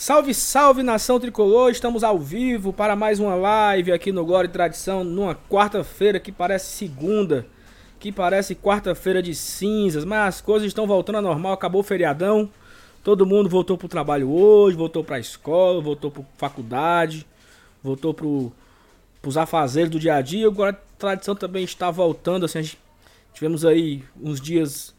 Salve, salve nação tricolor! Estamos ao vivo para mais uma live aqui no Glória e Tradição, numa quarta-feira que parece segunda, que parece quarta-feira de cinzas, mas as coisas estão voltando ao normal, acabou o feriadão, todo mundo voltou pro trabalho hoje, voltou pra escola, voltou pra faculdade, voltou pro, pros afazeres do dia a dia. O Glória Tradição também está voltando, assim, a tivemos aí uns dias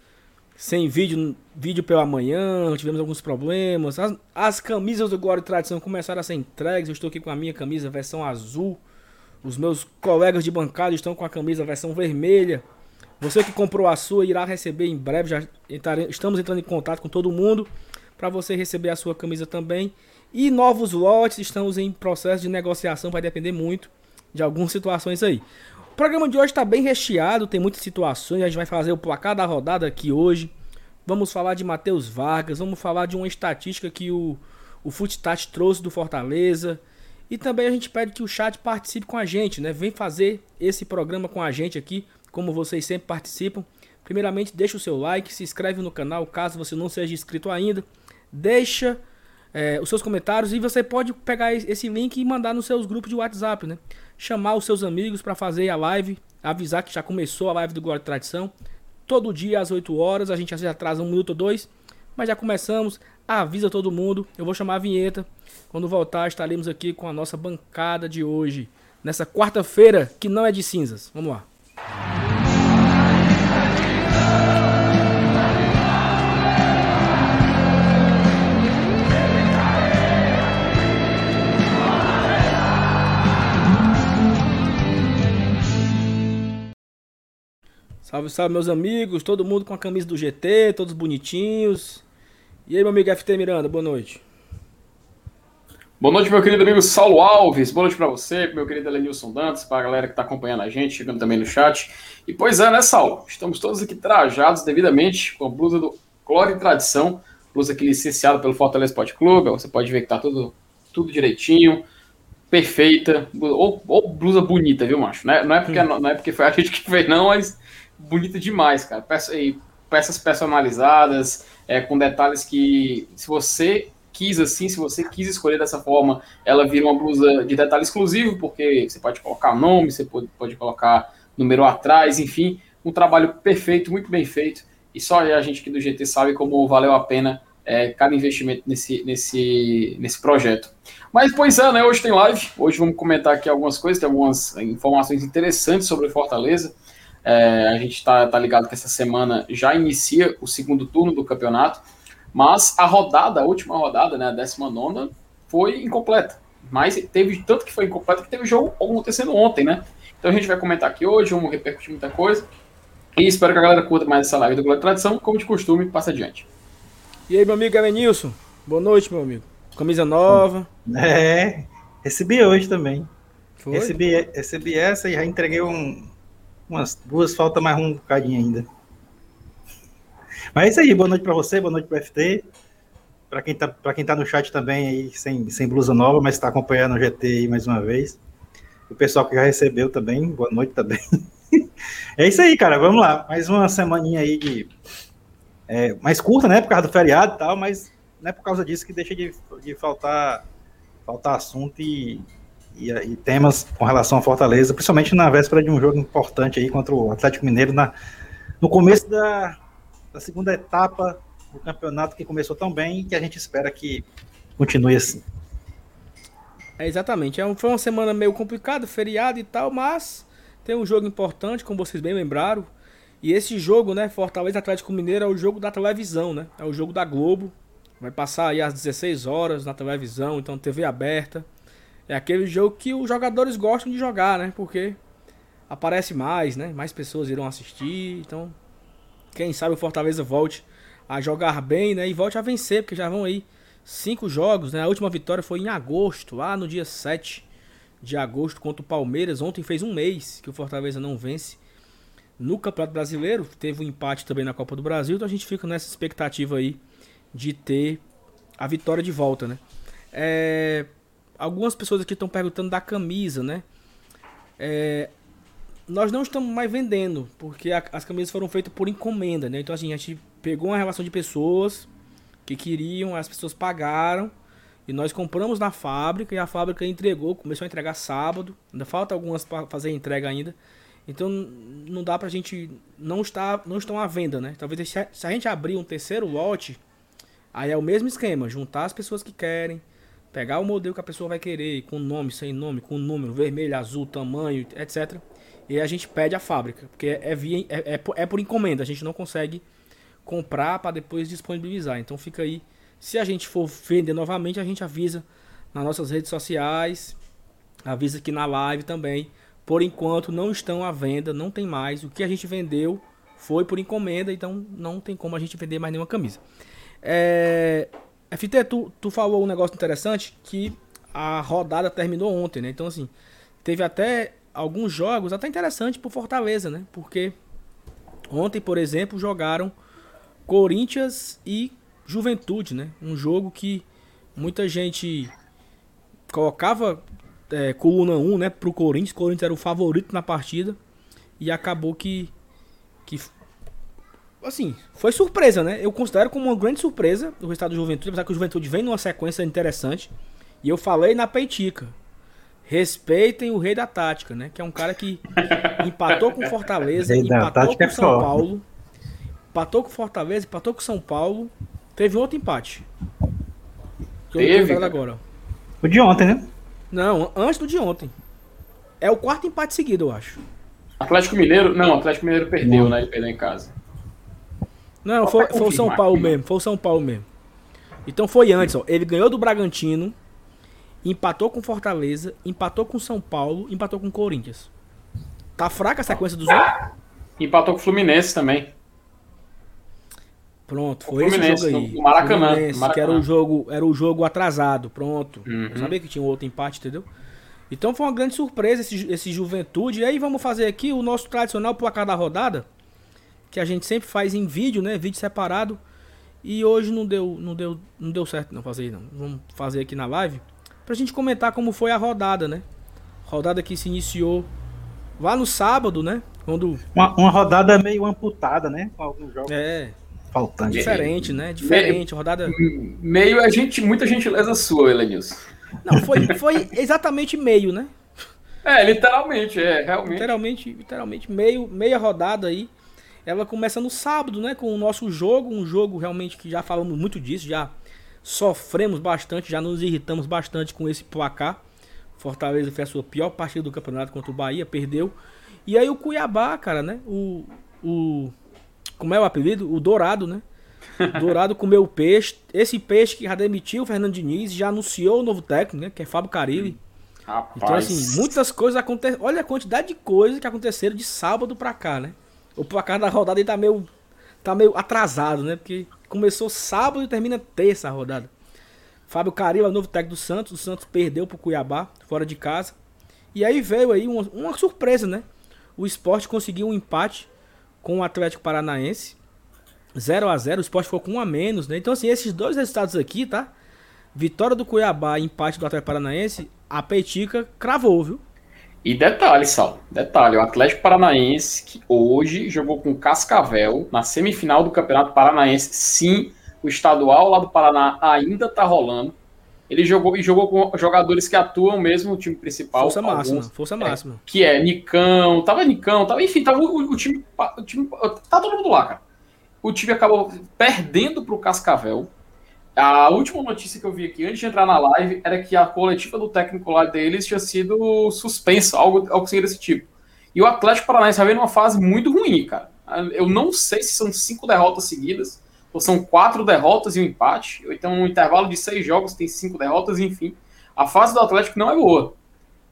sem vídeo, vídeo pela manhã, tivemos alguns problemas. As, as camisas do Glória e Tradição começaram a ser entregues. Eu estou aqui com a minha camisa versão azul. Os meus colegas de bancada estão com a camisa versão vermelha. Você que comprou a sua irá receber em breve. Já estamos entrando em contato com todo mundo para você receber a sua camisa também. E novos lotes, estamos em processo de negociação, vai depender muito de algumas situações aí. Programa de hoje está bem recheado, tem muitas situações. A gente vai fazer o placar da rodada aqui hoje. Vamos falar de Matheus Vargas, vamos falar de uma estatística que o, o Futstat trouxe do Fortaleza. E também a gente pede que o chat participe com a gente, né? Vem fazer esse programa com a gente aqui, como vocês sempre participam. Primeiramente, deixa o seu like, se inscreve no canal caso você não seja inscrito ainda. Deixa é, os seus comentários e você pode pegar esse link e mandar nos seus grupos de WhatsApp, né? Chamar os seus amigos para fazer a live, avisar que já começou a live do Glória e Tradição. Todo dia às 8 horas, a gente às vezes atrasa um minuto ou dois, mas já começamos. Avisa todo mundo. Eu vou chamar a vinheta. Quando voltar, estaremos aqui com a nossa bancada de hoje, nessa quarta-feira que não é de cinzas. Vamos lá. Salve, salve, meus amigos. Todo mundo com a camisa do GT, todos bonitinhos. E aí, meu amigo FT Miranda, boa noite. Boa noite, meu querido amigo Saulo Alves. Boa noite para você, meu querido Elenilson Dantas, para a galera que está acompanhando a gente, chegando também no chat. E pois é, né, Saulo? Estamos todos aqui trajados devidamente com a blusa do Glória e Tradição, blusa aqui licenciada pelo Fortaleza Sport Clube. Você pode ver que tá tudo, tudo direitinho, perfeita, ou, ou blusa bonita, viu, macho? Não é, não é, porque, não é porque foi a gente que fez, não, mas bonita demais, cara. Peça, peças personalizadas, é, com detalhes que, se você quis assim, se você quis escolher dessa forma, ela vira uma blusa de detalhe exclusivo, porque você pode colocar nome, você pode, pode colocar número atrás, enfim, um trabalho perfeito, muito bem feito, e só a gente aqui do GT sabe como valeu a pena é, cada investimento nesse, nesse, nesse projeto. Mas, pois é, né, hoje tem live, hoje vamos comentar aqui algumas coisas, tem algumas informações interessantes sobre Fortaleza, é, a gente está tá ligado que essa semana já inicia o segundo turno do campeonato, mas a rodada, a última rodada, né, a 19, foi incompleta. Mas teve tanto que foi incompleta que teve jogo acontecendo ontem, né? Então a gente vai comentar aqui hoje, vamos repercutir muita coisa. E espero que a galera curta mais essa live do Globo Tradição. Como de costume, passa adiante. E aí, meu amigo Elenilson? Boa noite, meu amigo. Camisa nova. É, recebi hoje também. Foi? Recebi, recebi essa e já entreguei um, umas duas, falta mais um bocadinho ainda. Mas é isso aí, boa noite para você, boa noite para o FT. Para quem, tá, quem tá no chat também aí, sem, sem blusa nova, mas está acompanhando o GT aí mais uma vez. O pessoal que já recebeu também, boa noite também. é isso aí, cara, vamos lá. Mais uma semaninha aí de. É, mais curta, né? Por causa do feriado e tal, mas não é por causa disso que deixa de, de faltar, faltar assunto e, e, e, temas com relação à Fortaleza, principalmente na véspera de um jogo importante aí contra o Atlético Mineiro, na, no começo da, da segunda etapa do campeonato que começou tão bem e que a gente espera que continue assim. É, exatamente. É foi uma semana meio complicada, feriado e tal, mas tem um jogo importante, como vocês bem lembraram. E esse jogo, né, Fortaleza Atlético Mineiro, é o jogo da televisão, né? É o jogo da Globo. Vai passar aí às 16 horas na televisão, então TV aberta. É aquele jogo que os jogadores gostam de jogar, né? Porque aparece mais, né? Mais pessoas irão assistir. Então, quem sabe o Fortaleza volte a jogar bem, né? E volte a vencer, porque já vão aí cinco jogos, né? A última vitória foi em agosto, lá no dia 7 de agosto contra o Palmeiras. Ontem fez um mês que o Fortaleza não vence no Campeonato Brasileiro. Teve um empate também na Copa do Brasil. Então a gente fica nessa expectativa aí de ter a vitória de volta, né? É, algumas pessoas aqui estão perguntando da camisa, né? É, nós não estamos mais vendendo, porque a, as camisas foram feitas por encomenda, né? Então assim, a gente pegou uma relação de pessoas que queriam, as pessoas pagaram E nós compramos na fábrica e a fábrica entregou, começou a entregar sábado. Ainda falta algumas para fazer entrega ainda. Então não dá pra gente. Não, está, não estão à venda, né? Talvez se a gente abrir um terceiro lote, aí é o mesmo esquema: juntar as pessoas que querem, pegar o modelo que a pessoa vai querer, com nome, sem nome, com número, vermelho, azul, tamanho, etc. E a gente pede a fábrica, porque é, via, é, é, é por encomenda, a gente não consegue comprar para depois disponibilizar. Então fica aí se a gente for vender novamente, a gente avisa nas nossas redes sociais, avisa aqui na live também. Por enquanto não estão à venda, não tem mais. O que a gente vendeu foi por encomenda, então não tem como a gente vender mais nenhuma camisa. É... FT, tu, tu falou um negócio interessante que a rodada terminou ontem, né? Então, assim, teve até alguns jogos até interessantes pro Fortaleza, né? Porque ontem, por exemplo, jogaram Corinthians e Juventude, né? Um jogo que muita gente colocava é, coluna 1, né, pro Corinthians. O Corinthians era o favorito na partida e acabou que que assim, foi surpresa, né? Eu considero como uma grande surpresa o resultado do Juventude, apesar que o Juventude vem numa sequência interessante. E eu falei na Peitica. Respeitem o rei da tática, né? Que é um cara que empatou com Fortaleza, empatou com é São Paulo, empatou com Fortaleza, empatou com São Paulo Teve outro empate. Teve? agora. O de ontem, né? Não, antes do de ontem. É o quarto empate seguido, eu acho. Atlético Mineiro. Não, Atlético Mineiro perdeu, não. né? Ele perdeu em casa. Não, foi, foi o São Paulo mesmo. Foi o São Paulo mesmo. Então foi antes, ó. Ele ganhou do Bragantino, empatou com Fortaleza, empatou com São Paulo, empatou com Corinthians. Tá fraca a sequência dos outros? Empatou com o Fluminense também. Pronto, foi esse jogo aí. No Maracanã, Maracanã, Que era o jogo, era o jogo atrasado, pronto. Uhum. Eu sabia que tinha um outro empate, entendeu? Então foi uma grande surpresa esse, esse Juventude. E aí vamos fazer aqui o nosso tradicional placar da rodada, que a gente sempre faz em vídeo, né? Vídeo separado. E hoje não deu, não deu, não deu certo não fazer não. Vamos fazer aqui na live pra gente comentar como foi a rodada, né? Rodada que se iniciou lá no sábado, né? Quando uma, uma rodada meio amputada, né? Com alguns jogos. É, faltante. Diferente, né? Diferente, meio, rodada. Meio a gente, muita gentileza sua, Elenilson. Não, foi, foi exatamente meio, né? É, literalmente, é, realmente. Literalmente, literalmente, meio, meia rodada aí. Ela começa no sábado, né? Com o nosso jogo, um jogo realmente que já falamos muito disso, já sofremos bastante, já nos irritamos bastante com esse placar. Fortaleza fez a sua pior partida do campeonato contra o Bahia, perdeu. E aí o Cuiabá, cara, né? O, o como é o apelido? O Dourado, né? Dourado comeu peixe. Esse peixe que já demitiu o Fernando Diniz, já anunciou o novo técnico, né? Que é Fábio Carilli. Rapaz. Então, assim, muitas coisas aconteceram. Olha a quantidade de coisas que aconteceram de sábado pra cá, né? O placar da rodada tá meio, tá meio atrasado, né? Porque começou sábado e termina terça a rodada. Fábio Carilli o novo técnico do Santos. O Santos perdeu pro Cuiabá, fora de casa. E aí veio aí uma, uma surpresa, né? O esporte conseguiu um empate com o Atlético Paranaense. 0 a 0 o esporte ficou com um a menos, né? Então, assim, esses dois resultados aqui, tá? Vitória do Cuiabá empate do Atlético Paranaense, a Petica cravou, viu? E detalhe, Sal, detalhe, o Atlético Paranaense que hoje jogou com Cascavel na semifinal do Campeonato Paranaense. Sim, o estadual lá do Paraná ainda tá rolando. Ele jogou e jogou com jogadores que atuam mesmo no time principal. Força alguns, máxima, força é, máxima. Que é Nicão, tava Nicão, tava, enfim, tava o, o, time, o time. Tá todo mundo lá, cara. O time acabou perdendo pro Cascavel. A última notícia que eu vi aqui antes de entrar na live era que a coletiva do técnico lá deles tinha sido suspensa, algo, algo assim desse tipo. E o Atlético Paranaense vai numa fase muito ruim, cara. Eu não sei se são cinco derrotas seguidas ou são quatro derrotas e um empate, ou então um intervalo de seis jogos tem cinco derrotas, enfim. A fase do Atlético não é boa.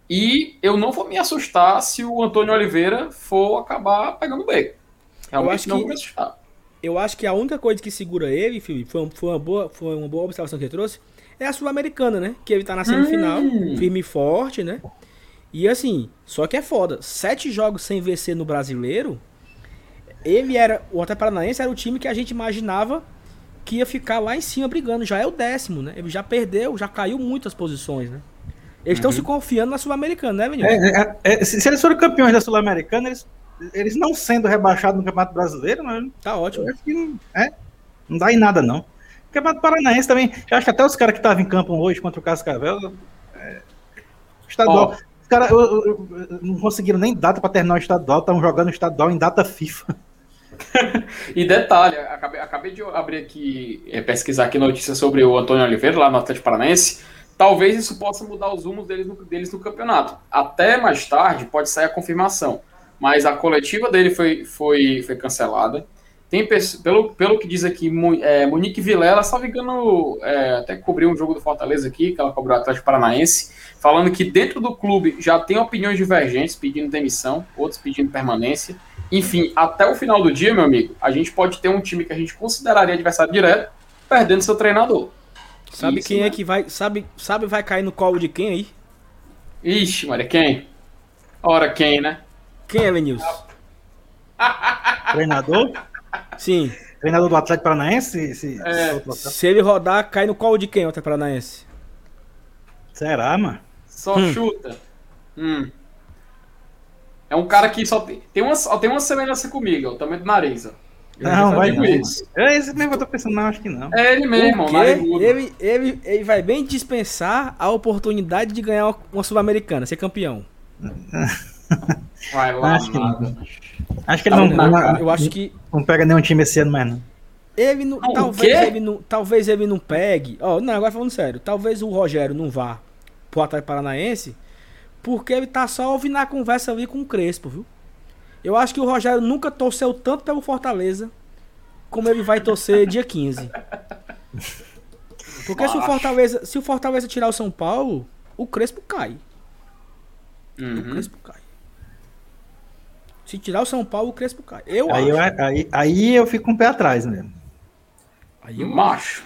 E eu não vou me assustar se o Antônio Oliveira for acabar pegando o beco. Realmente eu acho não que, vou me assustar. Eu acho que a única coisa que segura ele, Felipe, foi, foi, uma, boa, foi uma boa observação que ele trouxe, é a Sul-Americana, né? Que ele tá na semifinal, hum. firme e forte, né? E assim, só que é foda. Sete jogos sem vencer no brasileiro ele era. O Atlético Paranaense era o time que a gente imaginava que ia ficar lá em cima brigando. Já é o décimo, né? Ele já perdeu, já caiu muitas posições, né? Eles estão uhum. se confiando na Sul-Americana, né, menino? É, é, é, se, se, eles forem campeões da Sul-Americana, eles, eles não sendo rebaixados no Campeonato Brasileiro, né? Tá ótimo. Eu acho que é, não dá em nada, não. Campeonato Paranaense também. Eu acho que até os caras que estavam em campo hoje contra o Cascavel. É, estadual. Oh. Os caras não conseguiram nem data para terminar o estadual, estavam jogando o estadual em data FIFA. e detalhe, acabei, acabei, de abrir aqui, é, pesquisar aqui notícias sobre o Antônio Oliveira, lá no Atlético Paranaense. Talvez isso possa mudar os rumos deles no, deles no campeonato. Até mais tarde pode sair a confirmação. Mas a coletiva dele foi, foi, foi cancelada. Tem pelo, pelo que diz aqui, é, Monique Vilela, salvo engano, é, até cobriu um jogo do Fortaleza aqui, que ela cobriu o Atlético Paranaense, falando que dentro do clube já tem opiniões divergentes pedindo demissão, outros pedindo permanência. Enfim, até o final do dia, meu amigo, a gente pode ter um time que a gente consideraria adversário direto, perdendo seu treinador. Sabe Isso, quem é né? é que vai. Sabe, sabe vai cair no colo de quem aí? Ixi, Maria, quem? Ora, quem, né? Quem é, Lenilson? Treinador? Sim. Treinador do Atlético Paranaense? Se, é. se ele rodar, cai no colo de quem, o Atlético Paranaense? Será, mano? Só hum. chuta. Hum. É um cara que só tem, tem, uma, tem uma semelhança comigo, é o tamanho do nariz. Ó. Não, vai não. Isso. É esse mesmo que eu tô pensando, não, acho que não. É ele mesmo, ele, ele, ele vai bem dispensar a oportunidade de ganhar uma Sul-Americana, ser campeão. Vai lá, acho que, não. acho que ele não, não, não, eu acho que não pega nenhum time esse ano mais não. Ele não, talvez ele não, talvez ele não pegue. Ó, oh, não, agora falando sério, talvez o Rogério não vá pro Atlético Paranaense, porque ele tá só ouvindo a conversa ali com o Crespo, viu? Eu acho que o Rogério nunca torceu tanto pelo Fortaleza como ele vai torcer dia 15. Porque se o Fortaleza, se o Fortaleza tirar o São Paulo, o Crespo cai. Uhum. O Crespo cai. Se tirar o São Paulo, o Crespo cai. Eu aí, acho. Eu, aí, aí eu fico com um o pé atrás mesmo. Aí eu Macho.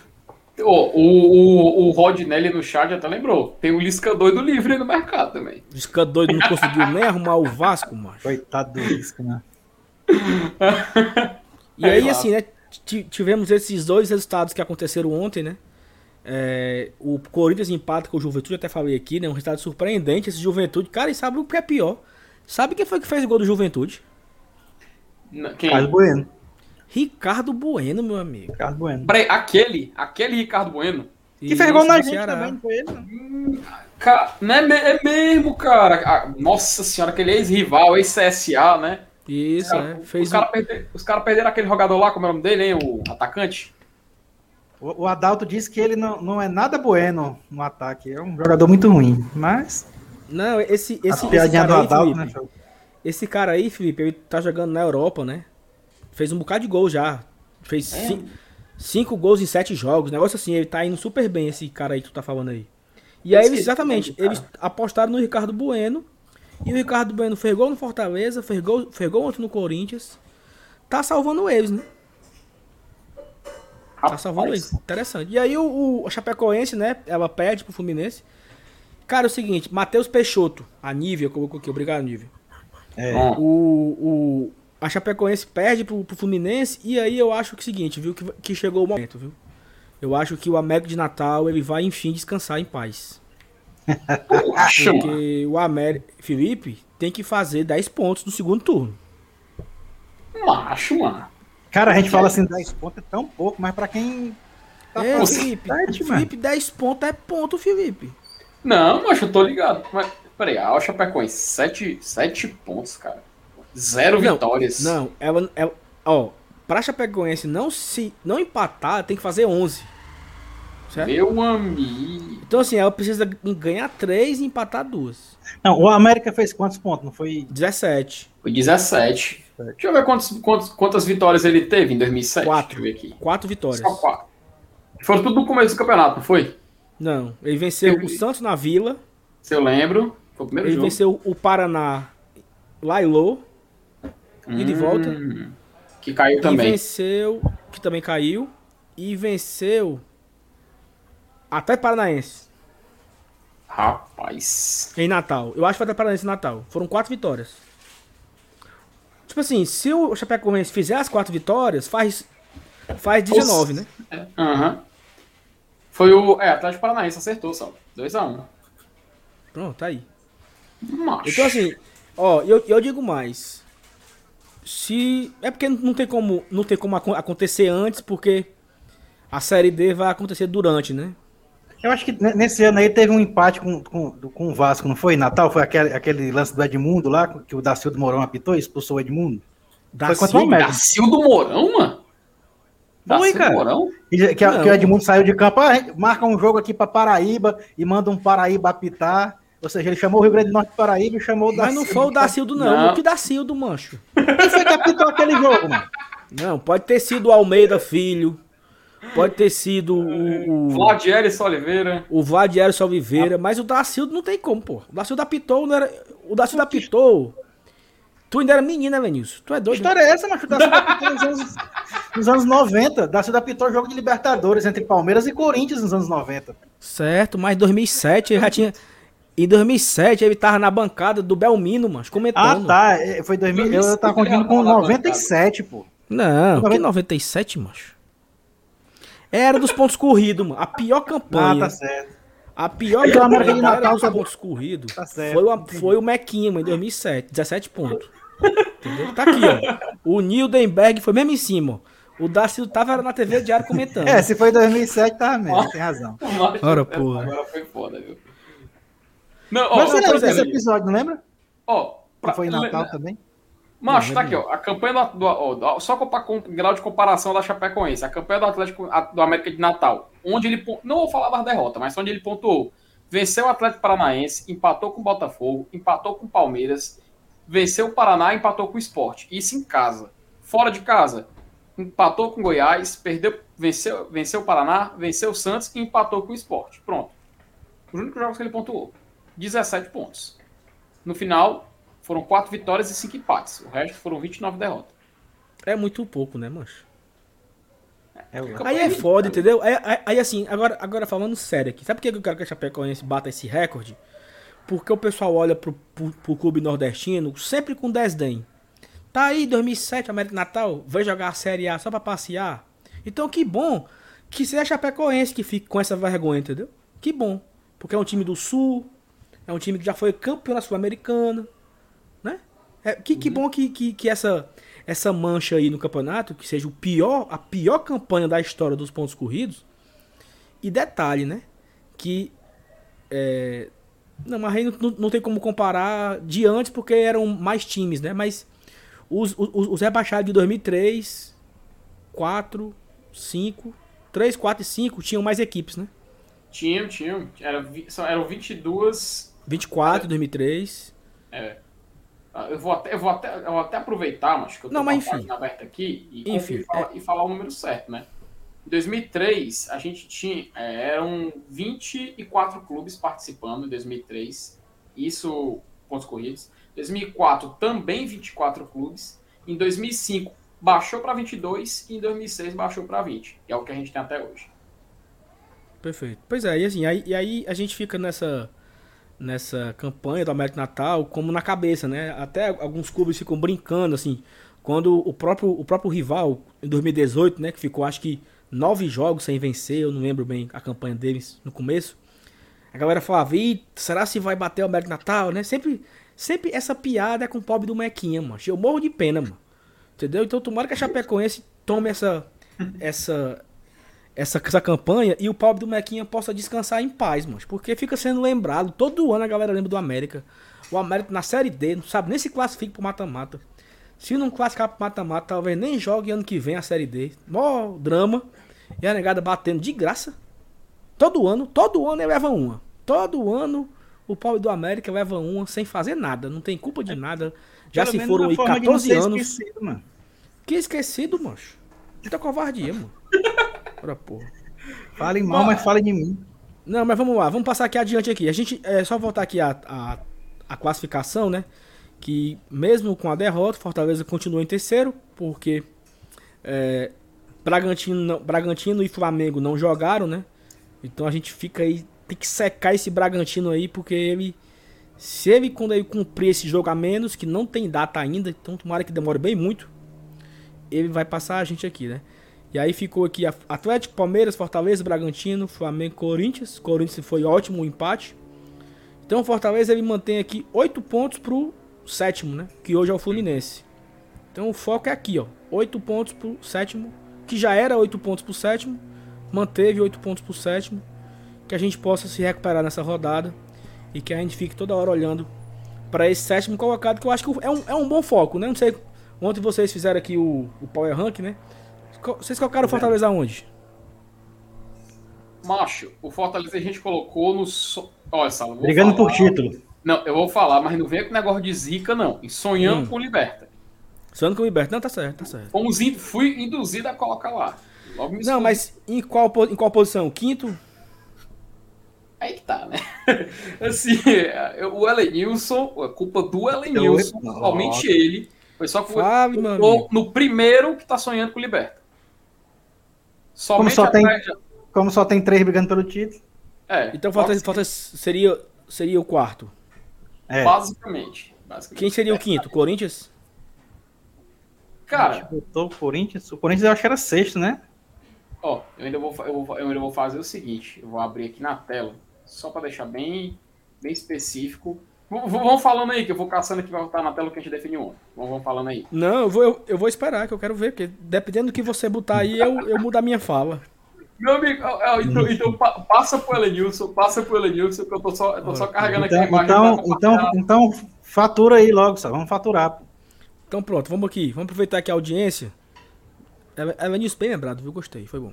O, o, o Rodnelli no chat até lembrou. Tem o Lisca doido livre aí no mercado também. Lisca doido não conseguiu nem arrumar o Vasco, macho. Coitado do Lisca, né? e aí, assim, né? Tivemos esses dois resultados que aconteceram ontem, né? É, o Corinthians empata com o Juventude, até falei aqui, né? Um resultado surpreendente. Esse Juventude, cara, e sabe o que é pior? Sabe quem foi que fez o gol do Juventude? Quem? Ricardo Bueno. Ricardo Bueno, meu amigo. Ricardo Bueno. Peraí, aquele, aquele Ricardo Bueno. Que fez gol na gente Ceará. também, foi ele. Hum, cara, é, é mesmo, cara. Ah, nossa senhora, aquele ex-rival, ex-CSA, né? Isso, cara, é. Fez os caras perder, cara perderam aquele jogador lá, como é o nome dele, hein? O atacante. O, o Adalto disse que ele não, não é nada bueno no ataque. É um jogador muito ruim, mas. Não, esse, esse, esse cara aí, Adalto, Felipe, né, esse cara aí, Felipe, ele tá jogando na Europa, né? Fez um bocado de gol já. Fez é. cinco, cinco, gols em sete jogos. Negócio assim, ele tá indo super bem, esse cara aí que tu tá falando aí. E aí, eles, exatamente, eles apostaram no Ricardo Bueno. E o Ricardo Bueno fez gol no Fortaleza, fez gol, fez gol ontem no Corinthians. Tá salvando eles, né? Tá salvando eles. Interessante. E aí o, o Chapecoense, né? Ela perde pro Fluminense. Cara, é o seguinte, Matheus Peixoto, a Nívia, colocou aqui, obrigado, Nívia. É. O, o, a Chapecoense perde pro, pro Fluminense e aí eu acho que é o seguinte, viu, que, que chegou o momento, viu? Eu acho que o América de Natal, ele vai enfim descansar em paz. Porque o América, Felipe, tem que fazer 10 pontos no segundo turno. Macho, mano. Cara, a gente fala assim, 10 pontos é tão pouco, mas pra quem tá é, Felipe, Felipe, 10 pontos é ponto, Felipe. Não, mas eu tô ligado. Mas, peraí, a Chapecoense, 7, 7 pontos, cara. Zero não, vitórias. Não, ela, ela. Ó, pra Chapecoense não se. Não empatar, tem que fazer 11. Certo? Meu amigo. Então, assim, ela precisa ganhar 3 e empatar 2. Não, o América fez quantos pontos? Não foi. 17. Foi 17. Deixa eu ver quantos, quantos, quantas vitórias ele teve em 2007. 4. Deixa eu ver aqui. 4 vitórias. Só 4. Foram tudo no começo do campeonato, não foi? Não, ele venceu eu... o Santos na Vila. Se eu lembro, foi o primeiro ele jogo. Ele venceu o Paraná Lailô. Hum, e de volta. Que caiu e também. E venceu, que também caiu. E venceu até Paranaense. Rapaz. Em Natal. Eu acho que foi até Paranaense em Natal. Foram quatro vitórias. Tipo assim, se o Chapecoense fizer as quatro vitórias, faz, faz 19, Nossa. né? Aham. Uhum. Foi o. É, Atlético Paranaense acertou só. 2x1. Um. Pronto, tá aí. Macho. Então assim, ó, eu, eu digo mais. Se. É porque não tem como, não tem como acontecer antes, porque A Série D vai acontecer durante, né? Eu acho que nesse ano aí teve um empate com, com, com o Vasco, não foi? Natal? Foi aquele, aquele lance do Edmundo lá, que o Dacildo Mourão apitou e expulsou o Edmundo? Da foi contra o Dacildo Mourão, mano? Foi, cara. Que, que, o Edmundo saiu de campo, ah, marca um jogo aqui para Paraíba e manda um Paraíba apitar. Ou seja, ele chamou o Rio Grande do Norte de Paraíba e chamou o Dacildo. Mas não foi o Dacildo, não. não. O que Dacildo, mancho? Quem foi que apitou aquele jogo, mano? Não, pode ter sido o Almeida Filho. Pode ter sido o. o Vladieres Oliveira. O Vladieres Oliveira, mas o Dacildo não tem como, pô. O Dacildo apitou, não era. O Dacildo apitou. Tu ainda era menina, Venilson. Tu é doido. Que história é essa, macho? O Dacildo apitou nos anos, nos anos 90. O Dacildo apitou jogo de Libertadores entre Palmeiras e Corinthians nos anos 90. Certo, mas em 2007 ele já tinha. Em 2007 ele tava na bancada do Belmino, mas comentando. Ah, tá. É, foi 2000. Eu tava confundindo com 97, pô. Não, que 97, macho? Era dos pontos corridos, mano. A pior campanha. Ah, tá certo. A pior campanha de Natal dos pontos corridos tá foi, o, foi o Mequinha, mano, em 2007. 17 pontos. Entendeu? Tá aqui, ó. O Nildenberg foi mesmo em cima, O Darcy tava na TV diário comentando. É, se foi 2007, tava mesmo, tem razão. Ora, porra. Agora foi foda, viu? Não, ó, Mas você lembra desse episódio, não lembra? Ó, pra, foi em Natal também? Macho, tá aqui, ó. A campanha do. do ó, só com, com grau de comparação da Chapecoense. A campanha do Atlético do América de Natal. Onde ele. Não vou falar das derrotas, mas onde ele pontuou. Venceu o Atlético Paranaense, empatou com o Botafogo, empatou com o Palmeiras, venceu o Paraná empatou com o Esporte. Isso em casa. Fora de casa, empatou com o Goiás, perdeu, venceu, venceu o Paraná, venceu o Santos e empatou com o Esporte. Pronto. Os únicos jogos que ele pontuou. 17 pontos. No final, foram quatro vitórias e cinco empates. O resto foram 29 derrotas. É muito pouco, né, mancho? É, aí é foda, entendeu? Aí, aí, aí, assim, agora, agora falando sério aqui, sabe por que eu quero que a Chapecoense bata esse recorde? Porque o pessoal olha pro, pro, pro clube nordestino sempre com desdém. Tá aí 2007, América Natal, vai jogar a Série A só pra passear. Então que bom que seja a Chapecoense que fique com essa vergonha, entendeu? Que bom. Porque é um time do Sul, é um time que já foi campeão na Sul-Americana, é, que, que uhum. bom que, que, que, essa, essa mancha aí no campeonato, que seja o pior, a pior campanha da história dos pontos corridos. E detalhe, né? Que. É, não, mas aí não, não, tem como comparar de antes, porque eram mais times, né? Mas os, os, os rebaixados de 2003, 4, 5, 3, 4 e 5 tinham mais equipes, né? Tinham, tinham. Era, eram 22. 24 em 2003. É. Ah, eu vou até, eu vou até, eu vou até aproveitar, mas que eu tô não, mas enfim. aberta aqui e, enfim, falar, é... e falar o número certo, né? Em 2003, a gente tinha. É, eram 24 clubes participando em 2003. Isso, pontos corridos. Em 2004, também 24 clubes. Em 2005, baixou para 22. E em 2006, baixou para 20. Que é o que a gente tem até hoje. Perfeito. Pois é, e assim, aí, e aí a gente fica nessa nessa campanha do América Natal como na cabeça, né? Até alguns clubes ficam brincando, assim, quando o próprio, o próprio rival, em 2018, né, que ficou acho que nove jogos sem vencer, eu não lembro bem a campanha deles no começo, a galera falava, Ih, será se vai bater o América Natal, né? Sempre, sempre essa piada é com o pobre do Mequinha, mano. Eu morro de pena, mano. Entendeu? Então tomara que a Chapecoense tome essa, essa, essa, essa campanha e o pobre do Mequinha possa descansar em paz, mano. Porque fica sendo lembrado, todo ano a galera lembra do América. O América na Série D, não sabe nem se classifica pro mata-mata. Se não classificar pro mata-mata, talvez nem jogue ano que vem a Série D. Mó drama. E a negada batendo de graça. Todo ano, todo ano ele leva uma. Todo ano o pobre do América leva uma sem fazer nada. Não tem culpa de nada. Já Pelo se foram aí 14 anos. Esquecido, mano. Que esquecido, mancho. Muita covardia, mano. Ora, porra. Falem mal, mas falem de mim. Não, mas vamos lá, vamos passar aqui adiante aqui. A gente é só voltar aqui a, a, a classificação, né? Que mesmo com a derrota, Fortaleza continua em terceiro, porque é, Bragantino, Bragantino e Flamengo não jogaram, né? Então a gente fica aí, tem que secar esse Bragantino aí, porque ele, se ele quando ele cumprir esse jogo a menos, que não tem data ainda, então tomara que demore bem muito, ele vai passar a gente aqui, né? E aí ficou aqui Atlético, Palmeiras, Fortaleza, Bragantino, Flamengo, Corinthians. Corinthians foi ótimo o empate. Então o Fortaleza ele mantém aqui 8 pontos pro sétimo, né? Que hoje é o Fluminense. Então o foco é aqui, ó. 8 pontos pro sétimo, que já era 8 pontos pro sétimo. manteve 8 pontos pro sétimo. Que a gente possa se recuperar nessa rodada e que a gente fique toda hora olhando para esse sétimo colocado, que eu acho que é um, é um bom foco, né? Não sei. Ontem vocês fizeram aqui o, o Power Rank, né? Vocês colocaram o Fortaleza onde? Macho, o Fortaleza a gente colocou no. So... Olha, Sala, Brigando falar... por título. Não, eu vou falar, mas não vem com negócio de zica, não. E sonhando hum. com Liberta. Sonhando com Liberta. Não, tá certo, tá certo. Fomos in... Fui induzido a colocar lá. Logo me não, mas em qual, em qual posição? Quinto? Aí que tá, né? assim, o Elenilson, a culpa do Elenilson, somente ele, foi só que Fale, no, no primeiro que tá sonhando com o Liberta. Somente como só, tem, como só tem três brigando pelo título. É, então falta, falta seria, seria o quarto. É. Basicamente, basicamente. Quem seria o quinto? Corinthians? Cara. o Corinthians. O Corinthians eu acho que era sexto, né? Ó, eu ainda vou, eu vou, eu ainda vou fazer o seguinte: eu vou abrir aqui na tela, só para deixar bem, bem específico. Vamos falando aí, que eu vou caçando que vai estar na tela que a gente definiu ontem. Vamos falando aí. Não, eu vou, eu, eu, vou esperar, que eu quero ver, porque dependendo do que você botar aí, eu, eu mudo a minha fala. Meu amigo, então, então passa pro Elenilson, passa pro Elenilson, que eu tô só, eu tô só carregando então, aqui a imagem. Então, então, então, fatura aí logo, só. vamos faturar. Então pronto, vamos aqui. Vamos aproveitar aqui a audiência. Elenilson bem lembrado, viu? Gostei, foi bom.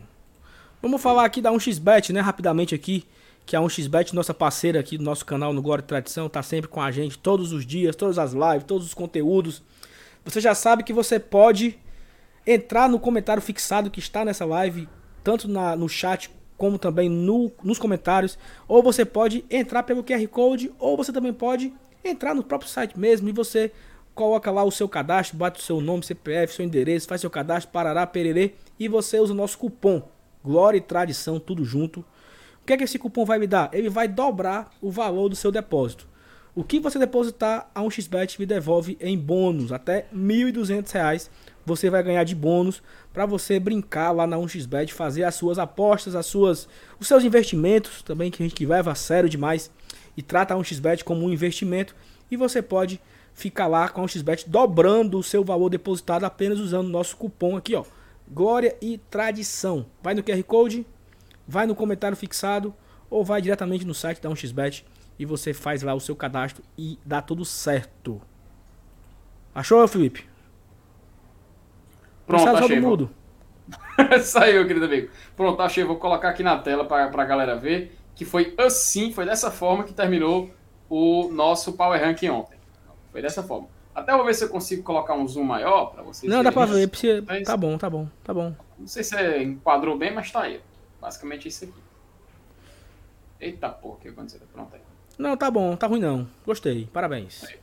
Vamos falar aqui da 1xBet, né, rapidamente aqui. Que a 1xBet, nossa parceira aqui do nosso canal no Glória e Tradição, tá sempre com a gente todos os dias, todas as lives, todos os conteúdos. Você já sabe que você pode entrar no comentário fixado que está nessa live, tanto na, no chat como também no, nos comentários. Ou você pode entrar pelo QR Code, ou você também pode entrar no próprio site mesmo e você coloca lá o seu cadastro, bate o seu nome, CPF, seu endereço, faz seu cadastro, parará, pererê, e você usa o nosso cupom Glória e Tradição, tudo junto. O que é que esse cupom vai me dar? Ele vai dobrar o valor do seu depósito. O que você depositar a um xbet me devolve em bônus, até R$ 1.200 você vai ganhar de bônus para você brincar lá na 1xBet, fazer as suas apostas, as suas, os seus investimentos também que a gente leva a sério demais e trata a 1xBet como um investimento e você pode ficar lá com a 1xBet dobrando o seu valor depositado apenas usando o nosso cupom aqui, ó. Glória e Tradição. Vai no QR Code, vai no comentário fixado ou vai diretamente no site da 1xBet e você faz lá o seu cadastro e dá tudo certo. Achou, Felipe? Pronto, Pensado achei. Mudo. Saiu, querido amigo. Pronto, achei. Vou colocar aqui na tela para a galera ver que foi assim, foi dessa forma que terminou o nosso Power Rank ontem. Foi dessa forma. Até vou ver se eu consigo colocar um zoom maior para vocês. Não, dá para ver. Precisa... Mas... Tá bom, tá bom, tá bom. Não sei se enquadrou bem, mas tá aí. Basicamente isso aqui. Eita porra, o que aconteceu? Pronto aí. Não, tá bom, tá ruim não. Gostei, parabéns. Aí.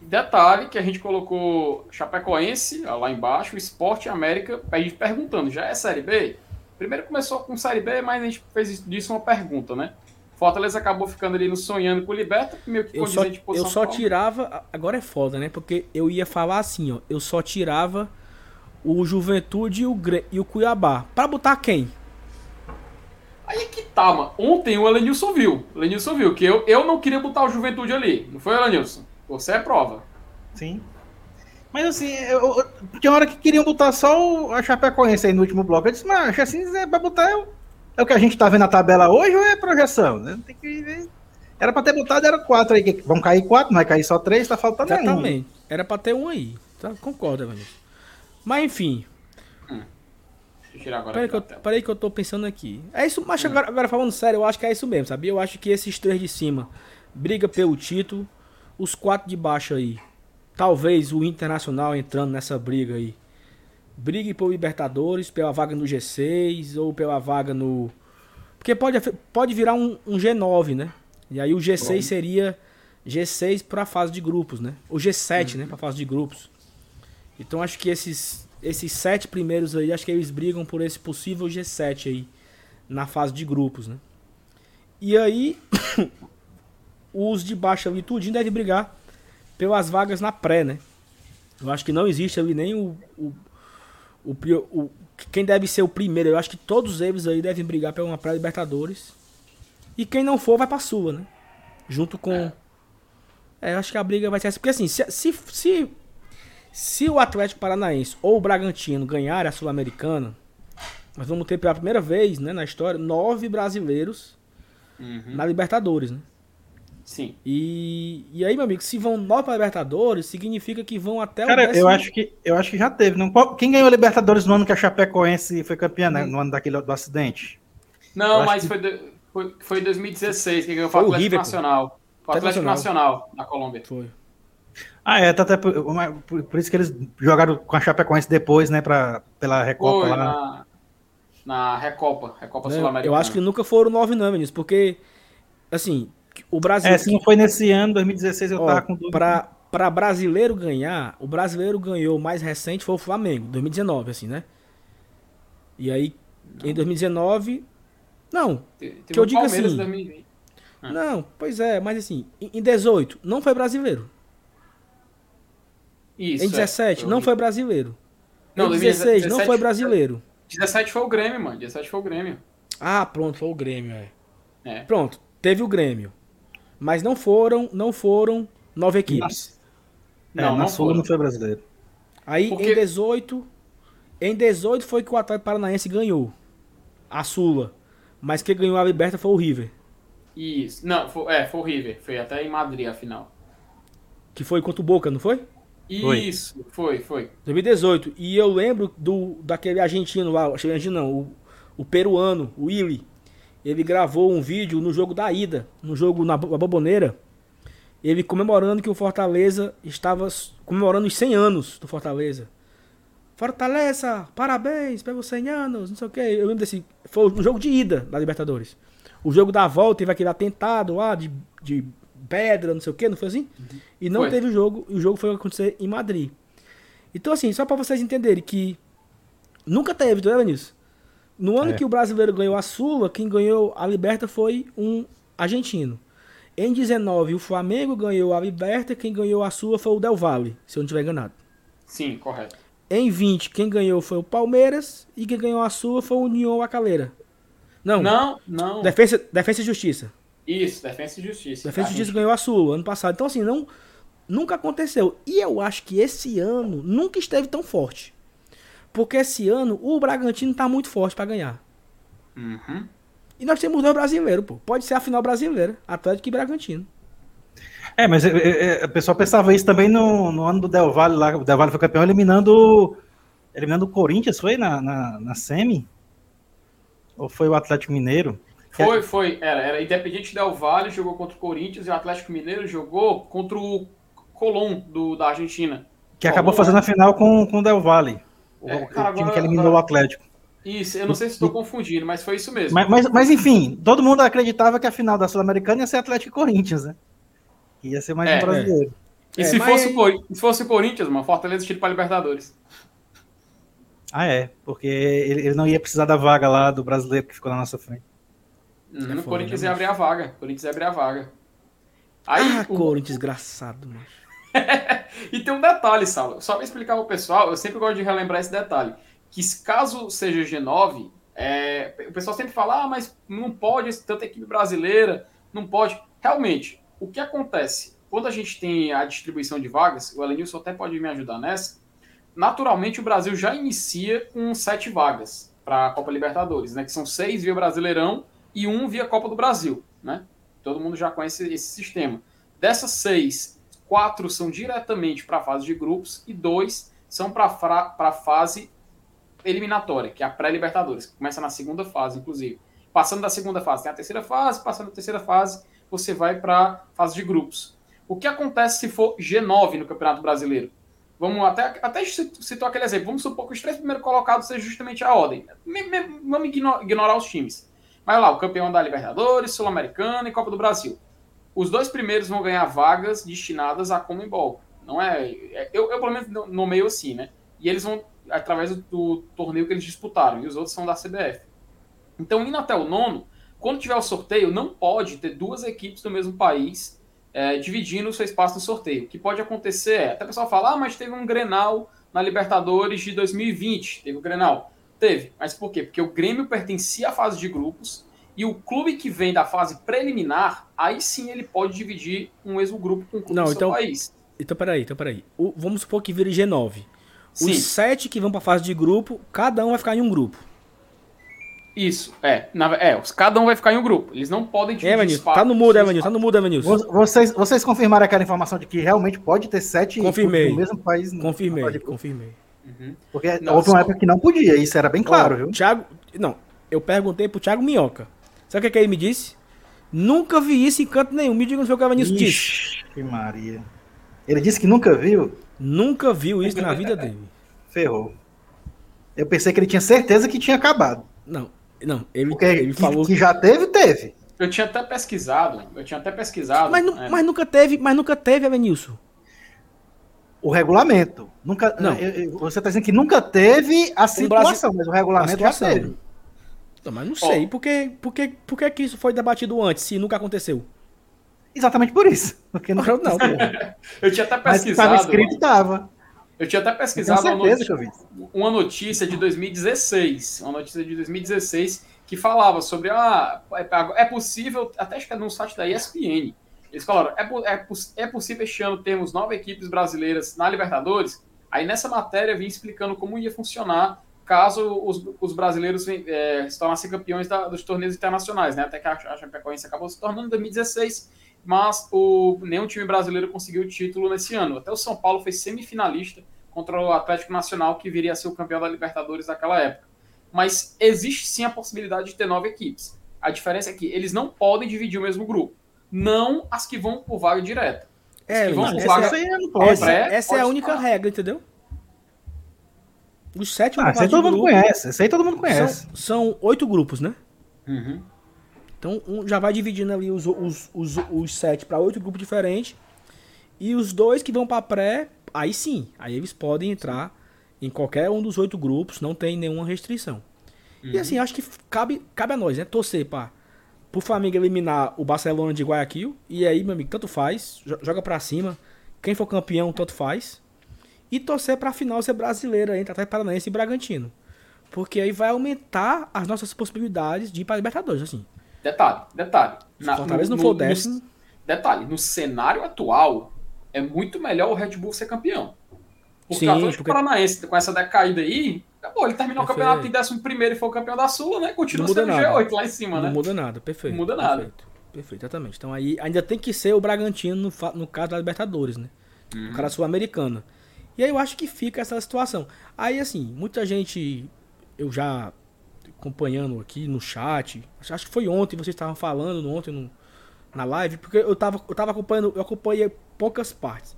Detalhe que a gente colocou Chapecoense lá embaixo, Esporte América, a gente perguntando, já é Série B? Primeiro começou com Série B, mas a gente fez disso uma pergunta, né? Fortaleza acabou ficando ali no sonhando com o Liberta, meio que eu só, de posição. Eu só tirava, agora é foda, né? Porque eu ia falar assim, ó, eu só tirava o Juventude e o, e o Cuiabá. Pra botar quem? Aí é que tá, mano. Ontem o Elenilson viu. O Elenilson viu que eu, eu não queria botar o Juventude ali. Não foi, Elenilson? Você é prova. Sim. Mas assim, eu, eu, tinha hora que queriam botar só a Chapecoense aí no último bloco. Eu disse, mas assim, é pra botar é, é o que a gente tá vendo na tabela hoje ou é projeção? Né? Tem que ver. Era pra ter botado, era quatro aí. Vão cair quatro, não vai cair só três, tá faltando Exatamente. Um. Era pra ter um aí. Tá? Concordo, Evangelho. Mas enfim. Hum. Deixa eu tirar agora. Peraí que, eu, peraí que eu tô pensando aqui. É isso, mas hum. agora, agora falando sério, eu acho que é isso mesmo, sabia? Eu acho que esses três de cima briga pelo título os quatro de baixo aí. Talvez o Internacional entrando nessa briga aí. Brigue por Libertadores, pela vaga no G6 ou pela vaga no. Porque pode, pode virar um, um G9, né? E aí o G6 Bom. seria G6 para a fase de grupos, né? O G7, uhum. né? Para a fase de grupos. Então acho que esses, esses sete primeiros aí, acho que eles brigam por esse possível G7 aí na fase de grupos, né? E aí os de baixo ali tudinho devem brigar pelas vagas na pré, né? Eu acho que não existe ali nem o, o, o, o quem deve ser o primeiro. Eu acho que todos eles aí devem brigar pela pré-libertadores. E quem não for vai pra sua, né? Junto com. É. é, eu acho que a briga vai ser essa. Porque assim, se, se, se, se o Atlético Paranaense ou o Bragantino ganhar a Sul-Americana, Nós vamos ter pela primeira vez, né, na história, nove brasileiros uhum. na Libertadores, né? Sim. E, e aí, meu amigo, se vão nove para Libertadores, significa que vão até Cara, o décimo... eu acho que eu acho que já teve. Não, quem ganhou a Libertadores no ano que a Chapecoense foi campeã, né, no ano daquele do acidente? Não, mas que... foi, de, foi, foi 2016 que ganhou foi o Atlético River, Nacional. O Atlético Nacional. Nacional na Colômbia. Foi. Ah, é, tá até por, por, por, isso que eles jogaram com a Chapecoense depois, né, pra, pela Recopa Foi, lá. Na, na Recopa, Recopa Sul-Americana. Eu acho que nunca foram nove não, meninos, porque, assim, o Brasil... É, se não foi nesse ano, 2016, eu ó, tava com dúvida. Pra, pra brasileiro ganhar, o brasileiro ganhou mais recente foi o Flamengo, 2019, assim, né? E aí, não. em 2019... Não, Teve que eu digo assim... 2020. Ah. Não, pois é, mas assim, em 18 não foi brasileiro. Isso, em 17 é, não foi brasileiro. Não, em 16 17, não foi brasileiro. 17 foi o Grêmio, mano. 17 foi o Grêmio. Ah, pronto, foi o Grêmio, é. é. Pronto, teve o Grêmio. Mas não foram, não foram nove equipes. É, não, na não Sula não foi brasileiro. Aí Porque... em 18, em 18 foi que o Atlético Paranaense ganhou a Sula. Mas quem ganhou a Liberta foi o River. Isso. Não, foi, é, foi o River. Foi até em Madrid a final. Que foi contra o Boca, não foi? Isso, foi, foi. 2018. E eu lembro do daquele argentino lá, argentino não, o, o peruano, o Willy. Ele gravou um vídeo no jogo da ida, no jogo na, Boboneira. Ele comemorando que o Fortaleza estava comemorando os 100 anos do Fortaleza. Fortaleza, parabéns pelos 100 anos, não sei o que. Eu lembro desse. Foi um jogo de ida da Libertadores. O jogo da volta teve aquele atentado lá de, de pedra, não sei o que, não foi assim? Uhum. E não foi. teve o jogo, e o jogo foi acontecer em Madrid. Então, assim, só para vocês entenderem que nunca teve, tu lembra nisso? No ano é. que o brasileiro ganhou a Sula, quem ganhou a Liberta foi um argentino. Em 19, o Flamengo ganhou a Liberta, quem ganhou a Sula foi o Del Valle, se eu não estiver enganado. Sim, correto. Em 20, quem ganhou foi o Palmeiras e quem ganhou a Sula foi o União Acaleira. Não, não, não. Defesa, Defesa e Justiça. Isso, Defesa e Justiça. Defesa e Justiça ganhou a Sula ano passado. Então, assim, não, nunca aconteceu. E eu acho que esse ano nunca esteve tão forte. Porque esse ano o Bragantino tá muito forte para ganhar. Uhum. E nós temos dois brasileiros, pô. Pode ser a final brasileira, Atlético e Bragantino. É, mas é, é, o pessoal pensava isso também no, no ano do Del Valle lá. O Del Valle foi campeão eliminando eliminando o Corinthians, foi na, na, na semi? Ou foi o Atlético Mineiro? Foi, foi. Era, era Independente Del Valle, jogou contra o Corinthians e o Atlético Mineiro jogou contra o Colón do, da Argentina. Que acabou fazendo a final com, com o Del Valle. O, é, cara, o time agora, que eliminou agora... o Atlético. Isso, eu não sei se estou confundindo, mas foi isso mesmo. Mas, mas, mas, enfim, todo mundo acreditava que a final da Sul-Americana ia ser Atlético e Corinthians, né? Ia ser mais é, um brasileiro. É. E se, mas... fosse, se fosse o Corinthians, mano, Fortaleza tira para Libertadores. Ah, é, porque ele, ele, não ia precisar da vaga lá do brasileiro que ficou na nossa frente. Uhum, o Corinthians ia abrir a vaga. O Corinthians ia abrir a vaga. Aí, ah, o... Corinthians, desgraçado, mano. e tem um detalhe, Saulo. Só para explicar para o pessoal, eu sempre gosto de relembrar esse detalhe. Que caso seja G9, é, o pessoal sempre fala, ah, mas não pode, tanta equipe brasileira, não pode. Realmente, o que acontece? Quando a gente tem a distribuição de vagas, o Elenilson até pode me ajudar nessa, naturalmente o Brasil já inicia com sete vagas para a Copa Libertadores, né? Que são seis via Brasileirão e um via Copa do Brasil, né? Todo mundo já conhece esse sistema. Dessas seis, quatro são diretamente para a fase de grupos e dois são para a fase eliminatória, que é a pré-Libertadores, que começa na segunda fase, inclusive. Passando da segunda fase, tem a terceira fase, passando da terceira fase, você vai para a fase de grupos. O que acontece se for G9 no Campeonato Brasileiro? Vamos até, até citar aquele exemplo. Vamos supor que os três primeiros colocados sejam justamente a ordem. Vamos ignorar os times. Mas lá, o campeão da Libertadores, Sul-Americana e Copa do Brasil. Os dois primeiros vão ganhar vagas destinadas a Comembol. Não é, é. Eu, eu pelo menos nomeio assim, né? E eles vão através do, do torneio que eles disputaram. E os outros são da CBF. Então, indo até o nono, quando tiver o sorteio, não pode ter duas equipes do mesmo país é, dividindo o seu espaço no sorteio. O que pode acontecer é, até o pessoal fala, ah, mas teve um Grenal na Libertadores de 2020, teve o Grenal. Teve, mas por quê? Porque o Grêmio pertencia à fase de grupos e o clube que vem da fase preliminar, aí sim ele pode dividir um mesmo grupo com o clube Não, do então, seu país. Então, peraí, então, peraí. O, vamos supor que vire G9. Sim. Os sete que vão para a fase de grupo, cada um vai ficar em um grupo. Isso, é. Na, é, cada um vai ficar em um grupo. Eles não podem dividir Evanilson, tá no mudo, Evanilson, tá no mudo, Evanilson. Vocês, vocês confirmaram aquela informação de que realmente pode ter sete confirmei. no mesmo país? Confirmei, no... confirmei. Uhum. Porque Nossa, houve uma época que não podia, isso era bem claro, viu? Thiago, não, eu perguntei pro Thiago Minhoca. Sabe o que, que ele me disse? Nunca vi isso em canto nenhum. Me diga o que o Evanilson disse. Que Maria. Ele disse que nunca viu? Nunca viu isso na vida dele. Ferrou. Eu pensei que ele tinha certeza que tinha acabado. Não, não, ele, Porque ele que, falou que já teve, teve. Eu tinha até pesquisado, eu tinha até pesquisado. Mas, é. mas nunca teve, mas nunca teve, Evanilson. O regulamento. Nunca, não. Você está dizendo que nunca teve a situação, mas o regulamento já teve. Não, mas não sei, oh. por, que, por, que, por que, que isso foi debatido antes, se nunca aconteceu? Exatamente por isso. Porque não, não, não Eu tinha até pesquisado. Mas estava escrito, estava. Eu tinha até pesquisado uma notícia, uma notícia, de 2016, uma notícia de 2016 que falava sobre a ah, é, é possível, até acho que é no site da ESPN, eles falaram, é, é, é possível este ano termos nove equipes brasileiras na Libertadores? Aí nessa matéria vim explicando como ia funcionar caso os, os brasileiros é, se tornassem campeões da, dos torneios internacionais, né? Até que a, a Chapecoense acabou se tornando em 2016, mas o, nenhum time brasileiro conseguiu o título nesse ano. Até o São Paulo foi semifinalista contra o Atlético Nacional, que viria a ser o campeão da Libertadores naquela época. Mas existe sim a possibilidade de ter nove equipes. A diferença é que eles não podem dividir o mesmo grupo. Não as que vão por vaga direta. É, vaga é, essa, essa é a única regra, entendeu? Os sete ah, todo mundo conhece. Esse aí todo mundo conhece. São, são oito grupos, né? Uhum. Então um já vai dividindo ali os, os, os, os sete para oito grupos diferentes. E os dois que vão para pré, aí sim, aí eles podem entrar em qualquer um dos oito grupos, não tem nenhuma restrição. Uhum. E assim, acho que cabe, cabe a nós, né? Torcer para o Flamengo eliminar o Barcelona de Guayaquil. E aí, meu amigo, tanto faz, joga para cima. Quem for campeão, tanto faz. E torcer para a final ser brasileira entre Atlético Paranaense e Bragantino. Porque aí vai aumentar as nossas possibilidades de ir para Libertadores, assim. Detalhe, detalhe. Na, Fortaleza no, não for no, décimo. No, detalhe, no cenário atual, é muito melhor o Red Bull ser campeão. Porque Sim, o Atlético porque... Paranaense, com essa decaída aí, acabou. Ele terminou perfeito. o campeonato em décimo primeiro e foi o campeão da Sula, né? Continua sendo nada. G8 lá em cima, não né? Não muda nada, perfeito. Não muda nada. Perfeito, perfeito exatamente. Então aí ainda tem que ser o Bragantino no, no caso da Libertadores, né? Uhum. O cara sul-americano. E aí eu acho que fica essa situação. Aí assim, muita gente, eu já acompanhando aqui no chat, acho que foi ontem, vocês estavam falando ontem no, na live, porque eu tava, eu tava acompanhando, eu acompanhei poucas partes.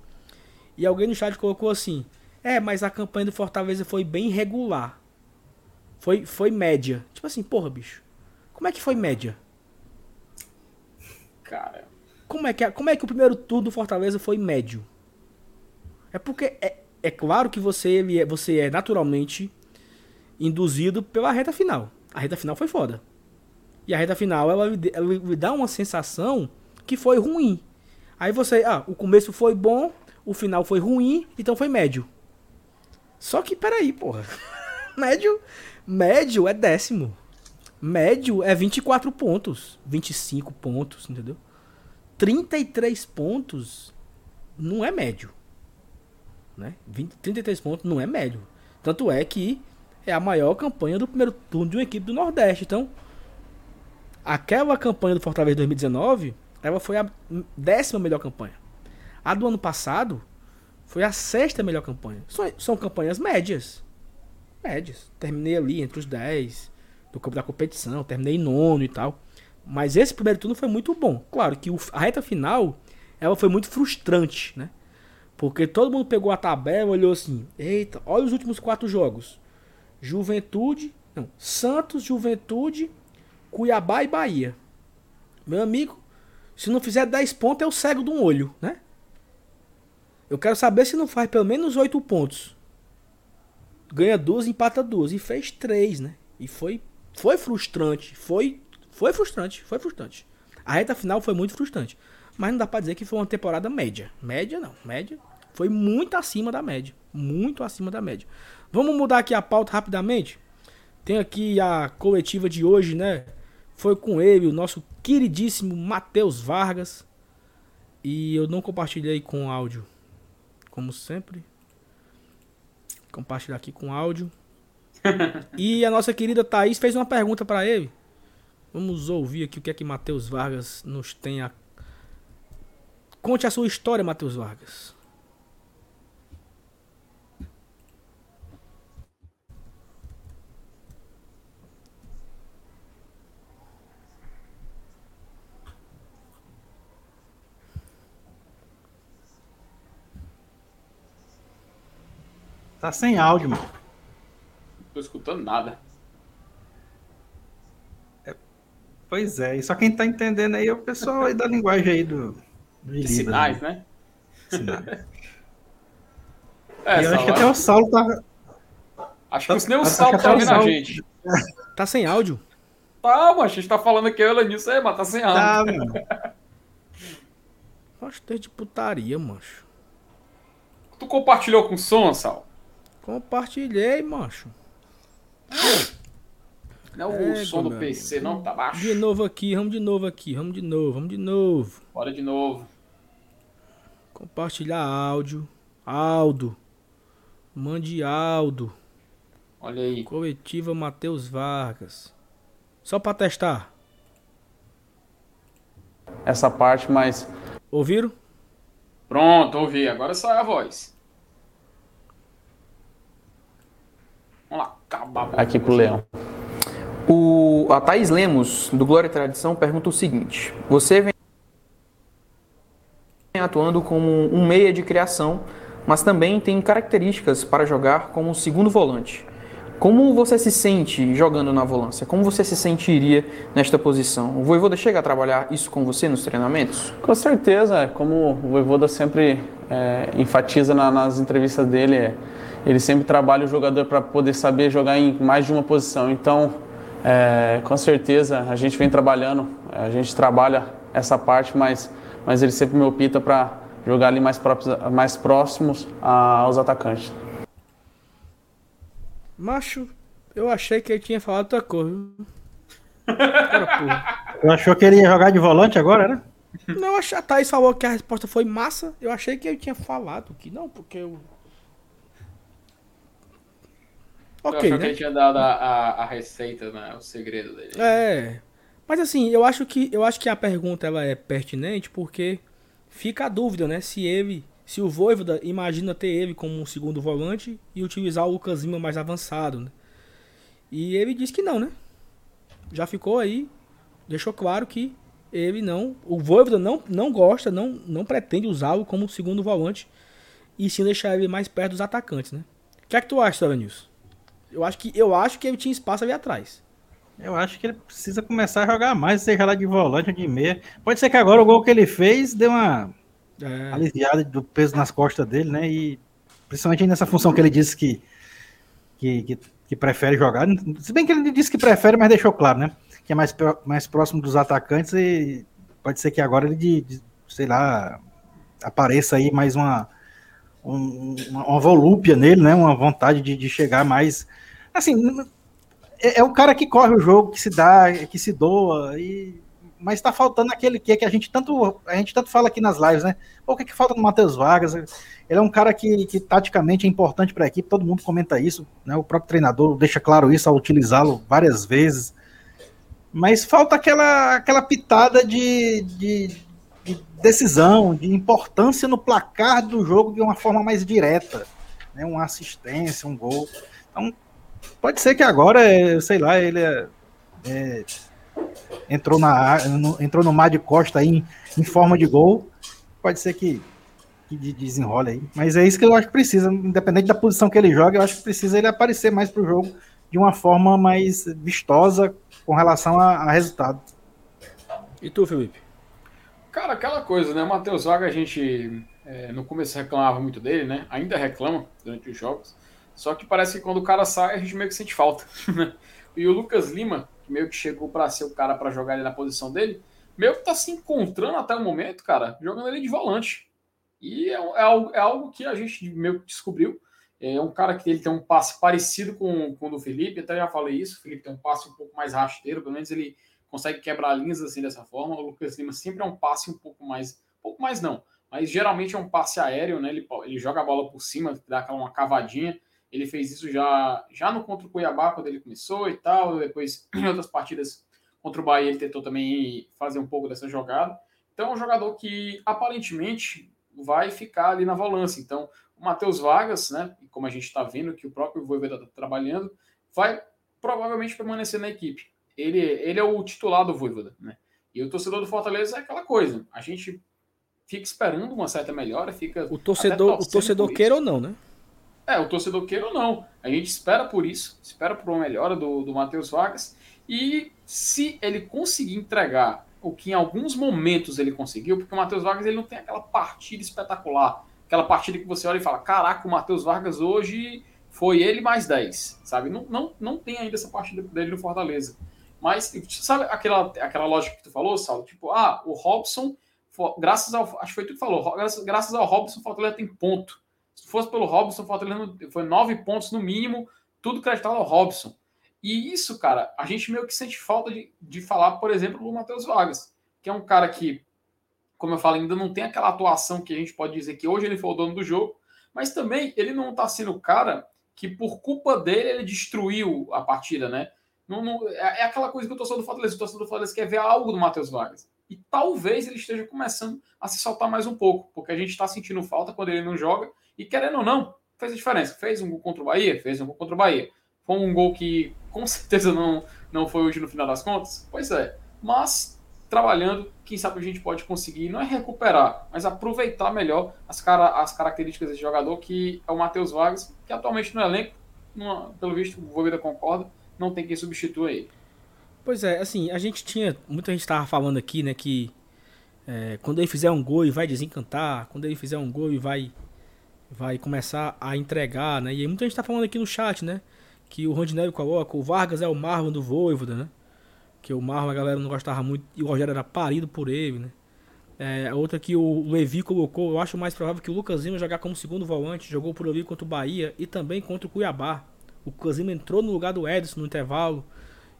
E alguém no chat colocou assim: "É, mas a campanha do Fortaleza foi bem regular. Foi foi média". Tipo assim, porra, bicho. Como é que foi média? Cara, como é que como é que o primeiro turno do Fortaleza foi médio? É porque é, é claro que você é, você é naturalmente induzido pela reta final. A reta final foi foda. E a reta final ela, ela me dá uma sensação que foi ruim. Aí você, ah, o começo foi bom, o final foi ruim, então foi médio. Só que, peraí, porra. médio, médio é décimo. Médio é 24 pontos, 25 pontos, entendeu? 33 pontos não é médio. Né? 20, 33 pontos não é médio. Tanto é que é a maior campanha do primeiro turno de uma equipe do Nordeste. Então, aquela campanha do Fortaleza 2019, ela foi a décima melhor campanha. A do ano passado foi a sexta melhor campanha. São, são campanhas médias. Médias. Terminei ali entre os 10 do campo da competição, terminei nono e tal. Mas esse primeiro turno foi muito bom. Claro que o, a reta final ela foi muito frustrante, né? Porque todo mundo pegou a tabela e olhou assim: eita, olha os últimos quatro jogos. Juventude, não, Santos, Juventude, Cuiabá e Bahia. Meu amigo, se não fizer 10 pontos é o cego de um olho, né? Eu quero saber se não faz pelo menos 8 pontos. Ganha duas, empata duas. E fez três, né? E foi, foi frustrante. Foi, foi frustrante. Foi frustrante. A reta final foi muito frustrante. Mas não dá pra dizer que foi uma temporada média. Média não. Média foi muito acima da média. Muito acima da média. Vamos mudar aqui a pauta rapidamente. Tem aqui a coletiva de hoje, né? Foi com ele, o nosso queridíssimo Matheus Vargas. E eu não compartilhei com áudio, como sempre. Compartilhar aqui com áudio. e a nossa querida Thaís fez uma pergunta para ele. Vamos ouvir aqui o que é que Matheus Vargas nos tem a. Conte a sua história, Matheus Vargas. Tá sem áudio, mano. Não tô escutando nada. É, pois é, e só quem tá entendendo aí é o pessoal aí da linguagem aí do. do de sinais, né? Sinais. É, eu acho que até o Saulo tá. Acho que nem o Saulo tá ouvindo a gente. Tá sem áudio? Tá, mas a gente tá falando aqui, eu nisso aí, mas tá sem áudio. Tá, mano. Acho que de putaria, macho. Tu compartilhou com o som, Sal? Compartilhei, macho. Não é, o som do PC, não, tá baixo. De novo aqui, vamos de novo aqui, vamos de novo, vamos de novo. Bora de novo. Compartilhar áudio. Aldo. Mande Aldo. Olha aí. Coletiva Matheus Vargas. Só pra testar. Essa parte, mas. Ouviram? Pronto, ouvi. Agora sai a voz. Vamos lá, acabar. Aqui pro Leão. O, a Thaís Lemos, do Glória e Tradição, pergunta o seguinte: Você vem atuando como um meia de criação, mas também tem características para jogar como segundo volante. Como você se sente jogando na volância? Como você se sentiria nesta posição? O Voivoda chega a trabalhar isso com você nos treinamentos? Com certeza, como o Voivoda sempre é, enfatiza na, nas entrevistas dele, é, ele sempre trabalha o jogador para poder saber jogar em mais de uma posição. Então, é, com certeza, a gente vem trabalhando, a gente trabalha essa parte, mas, mas ele sempre me opta para jogar ali mais, próximos, mais próximos aos atacantes. Macho, eu achei que ele tinha falado outra coisa. Eu achou que ele ia jogar de volante agora, né? Não, a Thaís falou que a resposta foi massa. Eu achei que ele tinha falado que não, porque eu Ok, eu né? que ele tinha dado a, a, a, receita, né? O segredo dele. É. Mas assim, eu acho que eu acho que a pergunta ela é pertinente porque fica a dúvida, né? Se ele, se o Voivoda imagina ter ele como um segundo volante e utilizar o Lucas Lima mais avançado, né? E ele disse que não, né? Já ficou aí, deixou claro que ele não, o Voivoda não, não gosta, não, não pretende usá-lo como segundo volante e sim deixar ele mais perto dos atacantes, né? O que é que tu acha, Nisso? Eu acho que, eu acho que ele tinha espaço ali atrás. Eu acho que ele precisa começar a jogar mais, seja lá de volante ou de meia. Pode ser que agora o gol que ele fez deu uma é. aliviada do peso nas costas dele, né? E principalmente nessa função que ele disse que, que, que, que, prefere jogar. Se bem que ele disse que prefere, mas deixou claro, né? Que é mais, mais próximo dos atacantes e pode ser que agora ele, de, de sei lá, apareça aí mais uma, um, uma, volúpia nele, né? Uma vontade de, de chegar mais assim, é, é, o cara que corre o jogo, que se dá, que se doa, e, mas está faltando aquele que, que a gente tanto a gente tanto fala aqui nas lives, né? o que, que falta no Matheus Vargas? Ele é um cara que, que taticamente é importante para a equipe, todo mundo comenta isso, né? O próprio treinador deixa claro isso ao utilizá-lo várias vezes. Mas falta aquela, aquela pitada de, de, decisão, de importância no placar do jogo de uma forma mais direta. Né? Uma assistência, um gol. Então, Pode ser que agora, é, sei lá, ele é, é, entrou, na, no, entrou no mar de costa aí em, em forma de gol. Pode ser que, que desenrole aí. Mas é isso que eu acho que precisa, independente da posição que ele joga, eu acho que precisa ele aparecer mais pro jogo de uma forma mais vistosa com relação a, a resultado. E tu, Felipe? Cara, aquela coisa, né? O Matheus Vaga, a gente é, no começo reclamava muito dele, né? Ainda reclama durante os jogos. Só que parece que quando o cara sai, a gente meio que sente falta. e o Lucas Lima, que meio que chegou para ser o cara para jogar ele na posição dele, meio que tá se encontrando até o momento, cara, jogando ele de volante. E é, é, algo, é algo que a gente meio que descobriu. É um cara que ele tem um passe parecido com, com o do Felipe, até já falei isso. O Felipe tem um passe um pouco mais rasteiro, pelo menos ele consegue quebrar linhas assim dessa forma. O Lucas Lima sempre é um passe um pouco mais. Um pouco mais não, mas geralmente é um passe aéreo, né? Ele, ele joga a bola por cima, dá aquela uma cavadinha Ele fez isso já, já no contra o Cuiabá, quando ele começou e tal. Depois, em outras partidas contra o Bahia, ele tentou também fazer um pouco dessa jogada. Então, é um jogador que aparentemente vai ficar ali na volância. Então, o Matheus Vargas, né, como a gente está vendo que o próprio Voivoda está trabalhando, vai provavelmente permanecer na equipe. Ele, ele é o titular do Voivoda, né? E o torcedor do Fortaleza é aquela coisa. A gente fica esperando uma certa melhora, fica o torcedor, o torcedor queira ou não, né? É, o torcedor queira ou não. A gente espera por isso, espera por uma melhora do, do Matheus Vargas. E se ele conseguir entregar o que em alguns momentos ele conseguiu, porque o Matheus Vargas ele não tem aquela partida espetacular, aquela partida que você olha e fala: caraca, o Matheus Vargas hoje foi ele mais 10, sabe? Não, não, não tem ainda essa partida dele no Fortaleza. Mas, sabe aquela, aquela lógica que tu falou, Saulo? Tipo, ah, o Robson, graças ao. Acho que foi tu que falou, graças, graças ao Robson, o Fortaleza tem ponto. Se fosse pelo Robson, o Fortaleza foi nove pontos no mínimo, tudo creditado ao Robson. E isso, cara, a gente meio que sente falta de, de falar, por exemplo, do Matheus Vargas, que é um cara que, como eu falo, ainda não tem aquela atuação que a gente pode dizer que hoje ele foi o dono do jogo, mas também ele não está sendo o cara que, por culpa dele, ele destruiu a partida, né? Não, não, é, é aquela coisa que o torcedor do Fortaleza, o torcedor do Fortaleza quer ver algo do Matheus Vargas. E talvez ele esteja começando a se soltar mais um pouco, porque a gente está sentindo falta quando ele não joga, e querendo ou não, fez a diferença. Fez um gol contra o Bahia, fez um gol contra o Bahia. Foi um gol que com certeza não, não foi hoje no final das contas. Pois é. Mas trabalhando, quem sabe a gente pode conseguir, não é recuperar, mas aproveitar melhor as, cara, as características desse jogador, que é o Matheus Vargas, que atualmente no elenco, numa, pelo visto, o Voivoda concorda, não tem quem substitua ele. Pois é, assim, a gente tinha. Muita gente estava falando aqui, né, que é, quando ele fizer um gol e vai desencantar, quando ele fizer um gol e vai, vai começar a entregar, né? E muita gente está falando aqui no chat, né? que o Rondinelli coloca, o Vargas é o Marlon do Voivoda, né? Que o Marlon a galera não gostava muito e o Rogério era parido por ele, né? É, outra que o Levi colocou, eu acho mais provável que o Lucas Lima jogar como segundo volante, jogou por ali contra o Bahia e também contra o Cuiabá. O Lima entrou no lugar do Edson no intervalo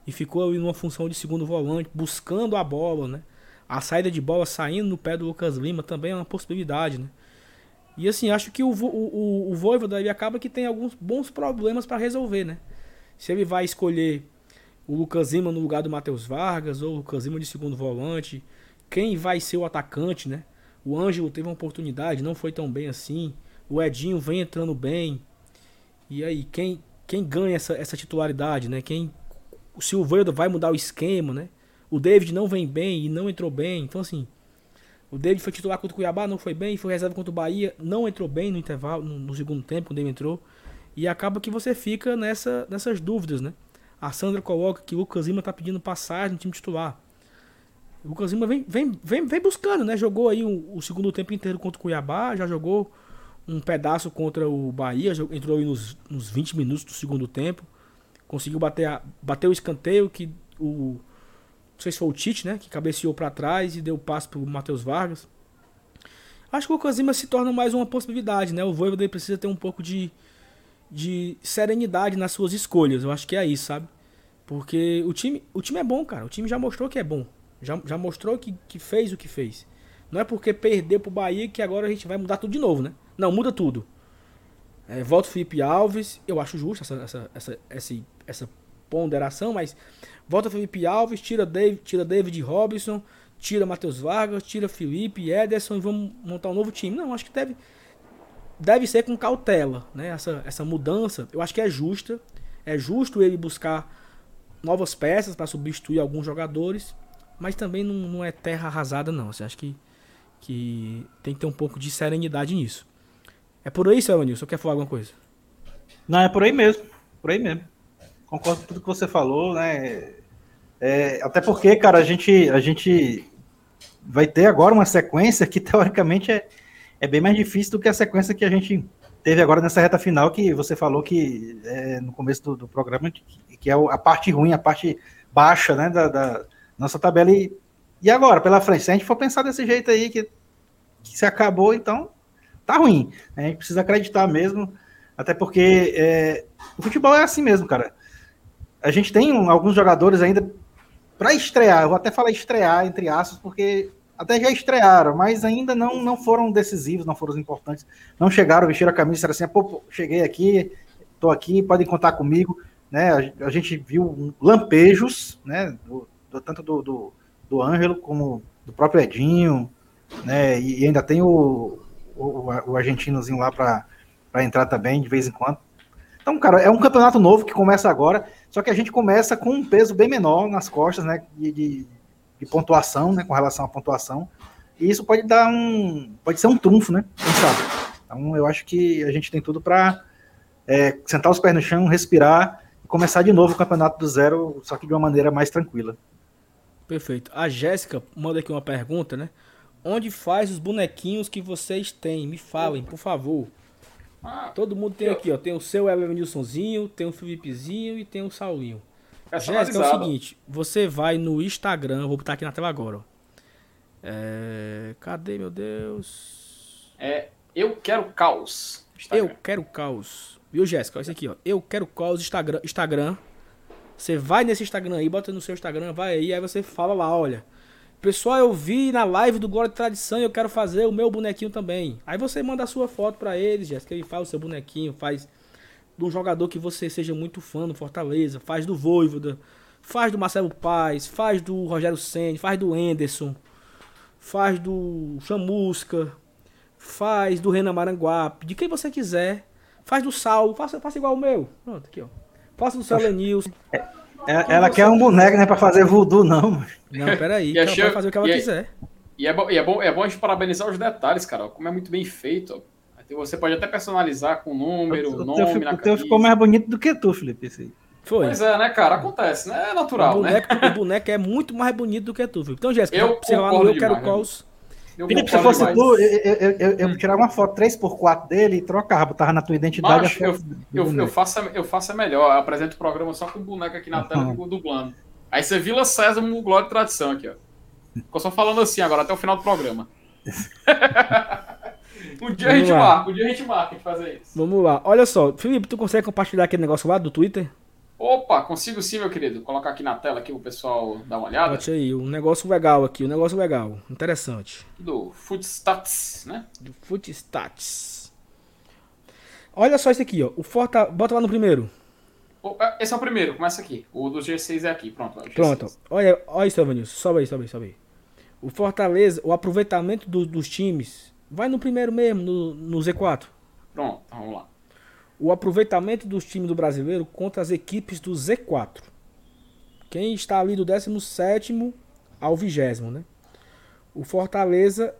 e ficou ali numa função de segundo volante, buscando a bola, né? A saída de bola saindo no pé do Lucas Lima também é uma possibilidade, né? E assim, acho que o, o, o, o Voivoda ele acaba que tem alguns bons problemas para resolver, né? Se ele vai escolher o Lucas Lima no lugar do Matheus Vargas ou o Lucas Lima de segundo volante, quem vai ser o atacante, né? O Ângelo teve uma oportunidade, não foi tão bem assim. O Edinho vem entrando bem. E aí, quem, quem ganha essa, essa titularidade, né? Quem, o Silveira vai mudar o esquema, né? O David não vem bem e não entrou bem. Então, assim, o David foi titular contra o Cuiabá, não foi bem, foi reserva contra o Bahia, não entrou bem no intervalo, no, no segundo tempo, quando ele entrou. E acaba que você fica nessa, nessas dúvidas, né? A Sandra coloca que o Lucas Lima tá pedindo passagem no time titular. O Lucas Lima vem, vem, vem, vem buscando, né? Jogou aí o, o, segundo tempo inteiro contra o Cuiabá, já jogou um pedaço contra o Bahia, entrou aí nos, nos 20 minutos do segundo tempo. Conseguiu bater, a, bater o escanteio que o não sei se foi o Tite, né? Que cabeceou para trás e deu passo pro Matheus Vargas. Acho que o Lima se torna mais uma possibilidade, né? O Voivoda precisa ter um pouco de, de serenidade nas suas escolhas. Eu acho que é isso, sabe? Porque o time, o time é bom, cara. O time já mostrou que é bom. Já, já mostrou que, que fez o que fez. Não é porque perdeu pro Bahia que agora a gente vai mudar tudo de novo, né? Não, muda tudo. É, volta o Felipe Alves. Eu acho justo essa, essa, essa, essa, essa ponderação, mas volta Felipe Alves, tira David, tira David Robinson, tira Matheus Vargas, tira Felipe, Ederson e vamos montar um novo time. Não, acho que deve deve ser com cautela, né? Essa, essa mudança, eu acho que é justa. É justo ele buscar novas peças para substituir alguns jogadores, mas também não, não é terra arrasada não. Você acha que que tem que ter um pouco de serenidade nisso. É por aí, seu Nilson? Quer falar alguma coisa? Não, é por aí mesmo. Por aí mesmo concordo com tudo que você falou, né? É, até porque, cara, a gente, a gente vai ter agora uma sequência que teoricamente é, é bem mais difícil do que a sequência que a gente teve agora nessa reta final, que você falou que é, no começo do, do programa, que, é a parte ruim, a parte baixa né, da, da nossa tabela. E, e agora, pela frente, se a gente for pensar desse jeito aí, que, que se acabou, então tá ruim. Né? A gente precisa acreditar mesmo, até porque é, o futebol é assim mesmo, cara a gente tem alguns jogadores ainda para estrear, eu vou até falar estrear entre aspas, porque até já estrearam, mas ainda não, não foram decisivos, não foram importantes, não chegaram, vestiram a camisa e disseram assim, pô, cheguei aqui, estou aqui, podem contar comigo. Né? A, a gente viu lampejos, né? Do, do, tanto do, do, do Ângelo como do próprio Edinho, né? E, e ainda tem o, o, o argentinozinho lá para entrar também de vez em quando. Então, cara, é um campeonato novo que começa agora, só que a gente começa com um peso bem menor nas costas, né? De, de, de pontuação, né? Com relação à pontuação. E isso pode dar um. Pode ser um trunfo, né? Quem sabe? Então, eu acho que a gente tem tudo para é, sentar os pés no chão, respirar e começar de novo o campeonato do zero, só que de uma maneira mais tranquila. Perfeito. A Jéssica manda aqui uma pergunta, né? Onde faz os bonequinhos que vocês têm? Me falem, por favor. Ah, Todo mundo tem aqui, ó. Tem o seu Evanilsonzinho, tem o Felipezinho e tem o Saulinho. Jéssica, é o seguinte, você vai no Instagram, vou botar aqui na tela agora, ó. É... Cadê, meu Deus? É, eu quero caos. Instagram. Eu quero caos. Viu, Jéssica? Olha isso aqui, ó. Eu quero caos Instagram. Instagram. Você vai nesse Instagram aí, bota no seu Instagram, vai aí, aí você fala lá, olha. Pessoal, eu vi na live do Glória de Tradição e eu quero fazer o meu bonequinho também. Aí você manda a sua foto para eles, Jéssica, e faz o seu bonequinho, faz de um jogador que você seja muito fã do Fortaleza, faz do Voivoda, faz do Marcelo Paz, faz do Rogério Senna, faz do Enderson, faz do Chamusca, faz do Renan Maranguape, de quem você quiser. Faz do Saulo, faça, faça igual o meu. Pronto, aqui, ó. Faça do seu Lenilson. É, é, ela quer um boneco, né, pra fazer voodoo, não. Não, peraí, ela pode fazer o que ela e quiser. E é, bom, e, é bom, é bom a gente parabenizar os detalhes, cara, como é muito bem feito. Você pode até personalizar com número, o nome teu, na O teu ficou mais bonito do que tu, Felipe, esse aí. Foi. Pois é, né, cara? Acontece, né? É natural, o boneco, né? O boneco é muito mais bonito do que tu, Felipe. Então, Jéssica, eu você lá no Eu Quero Calls... Eu Felipe, se fosse demais. tu, eu, eu, eu, eu tirava uma foto 3x4 dele e trocava, botava na tua identidade. Macho, eu, eu, eu, faço, eu faço a melhor, eu apresento o programa só com o boneco aqui na tela uhum. dublando. Aí você Vila César, Glória de Tradição aqui, ó. Ficou só falando assim agora, até o final do programa. um dia Vamos a gente lá. marca, um dia a gente marca de fazer isso. Vamos lá. Olha só, Felipe, tu consegue compartilhar aquele negócio lá do Twitter? Opa, consigo sim, meu querido. Vou colocar aqui na tela aqui o pessoal dar uma olhada. Bote aí, um negócio legal aqui, um negócio legal, interessante. Do Footstats, né? Do Footstats. Olha só esse aqui, ó. O Forta, bota lá no primeiro. É, esse é o primeiro, começa aqui. O dos G6 é aqui, pronto. Ó, pronto. Olha, olha isso, Evanilson. Sobe aí, sobe aí, sobe aí. O Fortaleza, o aproveitamento do, dos times, vai no primeiro mesmo, no, no Z4. Pronto, vamos lá o aproveitamento dos times do brasileiro contra as equipes do Z4. Quem está ali do 17 ao 20, né? O Fortaleza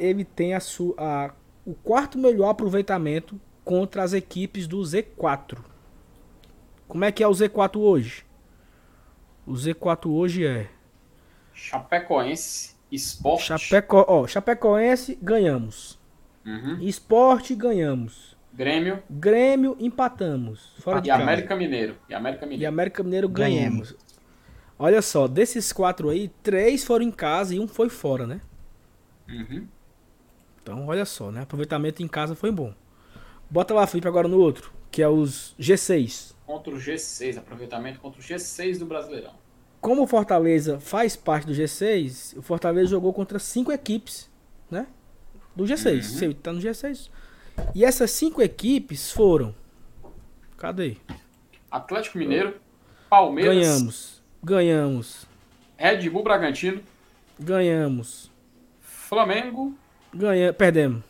ele tem a sua, a, o quarto melhor aproveitamento contra as equipes do Z4. Como é que é o Z4 hoje? O Z4 hoje é Chapecoense, Esporte. Chapeco, ó, Chapecoense ganhamos. Uhum. Esporte ganhamos. Grêmio. Grêmio empatamos. Fora e de casa. América Mineiro. E América Mineiro. E América Mineiro ganhamos. ganhamos. Olha só, desses quatro aí, três foram em casa e um foi fora, né? Uhum. Então, olha só, né? Aproveitamento em casa foi bom. Bota lá, Felipe, agora no outro, que é os G6. Contra o G6, aproveitamento contra o G6 do Brasileirão. Como o Fortaleza faz parte do G6, o Fortaleza jogou contra cinco equipes, né? Do G6. Uhum. Você tá no G6. E essas cinco equipes foram. Cadê? Atlético Mineiro, Palmeiras. Ganhamos. Ganhamos. Red Bull Bragantino. Ganhamos. Flamengo. Ganha... Perdemos.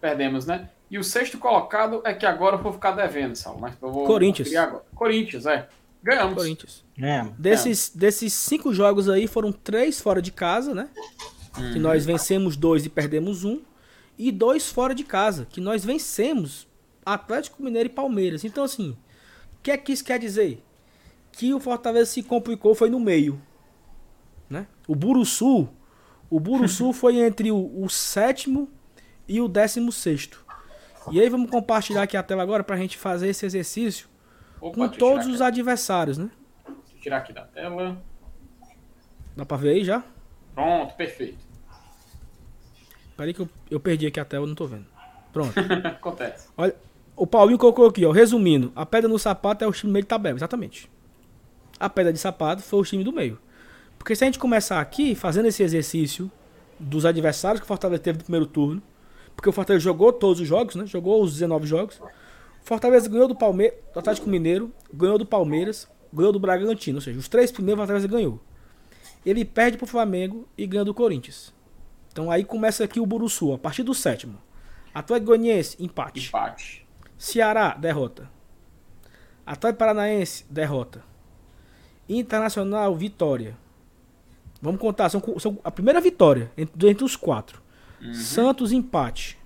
Perdemos, né? E o sexto colocado é que agora eu vou ficar devendo, Saulo. Mas eu vou Corinthians. Agora. Corinthians, é. Ganhamos. Corinthians. É. Desses, desses cinco jogos aí, foram três fora de casa, né? Uhum. Que nós vencemos dois e perdemos um e dois fora de casa, que nós vencemos Atlético Mineiro e Palmeiras. Então, assim, o que é que isso quer dizer? Que o Fortaleza se complicou foi no meio. Né? O Buruçu, o Buruçu foi entre o, o, sétimo e o décimo sexto. E aí vamos compartilhar aqui a tela agora para a gente fazer esse exercício Opa, com todos os adversários, né? Deixa eu tirar aqui da tela. Dá para ver aí já? Pronto, perfeito. Peraí que eu, eu perdi aqui a tela, não tô vendo. Pronto. Acontece. Olha, o Paulinho colocou aqui, ó. Resumindo, a pedra no sapato é o time meio de tabela, exatamente. A pedra de sapato foi o time do meio. Porque se a gente começar aqui fazendo esse exercício dos adversários que o Fortaleza teve no primeiro turno, porque o Fortaleza jogou todos os jogos, né? Jogou os 19 jogos. O Fortaleza ganhou do Palmeiras, do Atlético Mineiro, ganhou do Palmeiras, ganhou do Bragantino, ou seja, os três primeiros Fortaleza ganhou. Ele perde pro Flamengo e ganha do Corinthians. Então aí começa aqui o Buruçu, a partir do sétimo. Atlético Goianiense, empate. Empate. Ceará, derrota. Atlético Paranaense, derrota. Internacional, vitória. Vamos contar, são, são a primeira vitória entre, entre os quatro. Uhum. Santos, empate.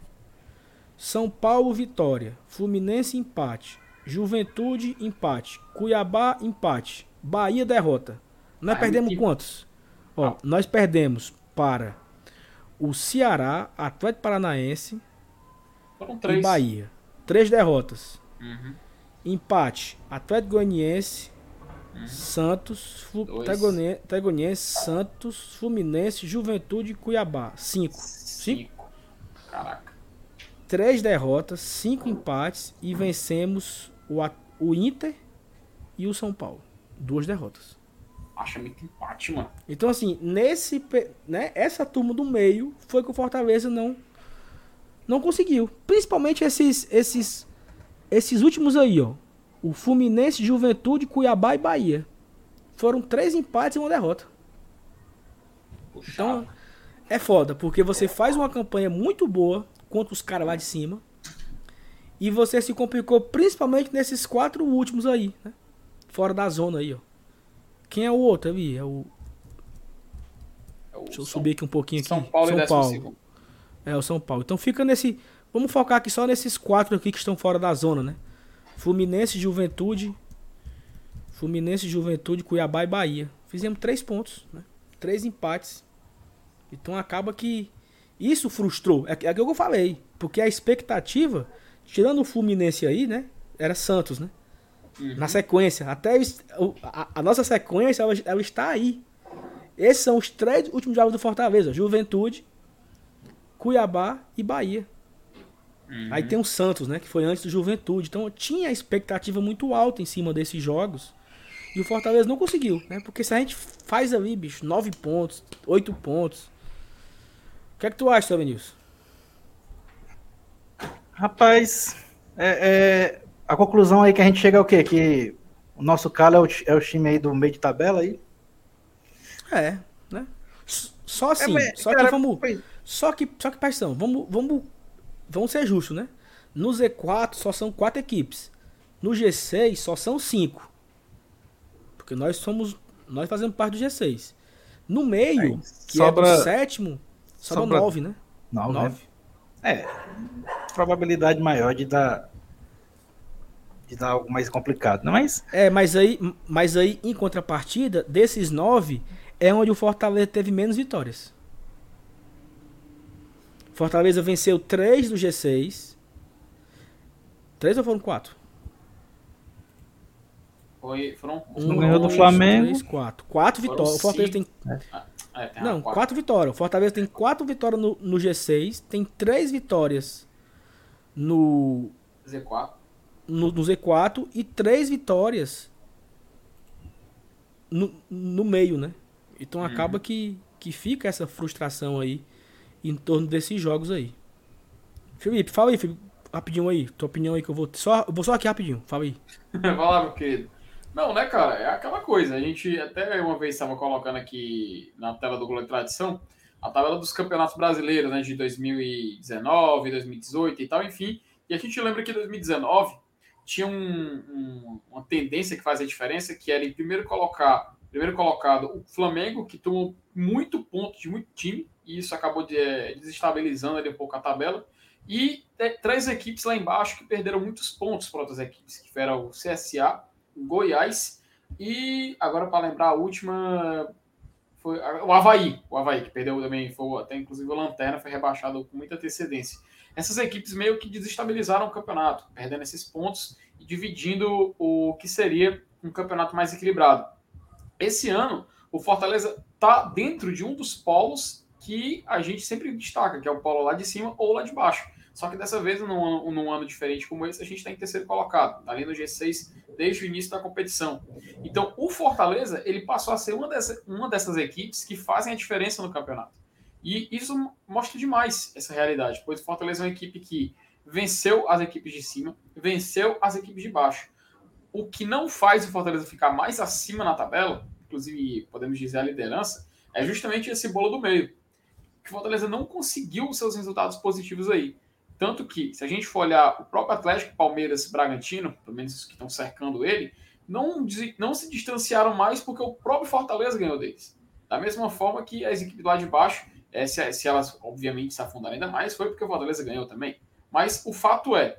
São Paulo, vitória. Fluminense, empate. Juventude, empate. Cuiabá, empate. Bahia, derrota. Nós perdemos que... quantos? Ó, ah. nós perdemos para o Ceará, Atlético Paranaense e Bahia. Três derrotas. Uhum. Empate, Atlético Goianiense, uhum. Santos, Goianiense, Santos, Fluminense, Juventude e Cuiabá. Cinco. Cinco? cinco. Caraca. Três derrotas, cinco empates e vencemos o, o Inter e o São Paulo. Duas derrotas acha muito empate, mano. Então, assim, nesse. Né, essa turma do meio foi que o Fortaleza não. Não conseguiu. Principalmente esses. Esses, esses últimos aí, ó. O Fluminense, Juventude, Cuiabá e Bahia. Foram três empates e uma derrota. Puxa. Então, é foda, porque você faz uma campanha muito boa contra os caras lá de cima. E você se complicou principalmente nesses quatro últimos aí, né? Fora da zona aí, ó. Quem é o outro ali? É o. É o Deixa eu São... subir aqui um pouquinho aqui. São Paulo São Paulo. É, o São Paulo. Então fica nesse. Vamos focar aqui só nesses quatro aqui que estão fora da zona, né? Fluminense, Juventude. Fluminense, Juventude, Cuiabá e Bahia. Fizemos três pontos, né? Três empates. Então acaba que. Isso frustrou. É, é aquilo que eu falei. Porque a expectativa, tirando o Fluminense aí, né? Era Santos, né? Uhum. Na sequência. Até a, a nossa sequência, ela, ela, está aí. Esses são os três últimos jogos do Fortaleza: Juventude, Cuiabá e Bahia. Uhum. Aí tem o Santos, né? Que foi antes do Juventude. Então tinha expectativa muito alta em cima desses jogos. E o Fortaleza não conseguiu, né? Porque se a gente faz ali, bicho, nove pontos, oito pontos. O que é que tu acha, Nilson? Rapaz, é, é, a conclusão aí que a gente chega é o quê? Que o nosso Calo é o, é o time aí do meio de tabela aí? É, né? Só assim, é, mas, só cara, que vamos. Foi... Só que, só que, paixão, vamos, vamos, vamos ser justos, né? No Z4 só são quatro equipes. No G6 só são cinco. Porque nós somos. Nós fazemos parte do G6. No meio, Aí, que sobra, é do sétimo, sobra, sobra nove, né? Nove. Né? nove. Né? É. Probabilidade maior de dar de dar algo mais complicado, não é isso? É, mas aí, mas aí, em contrapartida, desses nove, é onde o Fortaleza teve menos vitórias. Fortaleza venceu três do G6. Três ou foram quatro? Foi, foram um, ganhou do Flamengo. Três, quatro. Quatro vitórias. O Fortaleza tem. É. Ah, é, não, quatro. quatro vitórias. O Fortaleza tem quatro vitórias no, no G6, tem três vitórias no Z4 no, no Z4 e três vitórias no, no meio, né? Então uhum. acaba que, que fica essa frustração aí em torno desses jogos aí. Felipe, fala aí, Felipe, rapidinho aí, tua opinião aí que eu vou só eu vou só aqui rapidinho, fala aí. Vai lá, meu querido. Não, né, cara, é aquela coisa. A gente até uma vez estava colocando aqui na tela do Globo Tradição a tabela dos campeonatos brasileiros, né, de 2019, 2018 e tal, enfim. E a gente lembra que 2019 tinha um, um, uma tendência que fazia diferença, que era em primeiro colocar, primeiro colocado o Flamengo, que tomou muito ponto de muito time, e isso acabou de, é, desestabilizando ali um pouco a tabela. E três equipes lá embaixo que perderam muitos pontos para outras equipes, que eram o CSA, o Goiás e agora para lembrar a última foi o Havaí, o Havaí que perdeu também, foi até inclusive o Lanterna foi rebaixado com muita antecedência essas equipes meio que desestabilizaram o campeonato, perdendo esses pontos e dividindo o que seria um campeonato mais equilibrado. Esse ano, o Fortaleza está dentro de um dos polos que a gente sempre destaca, que é o polo lá de cima ou lá de baixo. Só que dessa vez, num, num ano diferente como esse, a gente está em terceiro colocado, ali no G6, desde o início da competição. Então, o Fortaleza, ele passou a ser uma, dessa, uma dessas equipes que fazem a diferença no campeonato. E isso mostra demais essa realidade, pois o Fortaleza é uma equipe que venceu as equipes de cima, venceu as equipes de baixo. O que não faz o Fortaleza ficar mais acima na tabela, inclusive podemos dizer a liderança, é justamente esse bolo do meio. Que o Fortaleza não conseguiu os seus resultados positivos aí. Tanto que, se a gente for olhar o próprio Atlético, Palmeiras Bragantino, pelo menos os que estão cercando ele, não, não se distanciaram mais porque o próprio Fortaleza ganhou deles. Da mesma forma que as equipes lá de baixo, é, se, se elas obviamente se afundaram ainda mais, foi porque o Fortaleza ganhou também. Mas o fato é,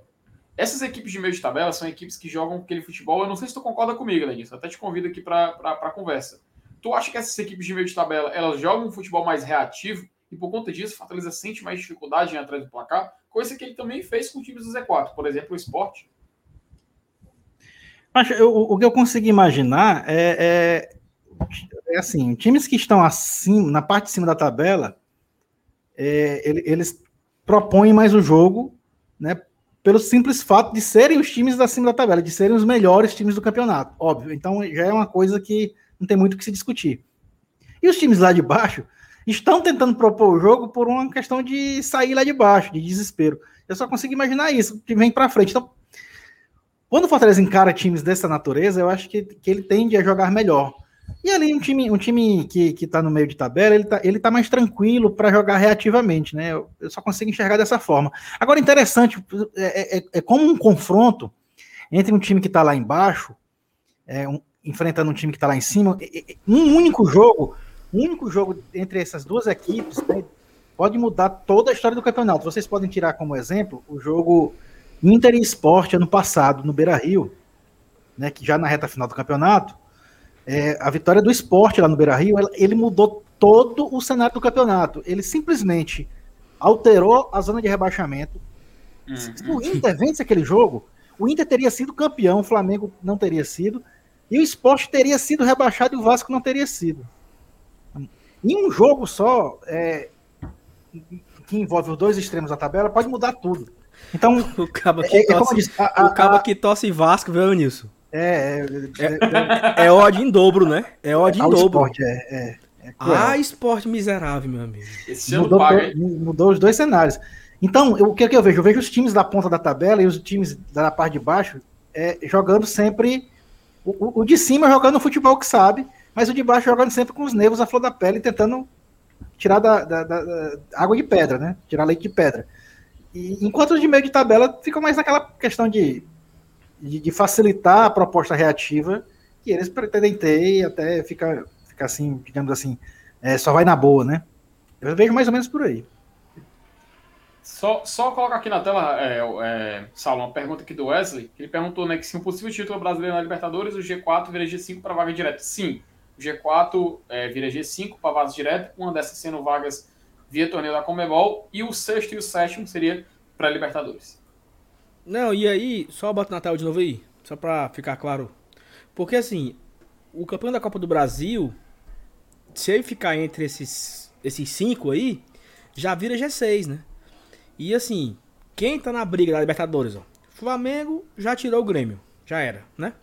essas equipes de meio de tabela são equipes que jogam aquele futebol. Eu não sei se tu concorda comigo, Lenilson. Até te convido aqui para a conversa. Tu acha que essas equipes de meio de tabela elas jogam um futebol mais reativo e por conta disso o Fortaleza sente mais dificuldade em atrás do placar? Coisa que ele também fez com times do Z4, por exemplo, o Sport. Mas eu, o que eu consegui imaginar é, é, é, assim, times que estão assim, na parte de cima da tabela, é, eles propõem mais o jogo, né? Pelo simples fato de serem os times da cima da tabela, de serem os melhores times do campeonato, óbvio. Então já é uma coisa que não tem muito o que se discutir. E os times lá de baixo estão tentando propor o jogo por uma questão de sair lá de baixo, de desespero. Eu só consigo imaginar isso, que vem para frente. Então, quando o Fortaleza encara times dessa natureza, eu acho que, que ele tende a jogar melhor. E ali um time, um time que, que tá no meio de tabela, ele tá, ele tá mais tranquilo para jogar reativamente, né? Eu, eu, só consigo enxergar dessa forma. Agora, interessante, é, é, é como um confronto entre um time que está lá embaixo, é, um, enfrentando um time que está lá em cima, um único jogo, um único jogo entre essas duas equipes né, pode mudar toda a história do campeonato. Vocês podem tirar como exemplo o jogo Inter e Sport ano passado, no Beira Rio, né, que já na reta final do campeonato, é, a vitória do esporte lá no Beira Rio, ele mudou todo o cenário do campeonato. Ele simplesmente alterou a zona de rebaixamento. Uhum. Se o Inter vence aquele jogo, o Inter teria sido campeão, o Flamengo não teria sido, e o esporte teria sido rebaixado e o Vasco não teria sido. Em um jogo só, é, que envolve os dois extremos da tabela, pode mudar tudo. Então, o cabo que, é, é tosse, disse, a, a, o cabo que tosse Vasco, viu, Nilson? É, é, é, é, ódio em dobro, né? É ódio em dobro. Esporte, é, é, ah, esporte miserável, meu amigo. Esse mudou, paga, mudou os dois cenários. Então, o que, que eu vejo? Eu vejo os times da ponta da tabela e os times da parte de baixo é, jogando sempre. O, o, de cima jogando o futebol que sabe, mas o de baixo jogando sempre com os nervos à flor da pele, tentando tirar da, da, da, da água de pedra, né? Tirar leite de pedra. E, enquanto os de meio de tabela ficam mais naquela questão de, de, de, facilitar a proposta reativa que eles pretendem ter e até fica, fica assim, digamos assim, é, só vai na boa, né? Eu vejo mais ou menos por aí. Só, só colocar aqui na tela, é, é, Saulo, uma pergunta aqui do Wesley. Ele perguntou né, que se um possível título brasileiro na Libertadores, o G4 vira G5 para vaga direta. Sim, o G4 é, vira G5 para vaga direta, uma dessas sendo vagas via torneio da Comebol, e o sexto e o sétimo seria para Libertadores. Não, e aí, só bota na tela de novo aí, só para ficar claro. Porque assim, o campeão da Copa do Brasil, se ele ficar entre esses, esses cinco aí, já vira G6, né? E assim, quem tá na briga da Libertadores, ó, Flamengo já tirou o Grêmio, já era, né?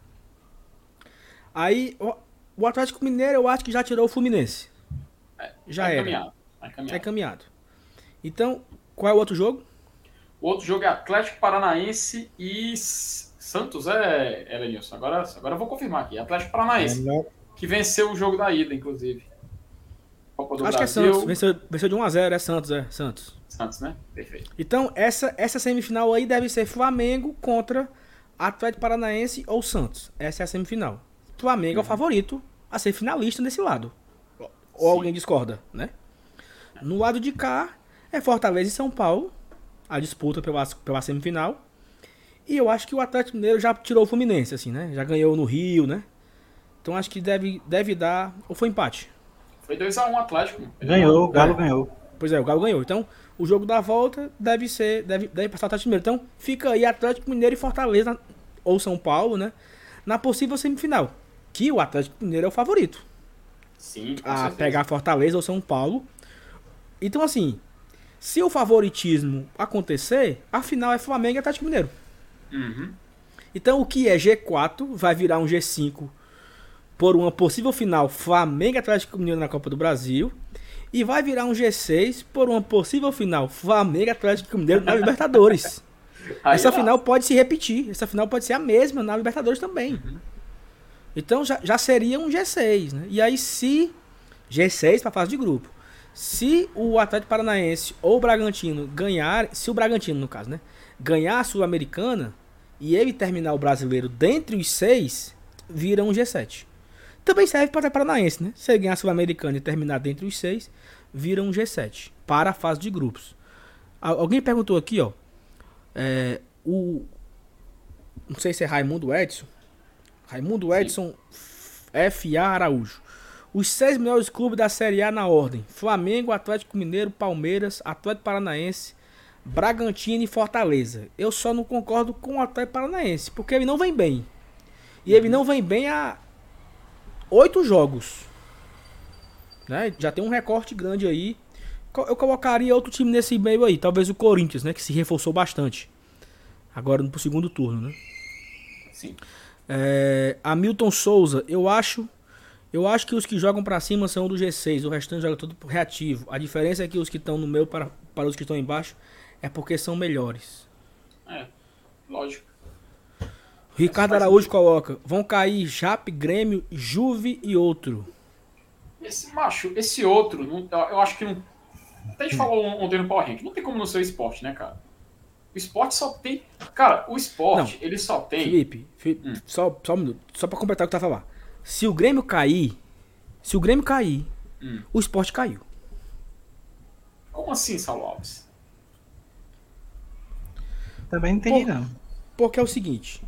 Aí, ó, o Atlético Mineiro eu acho que já tirou o Fluminense. É, já é era. Caminhado. É caminhado. É caminhado. Então, qual é o outro jogo? O outro jogo é Atlético Paranaense e Santos, é, Elenilson. Agora, agora eu vou confirmar aqui. Atlético Paranaense, é, que venceu o jogo da ida, inclusive. Copa do Acho Brasil. que é Santos. Venceu, venceu de 1x0, é Santos, é. Santos. Santos, né? Perfeito. Então, essa, essa semifinal aí deve ser Flamengo contra Atlético Paranaense ou Santos. Essa é a semifinal. Flamengo uhum. é o uhum. favorito a ser finalista nesse lado. Ou alguém discorda, né? No lado de cá, é Fortaleza e São Paulo, a disputa pela, pela semifinal. E eu acho que o Atlético Mineiro já tirou o Fluminense, assim, né? Já ganhou no Rio, né? Então acho que deve, deve dar. Ou foi empate? Foi 2x1 um, Atlético. Ganhou, o Galo é. ganhou. Pois é, o Galo ganhou. Então, o jogo da volta deve ser. Deve, deve passar o Atlético Mineiro. Então, fica aí Atlético Mineiro e Fortaleza, ou São Paulo, né? Na possível semifinal. Que o Atlético Mineiro é o favorito. Sim. a certeza. pegar Fortaleza ou São Paulo. Então, assim, se o favoritismo acontecer, a final é Flamengo e Atlético Mineiro. Uhum. Então, o que é G4 vai virar um G5 por uma possível final Flamengo Atlético Mineiro na Copa do Brasil. E vai virar um G6 por uma possível final Flamengo Atlético Mineiro na Libertadores. essa final pode se repetir. Essa final pode ser a mesma na Libertadores também. Uhum. Então já, já seria um G6, né? E aí se G6 para fase de grupo. Se o Atlético Paranaense ou o Bragantino ganhar, se o Bragantino no caso, né, ganhar a Sul-Americana e ele terminar o brasileiro dentre os seis, vira um G7. Também serve para o Paranaense, né? Se ele ganhar a Sul-Americana e terminar dentre os seis, vira um G7 para a fase de grupos. Alguém perguntou aqui, ó. É, o. Não sei se é Raimundo Edson. Raimundo Edson F.A. Araújo. Os seis melhores clubes da Série A na ordem: Flamengo, Atlético Mineiro, Palmeiras, Atlético Paranaense, Bragantino e Fortaleza. Eu só não concordo com o Atlético Paranaense, porque ele não vem bem. E ele não vem bem há oito jogos. Né? Já tem um recorte grande aí. Eu colocaria outro time nesse meio aí, talvez o Corinthians, né, que se reforçou bastante. Agora no segundo turno, né? Sim. É, Hamilton Souza, eu acho eu acho que os que jogam para cima são do G6, o restante joga tudo reativo. A diferença é que os que estão no meio para, para os que estão embaixo é porque são melhores. É, lógico. Ricardo Araújo coloca: vão cair Jap, Grêmio, Juve e outro. Esse macho, esse outro, não, eu acho que não. Até a gente falou ontem no Power Rank, não tem como não ser esporte, né, cara? O esporte só tem. Cara, o esporte, não. ele só tem. Felipe, Felipe hum. só, só um minuto, só pra completar o que tá falando. Se o Grêmio cair, se o Grêmio cair, hum. o esporte caiu. Como assim, Saulo Alves? Também não entendi, Por, não. Porque é o seguinte.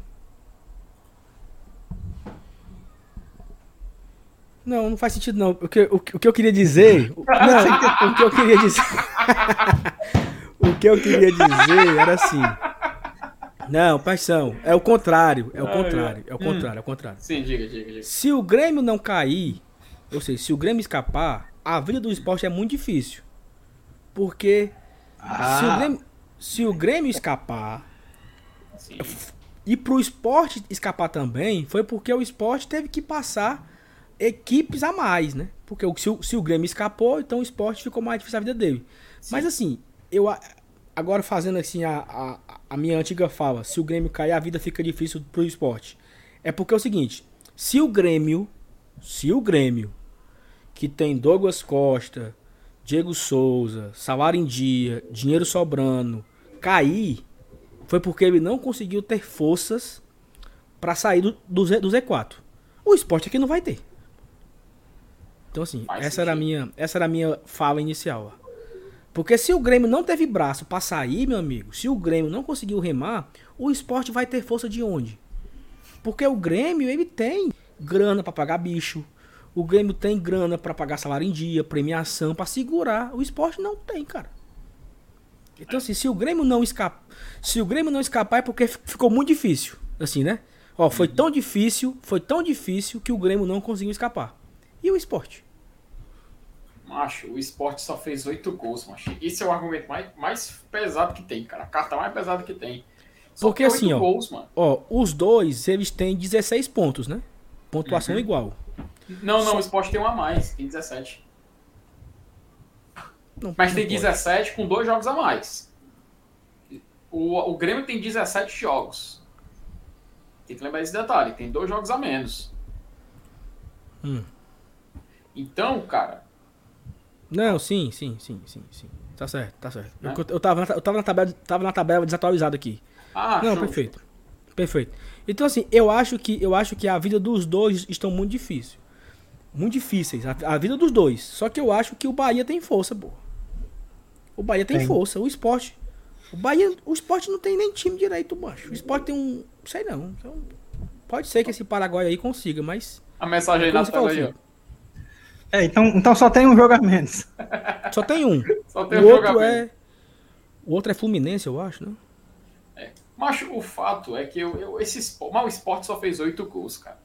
Não, não faz sentido não. O que, o, o que eu queria dizer. não, o que eu queria dizer. o que eu queria dizer era assim. Não, paixão. É o contrário. É o contrário. É o contrário, é o contrário. Sim, diga, diga, diga. Se o Grêmio não cair, ou seja, se o Grêmio escapar, a vida do esporte é muito difícil. Porque ah. se, o Grêmio, se o Grêmio escapar Sim. e pro esporte escapar também, foi porque o esporte teve que passar equipes a mais, né? Porque se o, se o Grêmio escapou, então o esporte ficou mais difícil a vida dele. Sim. Mas assim, eu agora fazendo assim a, a, a, minha antiga fala, se o Grêmio cair, a vida fica difícil pro esporte. É porque é o seguinte, se o Grêmio, se o Grêmio, que tem Douglas Costa, Diego Souza, salário em dia, dinheiro sobrando, cair, foi porque ele não conseguiu ter forças para sair do, do, Z, do Z4. O esporte aqui não vai ter. Então assim, essa era, a minha, essa era a minha fala inicial. Ó. Porque se o Grêmio não teve braço para sair, meu amigo, se o Grêmio não conseguiu remar, o esporte vai ter força de onde? Porque o Grêmio, ele tem grana para pagar bicho. O Grêmio tem grana para pagar salário em dia, premiação, para segurar. O esporte não tem, cara. Então, assim, se o Grêmio não escapar, se o Grêmio não escapar é porque ficou muito difícil, assim, né? Ó, foi tão difícil, foi tão difícil que o Grêmio não conseguiu escapar. E o esporte? Macho, o esporte só fez oito gols, macho. Esse é o argumento mais, mais pesado que tem, cara. A carta mais pesada que tem. Só Porque assim, ó, gols, ó, os dois, eles têm 16 pontos, né? Pontuação uhum. igual. Não, não, só... o esporte tem um a mais, tem 17. Não, Mas tem 17 com dois jogos a mais. O, o Grêmio tem 17 jogos. Tem que lembrar esse detalhe, tem dois jogos a menos. Hum. Então, cara, não, sim, sim, sim, sim, sim. Tá certo, tá certo. É? Eu, eu, tava, eu tava, na tabela, tava na tabela desatualizada aqui. Ah, Não, show. perfeito. Perfeito. Então, assim, eu acho que eu acho que a vida dos dois estão muito difícil. Muito difíceis. A, a vida dos dois. Só que eu acho que o Bahia tem força, pô. O Bahia tem, tem. força. O esporte. O Bahia. O esporte não tem nem time direito, baixo. O esporte tem um. Sei não. Então, pode ser que esse Paraguai aí consiga, mas. A mensagem aí na tela aí, ó. É, então, então só tem um jogo a menos. Só tem um. Só tem o um outro é. O outro é Fluminense, eu acho, né? É. Mas o fato é que eu, eu, esse esporte, mal esporte só fez oito gols, cara.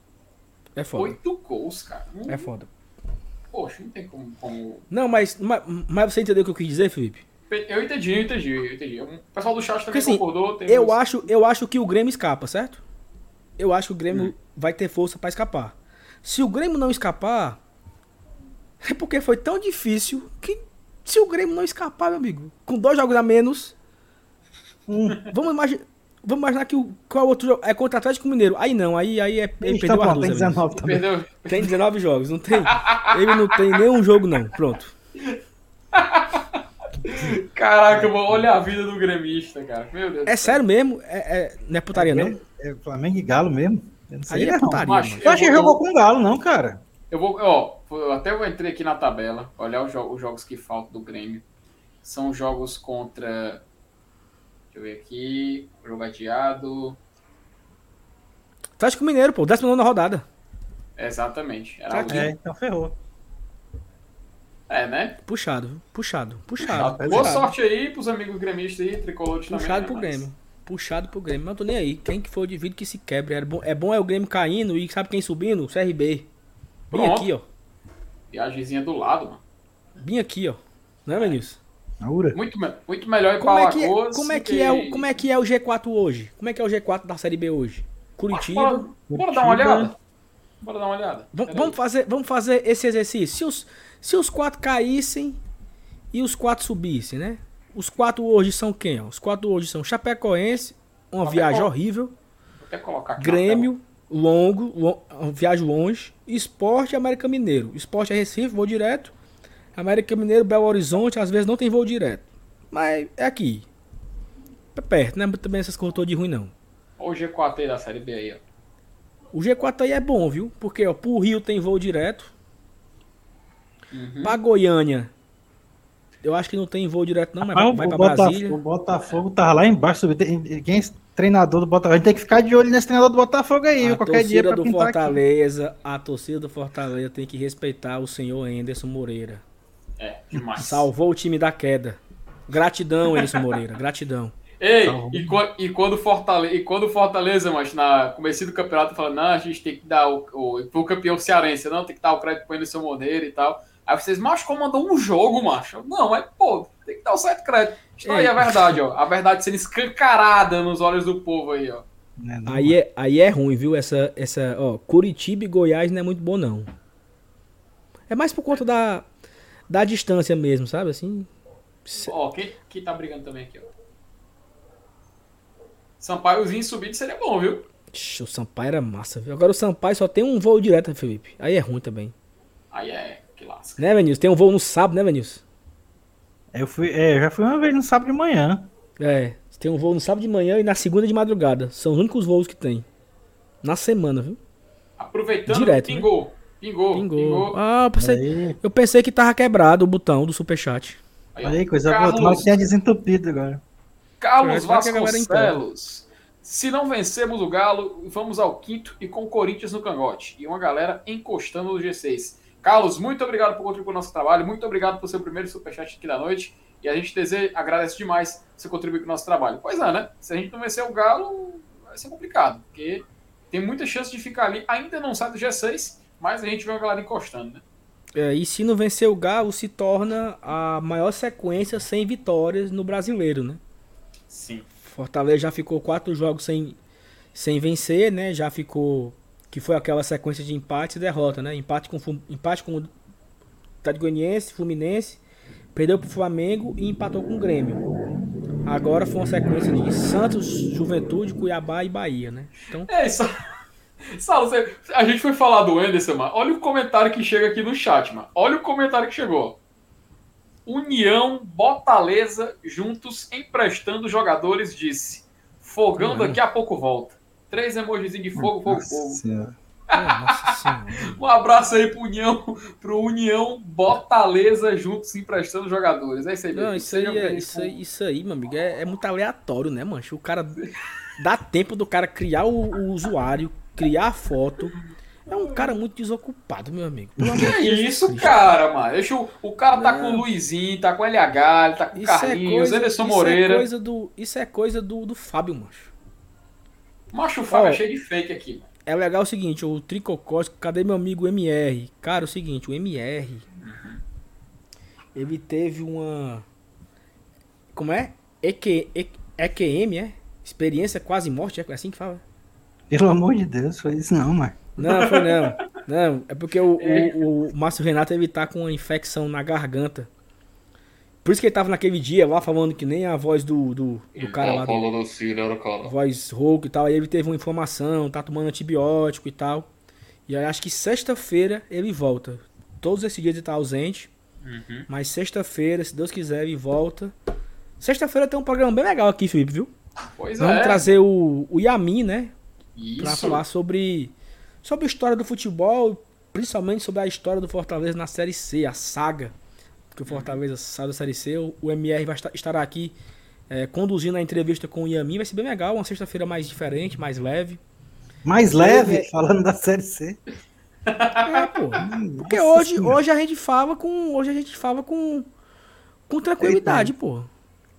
É foda. Oito gols, cara. Hum. É foda. Poxa, não tem como. como... Não, mas, mas, mas, você entendeu o que eu quis dizer, Felipe? Eu entendi, eu entendi, eu entendi. O pessoal do chat também Porque, assim, concordou. eu, acho, eu acho que o Grêmio escapa, certo? Eu acho que o Grêmio hum. vai ter força para escapar. Se o Grêmio não escapar, é porque foi tão difícil que se o Grêmio não escapar, meu amigo, com dois jogos a menos, Hum. Vamos imaginar. Vamos imaginar que o qual outro jogo é contra o Atlético Mineiro. Aí não, aí, aí é, ele perdeu tá a tem Arduza, 19 também. Perdeu. Tem 19 jogos, não tem. Ele não tem nenhum jogo, não. Pronto. Caraca, mano, olha a vida do gremista, cara. Meu Deus. É sério mesmo? É, é- não é putaria, não? É, é Flamengo e Galo mesmo. Eu não sei Aí é não. putaria, mano. Eu acho que jogou com Galo, não, cara. Eu vou, ó, eu até vou entrar aqui na tabela, olhar os, jo- os jogos que faltam do Grêmio. São jogos contra. Deixa eu ver aqui. Jogo adiado. Atlético Mineiro, pô. 19 na rodada. Exatamente. Era Tá o- aqui. É, então ferrou. É, né? Puxado, viu? puxado, puxado. Puxado. Boa sorte aí pros amigos gremistas aí, tricolores também. Puxado né, pro mas- Grêmio. Puxado pro Grêmio. Mas eu tô nem aí. Quem que for de vídeo que se quebre. É bom, é bom é o Grêmio caindo e sabe quem subindo? O CRB. Bem Pronto. aqui, ó. Viagemzinha do lado, mano. Bem aqui, ó. Não é, Vinícius? Aura. Muito, muito melhor ir Como pra é, que, Alagoas. como, é do que é o, como é que é o G4 hoje? Como é que é o G4 da Série B hoje? Bora, Curitiba. bora dar uma olhada? Bora dar uma olhada. Pera Vamos aí. fazer, vamos fazer esse exercício. Se os, se os quatro caíssem e os quatro subissem, né? Os quatro hoje são quem? ó? Os quatro hoje são Chapecoense, uma Chapeco- viagem horrível. Vou até colocar aqui na Grêmio, longo, lo- uma viagem longe. Esporte e América Mineiro. Esporte é Recife, voo direto. América Mineiro, Belo Horizonte, às vezes não tem voo direto. Mas é aqui. É perto, não é também essas coisas de ruim, não. Olha o G4 aí da Série B aí, ó. O G4 aí é bom, viu? Porque, ó, pro Rio tem voo direto. Uhum. Pra Goiânia, eu acho que não tem voo direto, não, mas Mas vai o, pra Botafogo, Brasília. o Botafogo tava lá embaixo. Quem é treinador do Botafogo? A gente tem que ficar de olho nesse treinador do Botafogo aí, viu? A qualquer dia torcida pra do pintar aqui. Fortaleza, a torcida do Fortaleza tem que respeitar o senhor Anderson Moreira. É, demais. Salvou o time da queda. Gratidão, Anderson Moreira, gratidão. Ei, e, qua- e quando Fortaleza, e quando Fortaleza, mas na começo do campeonato, fala, não, a gente tem que dar o, o pro campeão cearense, não, tem que dar o crédito pro Anderson Moreira e tal. Aí vocês, macho, comandou um jogo, macho. Não, mas, pô, tem que dar o certo crédito. Aí Ei. é a verdade, ó. A verdade sendo escancarada nos olhos do povo aí, ó. Né, não, Aí é, aí é ruim, viu? Essa, essa, ó, Curitiba e Goiás não é muito bom, não. É mais por conta da, da distância mesmo, sabe? Assim, Ó, quem, quem tá brigando também aqui, ó. Sampaiozinho subindo seria bom, viu? Ixi, o Sampaio era massa, viu? Agora o Sampaio só tem um voo direto, Felipe. Aí é ruim também. Aí é, que lasca. Né, Venilson? Tem um voo no sábado, né, Venilson? Eu fui, é, eu já fui uma vez no sábado de manhã. É, tem um voo no sábado de manhã e na segunda de madrugada. São os únicos voos que tem. Na semana, viu? Aproveitando, Direto, né? pingou. Pingou, Pingou. pingou. Ah, eu pensei, eu pensei que tava quebrado o botão do superchat. Aí, olha aí, coisa boa. Carlos- que tenha desentupido agora. Carlos galera Vasconcelos. Se não vencemos o Galo, vamos ao quinto e com o Corinthians no cangote. E uma galera encostando no G6. Carlos, muito obrigado por contribuir com o nosso trabalho. Muito obrigado por ser o primeiro superchat aqui da noite. E a gente deseja, agradece demais você contribuir com o nosso trabalho. Pois é, né? Se a gente não vencer o Galo, vai ser complicado. Porque tem muita chance de ficar ali. Ainda não sai do G6, mas a gente vê uma galera encostando, né? É, e se não vencer o Galo, se torna a maior sequência sem vitórias no brasileiro, né? Sim. Fortaleza já ficou quatro jogos sem, sem vencer, né? Já ficou. Que foi aquela sequência de empate e derrota, né? Empate com, empate com o Goianiense, Fluminense, perdeu pro Flamengo e empatou com o Grêmio. Agora foi uma sequência de Santos, Juventude, Cuiabá e Bahia, né? Então, É isso. Saulo, você- a gente foi falar do Anderson, mano. Olha o comentário que chega aqui no chat, mano. Olha o comentário que chegou. União, Botaleza, juntos emprestando jogadores, disse. Fogão daqui a pouco volta. Três emojizinhos de fogo, fogo, Nossa fogo. Senhora. Um abraço aí pro União, pro União, Botaleza, juntos emprestando jogadores. É isso aí, Não, meu. isso aí, é, isso aí, isso aí, meu amigo, é, é muito aleatório, né, mancho? O cara dá tempo do cara criar o, o usuário, criar a foto. É um cara muito desocupado, meu amigo. Pelo Que Jesus isso, Cristo. cara, mano. Deixa o, o cara tá Não. com o Luizinho, tá com o LH, ele tá com o Isso é Carlinhos, coisa, Anderson isso Moreira. é coisa do, isso é coisa do, do Fábio, mancho. Macho Fábio é cheio de fake aqui, mano. É legal o seguinte, o Tricocós, cadê meu amigo MR? Cara, é o seguinte, o MR, ele teve uma, como é? EQ, EQM, é? Experiência quase morte, é assim que fala? Pelo amor de Deus, foi isso não, mano. Não, foi não. Não, é porque o, o, o Márcio Renato ele tá com uma infecção na garganta. Por isso que ele tava naquele dia lá falando que nem a voz do, do, do cara lá. Falando assim, né, cara? Voz rouca e tal. Aí ele teve uma informação, tá tomando antibiótico e tal. E aí acho que sexta-feira ele volta. Todos esses dias ele tá ausente. Uhum. Mas sexta-feira, se Deus quiser, ele volta. Sexta-feira tem um programa bem legal aqui, Felipe, viu? Pois Vamos é. trazer o, o Yamin, né? Isso. Pra falar sobre, sobre a história do futebol, principalmente sobre a história do Fortaleza na Série C, a saga. Que o Fortaleza saiu da Série C. O, o MR vai estar, estará aqui é, conduzindo a entrevista com o Yamin. Vai ser bem legal, uma sexta-feira mais diferente, mais leve. Mais leve, falando da Série C. É, pô. Porque hoje, hoje a gente fala com. Hoje a gente fala com. Com tranquilidade, pô.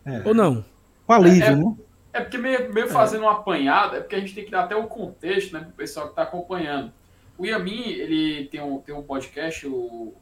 É. Ou não? Com alívio, É, né? É porque meio, meio fazendo uma apanhada, é porque a gente tem que dar até o contexto, né, pro pessoal que tá acompanhando. O Yamin, ele tem um, tem um podcast, o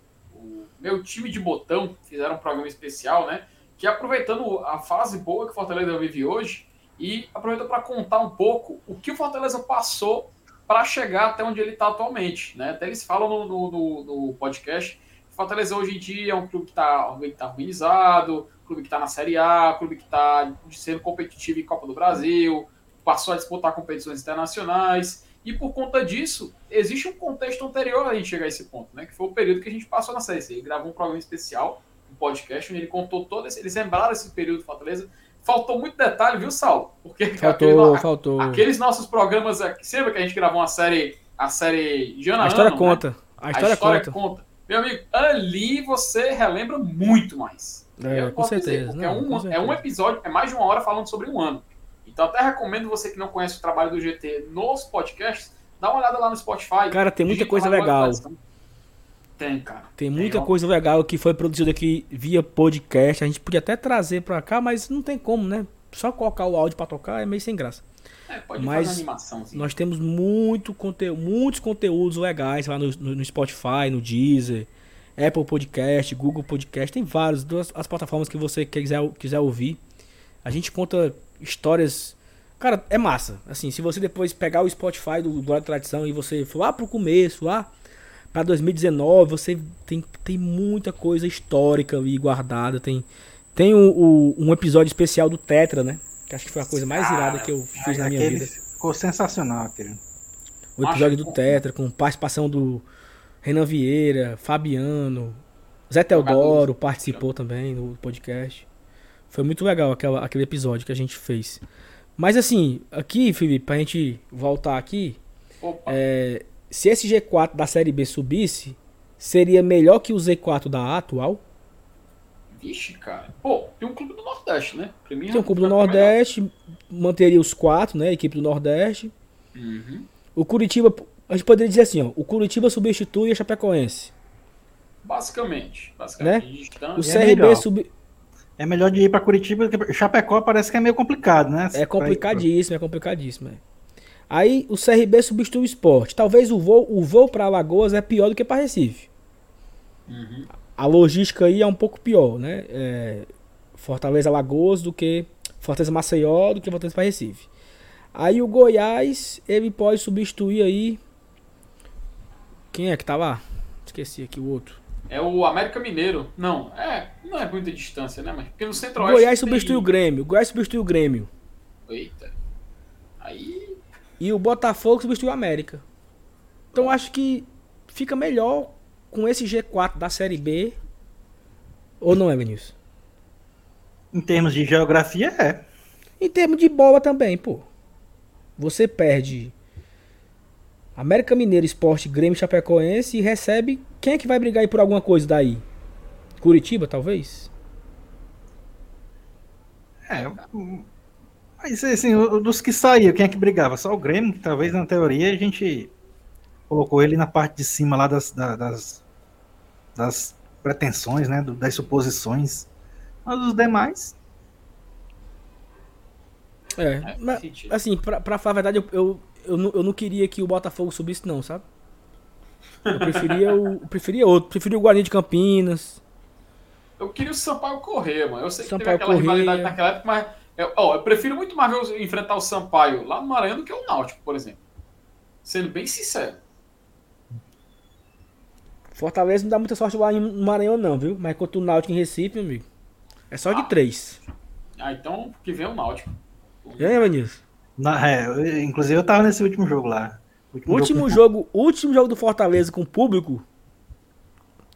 Meu Time de Botão, fizeram um programa especial, né, que aproveitando a fase boa que o Fortaleza vive hoje, e aproveita para contar um pouco o que o Fortaleza passou para chegar até onde ele está atualmente. Né? Até eles falam no, no, no, no podcast o Fortaleza hoje em dia é um clube que está tá organizado, clube que está na Série A, clube que está sendo competitivo em Copa do Brasil, passou a disputar competições internacionais. E por conta disso, existe um contexto anterior a gente chegar a esse ponto, né? Que foi o período que a gente passou na Série C. Ele gravou um programa especial, um podcast, onde ele contou todo esse. Eles lembraram esse período do Fortaleza. Faltou muito detalhe, viu, Saulo? Porque Faltou, aquele- faltou. aqueles nossos programas aqui, você lembra que a gente gravou uma série, a série ano A história ano, né? conta. A história, conta. conta. Meu amigo, ali você relembra muito mais. É, com posso dizer, certeza. porque não, é, um, é certeza. um episódio, é mais de uma hora falando sobre um ano. Então até recomendo você que não conhece o trabalho do GT nos podcasts, dá uma olhada lá no Spotify. Cara, tem muita coisa lá legal. Tem, cara. Tem muita ó. coisa legal que foi produzida aqui via podcast. A gente podia até trazer pra cá, mas não tem como, né? Só colocar o áudio pra tocar é meio sem graça. É, pode Mas fazer animação. Assim. Nós temos muito conte muitos conteúdos legais lá no, no- no Spotify, no Deezer, Apple Podcast, Google Podcast. Tem vários, duas as plataformas que você quiser, quiser ouvir. A gente conta histórias. Cara, é massa. Assim, se você depois pegar o Spotify do Glória e Tradição e você for lá pro começo, lá pra 2019, você tem, tem muita coisa histórica ali guardada. Tem, tem o, o- um episódio especial do Tetra, né? Que acho que foi a coisa mais irada que eu fiz na minha vida. ficou sensacional, aquele. O episódio do Tetra, com participação do Renan Vieira, Fabiano, Zé Teodoro participou também no podcast. Foi muito legal aquela, aquele episódio que a gente fez. Mas assim, aqui, Felipe, pra gente voltar aqui, é, se esse G4 da Série B subisse, seria melhor que o Z4 da atual? vixe, cara. Pô, tem um clube do Nordeste, né? Pra mim, Tem o Clube do tá Nordeste, manteria os quatro, né? A equipe do Nordeste. melhor. Uhum. O Curitiba, a gente poderia dizer assim, ó, o Curitiba substitui a Chapecoense. Basicamente. Basicamente. de distância. O é CRB melhor. sub, É melhor de ir pra Curitiba, porque Chapecó parece que é meio complicado, né? É complicadíssimo, é complicadíssimo. é. Aí o CRB substitui o esporte. Talvez o voo, o voo para Alagoas é pior do que para Recife. Uhum. A logística aí é um pouco pior, né? É, Fortaleza Alagoas do que Fortaleza Maceió do que Fortaleza para Recife. Aí o Goiás, ele pode substituir aí. Quem é que tá lá? Esqueci aqui o outro. É o América Mineiro. Não, é, não é muita distância, né? Mas porque no Centro-Oeste. Goiás tem- substitui o Grêmio. Goiás substitui o Grêmio. Eita. Aí. E o Botafogo substituiu o América. Então acho que fica melhor com esse G4 da Série B. Ou não é, Vinícius? Em termos de geografia, é. Em termos de bola também, pô. Você perde América Mineiro, Esporte, Grêmio, Chapecoense e recebe. Quem é que vai brigar aí por alguma coisa daí? Curitiba, talvez? É. Mas assim, dos que saíram, quem é que brigava? Só o Grêmio, que talvez na teoria a gente colocou ele na parte de cima lá das, da- das, das pretensões, né? das suposições. Mas os demais. É. Mas, assim, pra, pra falar a verdade, eu, eu, eu, não, eu não queria que o Botafogo subisse, não, sabe? Eu preferia, o, eu preferia outro. Preferia o Guarani de Campinas. Eu queria o Sampaio correr, mano. Eu sei que Sampaio teve aquela Corrêa. rivalidade naquela época, mas. Eu, ó, eu prefiro muito mais ver enfrentar o Sampaio lá no Maranhão do que o Náutico, por exemplo. Sendo bem sincero. Fortaleza não dá muita sorte lá em Maranhão, não, viu? Mas contra o Náutico em Recife, meu amigo. É só de três. Ah, então que vem o Náutico. E aí, Vinícius? Na, é, inclusive eu tava nesse último jogo lá. Último jogo, último jogo do Fortaleza com público.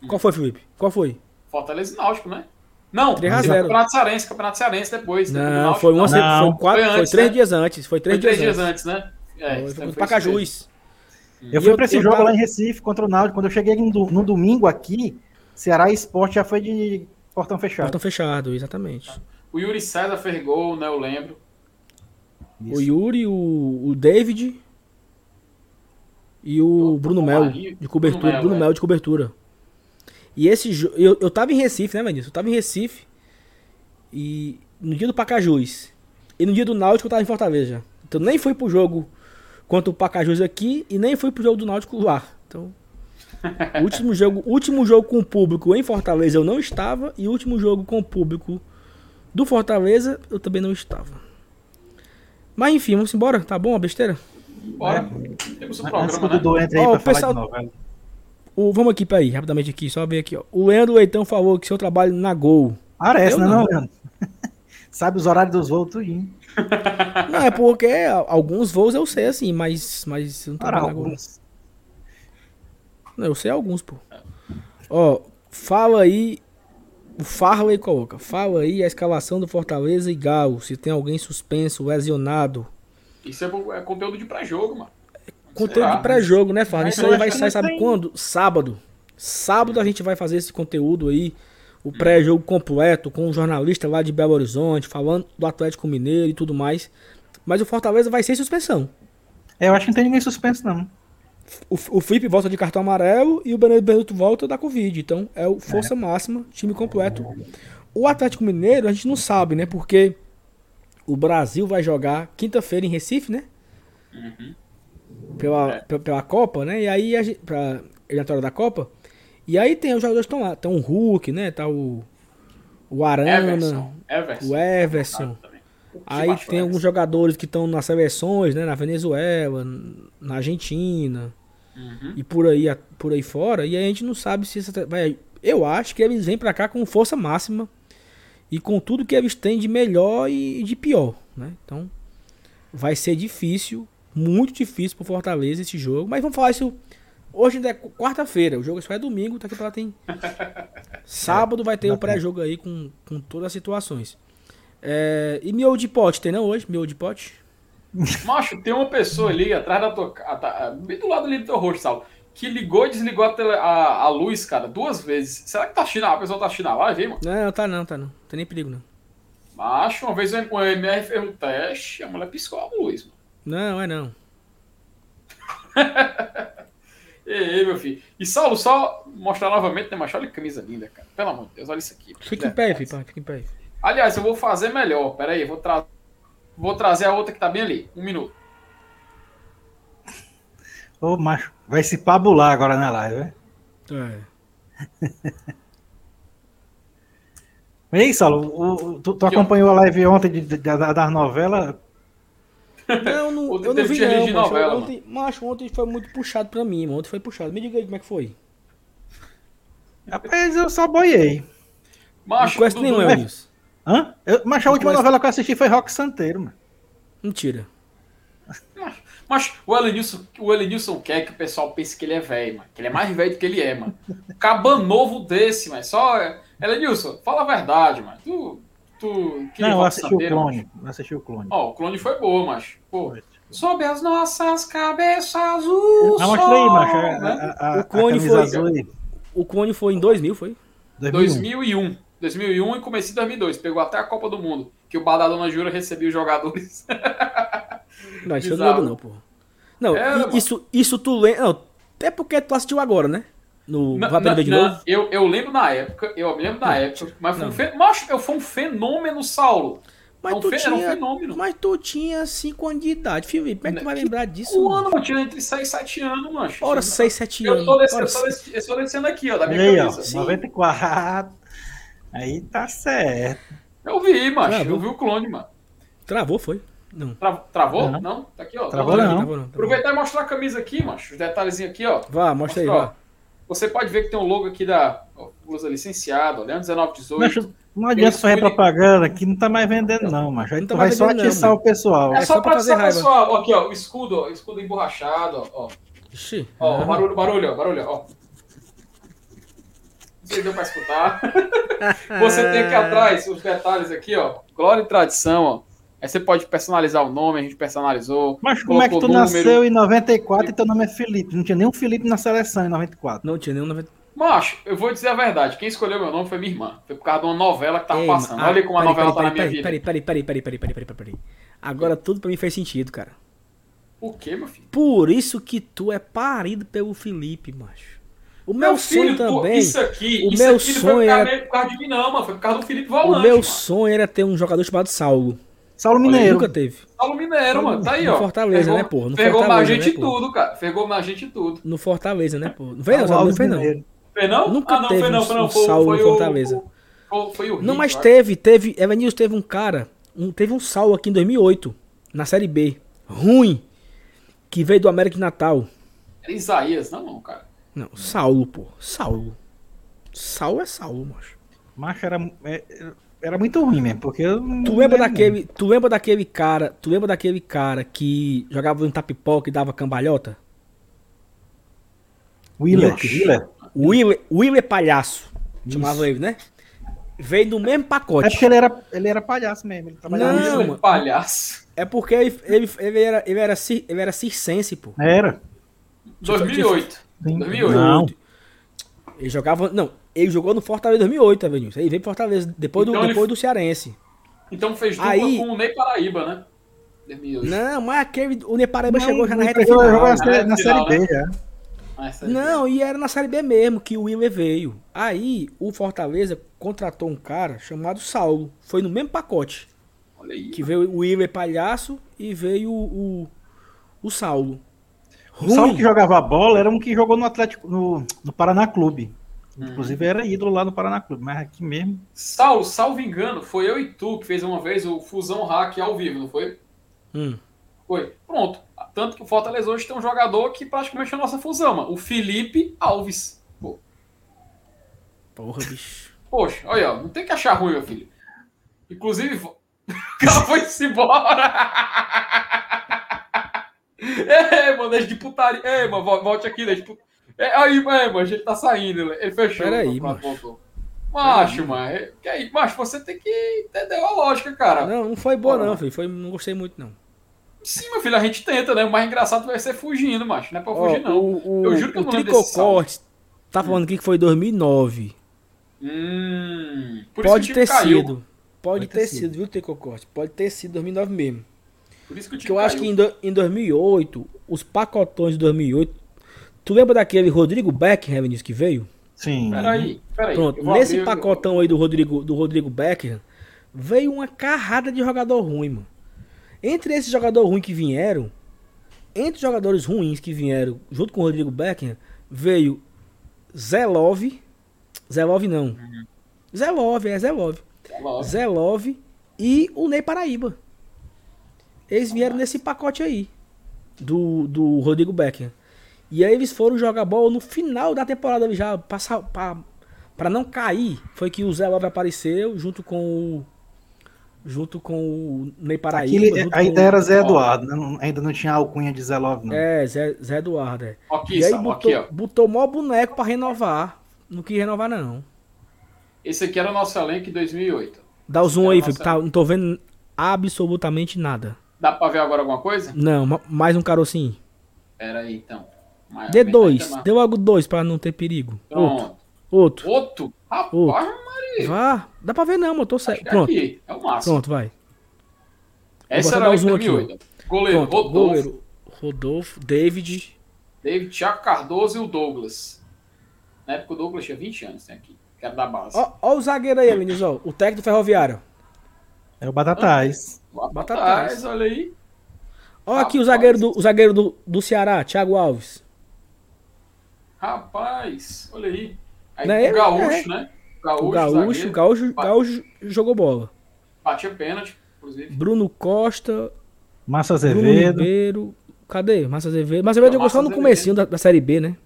Qual foi, Felipe? Qual foi? Fortaleza e Náutico, né? Não, 3 a 0. Campeonato Cearense, Campeonato Cearense depois. né? Não, Náutico, foi uma Não, foi quatro, foi foi antes, três né? dias antes, foi três, Foi três dias, dias antes. antes, né? É, Foi, então foi foi Pacajus. isso Eu fui pra esse eu jogo tava- lá em Recife contra o Náutico. Quando eu cheguei no, no domingo aqui, Ceará e Sport já foi de portão fechado. Portão fechado, exatamente. O Yuri César fez gol, né? Eu lembro. O Yuri, o, o David e o Bruno Mel de cobertura. Bruno Bruno Mel, Mel é. de cobertura. E esse jogo. Eu, eu tava em Recife, né, Vinícius? Eu tava em Recife. E no dia do Pacajus. E no dia do Náutico eu tava em Fortaleza. Então nem fui pro jogo contra o Pacajus aqui e nem fui pro jogo do Náutico lá. Então. Último jogo, último jogo com o público em Fortaleza eu não estava. E o último jogo com o público do Fortaleza eu também não estava. Mas enfim, vamos embora. Tá bom a besteira? Bora. Temos um Antes que o programa, né? Dudu entre aí Ó, pra falar pessoal- de novela. O, vamos aqui, peraí, rapidamente aqui, só ver aqui, ó. O Leandro Leitão falou que seu trabalho na Gol. Parece, né, não. não, Leandro? Sabe os horários dos voos tudinho. Não, é porque alguns voos eu sei assim, mas, mas eu não Para trabalho na Gol. alguns. Não, eu sei alguns, pô. Ó, fala aí. O Farley coloca. Fala aí a escalação do Fortaleza e Galo. Se tem alguém suspenso, lesionado. Isso é, é conteúdo de pré-jogo, mano. Conteúdo Será? de pré-jogo, né? Mas Isso aí vai sair, sabe tem. quando? Sábado. Sábado a gente vai fazer esse conteúdo aí. O pré-jogo completo, com um jornalista lá de Belo Horizonte, falando do Atlético Mineiro e tudo mais. Mas o Fortaleza vai sem suspensão. É, eu acho que não tem ninguém suspenso, não. O, o Felipe volta de cartão amarelo e o Benedito volta da Covid. Então é o força máxima, time completo. O Atlético Mineiro a gente não sabe, né? Porque o Brasil vai jogar quinta-feira em Recife, né? Pela, pe- pela Copa, né? E aí a gente. Pra eliminatória da Copa. E aí tem os jogadores que estão lá. Tem o Hulk, né? Tá o. O Arana, Everson. Everson. o Everson. Aí tem é alguns esse? jogadores que estão nas seleções, né? Na Venezuela, na Argentina Uhum. e por aí, por aí fora. E aí a gente não sabe se essa, vai. Eu acho que eles vêm pra cá com força máxima e com tudo que eles têm de melhor e de pior, né? Então vai ser difícil, muito difícil pro Fortaleza esse jogo. Mas vamos falar isso hoje ainda é qu- quarta-feira. O jogo só é domingo, tá aqui lá tem. Sábado vai ter o pré-jogo aí com, com todas as situações. É, e miolo de pote, tem não hoje? Miolo de pote? Macho, tem uma pessoa ali atrás da tua. a- tá- bem do lado ali do teu rosto, Saulo, que ligou e desligou a, tele- a- a luz, cara, duas vezes. Será que tá assistindo? A pessoa tá assistindo a live, hein, mano? Não, tá não, tá não. Tem nem perigo não. Macho, uma vez o MR fez um teste, a mulher piscou a luz, mano. Não, é não. Ei, meu filho. E Saulo, só mostrar novamente, né, macho? Olha que camisa linda, cara. Pelo amor de Deus, olha isso aqui. Fica em pé, filho, pai, fica em pé. Aliás, eu vou fazer melhor. Pera aí, vou, tra... vou trazer a outra que tá bem ali. Um minuto. Ô, macho, vai se pabular agora na live, né? É. E aí, Saulo, o- tu, tu acompanhou a live ontem de, de, da, das novelas? Não, não eu não vi não, de macho. novela, ontem, macho, ontem foi muito puxado pra mim, mano. Ontem foi puxado. Me diga aí como é que foi. Rapaz, eu só boiei. Não Macho, conheço Dudu, nenhum, Elias. Hã? Eu, mas a última Mas- novela que eu assisti foi Rock Santeiro, mano. Mentira. Mas o Elenilson, o Elenilson quer que o pessoal pense que ele é velho, mano. Que ele é mais velho do que ele é, mano. Caba novo desse, mas só. Elenilson, fala a verdade, mano. Tu. tu que Não, eu assisti o clone. mano. Eu assisti o clone. Ó, o clone foi boa, macho. Pô. Sob as nossas cabeças azuis. Ah, mostra aí, macho. A, né? a, a, O clone foi- azul aí. O clone foi em 2000, foi? 2001. 2001. 2001 e comecei em 2002. Pegou até a Copa do Mundo. Que o Badalona Jura recebia os jogadores. Não, isso eu não Bizarro. lembro não, porra. Não, mano. isso, isso tu lembra... Não, até porque tu assistiu agora, né? No Na- Vai de na- novo? eu, eu lembro na época, eu me lembro na época, mas foi um, Não. fe... Macho, eu fui um fenômeno, Saulo. Mas Não, tu fe- era um tinha... fenômeno. Mas tu tinha 5 anos de idade, Felipe. Como é que tu vai Que- lembrar disso? Um mano? ano, eu tinha entre 6 e 7 anos, mancho. Ora, 6, 7 Eu anos. tô, descendo, Ora, eu, tô descendo, eu tô descendo aqui, ó, da minha aí, ó. camisa. Sim. 94. Aí tá certo. Eu vi, macho. Travou. Eu vi o clone, mano. Travou, foi? Não. Tra- Travou? Não. Não? Tá aqui, ó. Travou Tá não. aqui. Travou não. travou. Aproveitar e mostrar a camisa aqui, macho. Os detalhezinhos aqui, ó. Vá, mostra aí, Mostra, ó. vá. Você pode ver que tem um logo aqui da ó, blusa licenciada, ó, Leandro 1918. Macho, Não adianta fazer propaganda, que não tá mais vendendo, não, mas aí Não tá vai só atiçar não, o pessoal. É, É só, só pra fazer raiva. pessoal. Ó, Aqui, ó, o escudo, ó, o escudo emborrachado, ó. Ixi. Ó, ah. barulho, barulho, ó, barulho, ó. Não sei se deu pra escutar. Você tem aqui atrás os detalhes aqui, ó. Glória e tradição, ó. Aí você pode personalizar o nome, a gente personalizou. Mas como é que tu número. nasceu em 94 e teu nome é Felipe? Não tinha nenhum Felipe na seleção em 94. Não tinha nenhum 90. Macho, eu vou dizer a verdade. Quem escolheu meu nome foi minha irmã. Foi por causa de uma novela que tava Ei, passando. ah, Olha como a peraí, novela peraí, tá na minha peraí, vida. Peraí, peraí, peraí, peraí, peraí, peraí, peraí, peraí. Agora tudo pra mim faz sentido, cara. O quê, meu filho? Por isso que tu é parido pelo Felipe, macho. O meu, Meu sonho filho, pô, também. isso aqui, o isso meu aqui não sonho foi por causa, era- por causa de mim, não, mano. Foi por causa do Felipe O Volante. meu mano. sonho era ter um jogador chamado Saulo. Saulo aí, Mineiro. Nunca teve. Saulo Mineiro, mano. Tá aí, No ó. Fortaleza, Pegou- né, porra? No Pegou na Fortaleza, gente né, porra? tudo, cara. Pegou na gente tudo. No Fortaleza, né, pô? Não fez não, Saulo não fez não. Foi não? Nunca ah, não, teve foi não, um- foi não. Foi, Saulo foi no o- Fortaleza. Foi, foi o Não, Rick, mas acho. teve, teve. Evanilson teve um cara. Um, teve um Saulo aqui em 2008, na Série B. Ruim. Que veio do América de Natal. Era Isaías, não, não, cara. Não, Saulo, pô. Saulo. Saulo é Saulo, macho. Macho era, é, era muito ruim mesmo, porque eu Tu lembra daquele, tu lembra daquele cara, tu lembra daquele cara que jogava no tapipoca e dava cambalhota? Willer. Willer. Willer, Willer Palhaço, chamava ele, né? Veio do mesmo É pacote. porque ele era, ele era palhaço mesmo. Ele trabalhava Não, é mano. palhaço. É porque ele, ele, ele era, ele, era, cir- ele era circense, pô. Era. 2008. Sim. 2008. Não. Ele jogava. Não, ele jogou no Fortaleza em 2008, Avenil. Ele veio pro Fortaleza depois, do, Então ele- depois do Cearense. Então fez dupla Aí- com o Ney Paraíba, né? 2008. Não, mas aquele. O Neparaíba Não, chegou já na ele reta final. jogou na, Na série, na final, série né? B já. Ah, essa- Não, e era na Série B mesmo que o Willer veio. Aí o Fortaleza contratou um cara chamado Saulo. Foi no mesmo pacote. Olha aí. Que veio o Willer Palhaço e veio o, o, o Saulo. O Saulo Ruim. que jogava bola era um que jogou no Atlético, no, no Paraná Clube. Uhum. Inclusive era ídolo lá no Paraná Clube, mas aqui mesmo. Saulo, salvo engano, foi eu e tu que fez uma vez o Fusão Hack ao vivo, não foi? Hum. Foi. Pronto. Tanto que o Fortaleza hoje tem um jogador que praticamente é a nossa fusão, mano. O Felipe Alves. Pô, Porra, bicho. poxa, olha, ó, não tem que achar ruim, meu filho. Inclusive, o cara foi-se embora. Ei, mano, deixa de putaria. Ei, mano, vo- volte aqui, deixa de putaria. É, aí, é, mano, a gente tá saindo. Ele fechou. Pera aí, Pronto, macho. mano. é- Que aí, macho, você tem que entender a lógica, cara. Não, não foi boa Bora, não, mano. filho. Foi, não gostei muito, não. Sim, meu filho, a gente tenta, né? O mais engraçado vai ser fugindo, macho. Não é pra Ó, fugir, não. O, o, Eu juro que eu o não lembro desse Tricocorte tá falando aqui que foi 2009. Hum, por Pode isso que o ter caiu. sido. Pode ter sido, viu, Tricocorte? Pode ter sido 2009 mesmo. Por isso que o time Porque eu acho que caiu. em, do- em 2008, os pacotões de 2008. Tu lembra daquele Rodrigo Beckham, Vinícius, que veio? Sim. Peraí, peraí. Pronto, nesse abrir- pacotão aí do Rodrigo, do Rodrigo Beckham, veio uma carrada de jogador ruim, mano. Entre esses jogadores ruins que vieram, entre os jogadores ruins que vieram junto com o Rodrigo Beckham, veio Zelov. Zelov não. Zelov, é Zelov. Zelov e o Ney Paraíba. Eles vieram nesse pacote aí. Do, do Rodrigo Beckham. E aí eles foram jogar bola no final da temporada já. Pra não cair. Foi que o Zelov apareceu junto com o. Junto com o Ney Paraíba. Aquele, junto ainda com- era Zé Eduardo, né? Ainda não tinha alcunha de Zé Love, não. É, Zé, Zé Eduardo. É. Aqui, e aí botou, aqui, botou mó boneco pra renovar. Não quis renovar, não. Esse aqui era o nosso elenco em 2008. Dá o zoom aí. Felipe. Tá, não tô vendo absolutamente nada. Dá pra ver agora alguma coisa? Não, ma- mais um carocinho. Pera aí, então. Mais- Dê dois. mais. Dê logo dois pra não ter perigo. Outro. Pronto. Outro. Outro? Rapaz, Outro. Maria. Vá. Dá pra ver não, mas eu tô certo. é Pronto. aqui. É o máximo. Pronto, vai. Esse Vou era zoom zoom aqui, 2008. Goleiro, Pronto. Rodolfo, Goleiro. Rodolfo. David. David, Thiago Cardoso e o Douglas. Na época o Douglas tinha 20 anos, tem aqui. Que era da base. Ó, ó o zagueiro aí, meninos. Ó. O técnico do Ferroviário. É o Batatais. Batatais. olha aí. Ó aqui o zagueiro do, o zagueiro do, do Ceará, Thiago Alves. Rapaz, olha aí. Aí Não é o ele? Gaúcho, né? Gaúcho, o Gaúcho, zagueiro. Gaúcho, Ba- Gaúcho jogou bola. Batia pênalti, inclusive. Bruno Costa, Massa Bruno Azevedo. Ribeiro. Cadê? Massa Azevedo. Massa Azevedo jogou só no comecinho da, da Série B, né?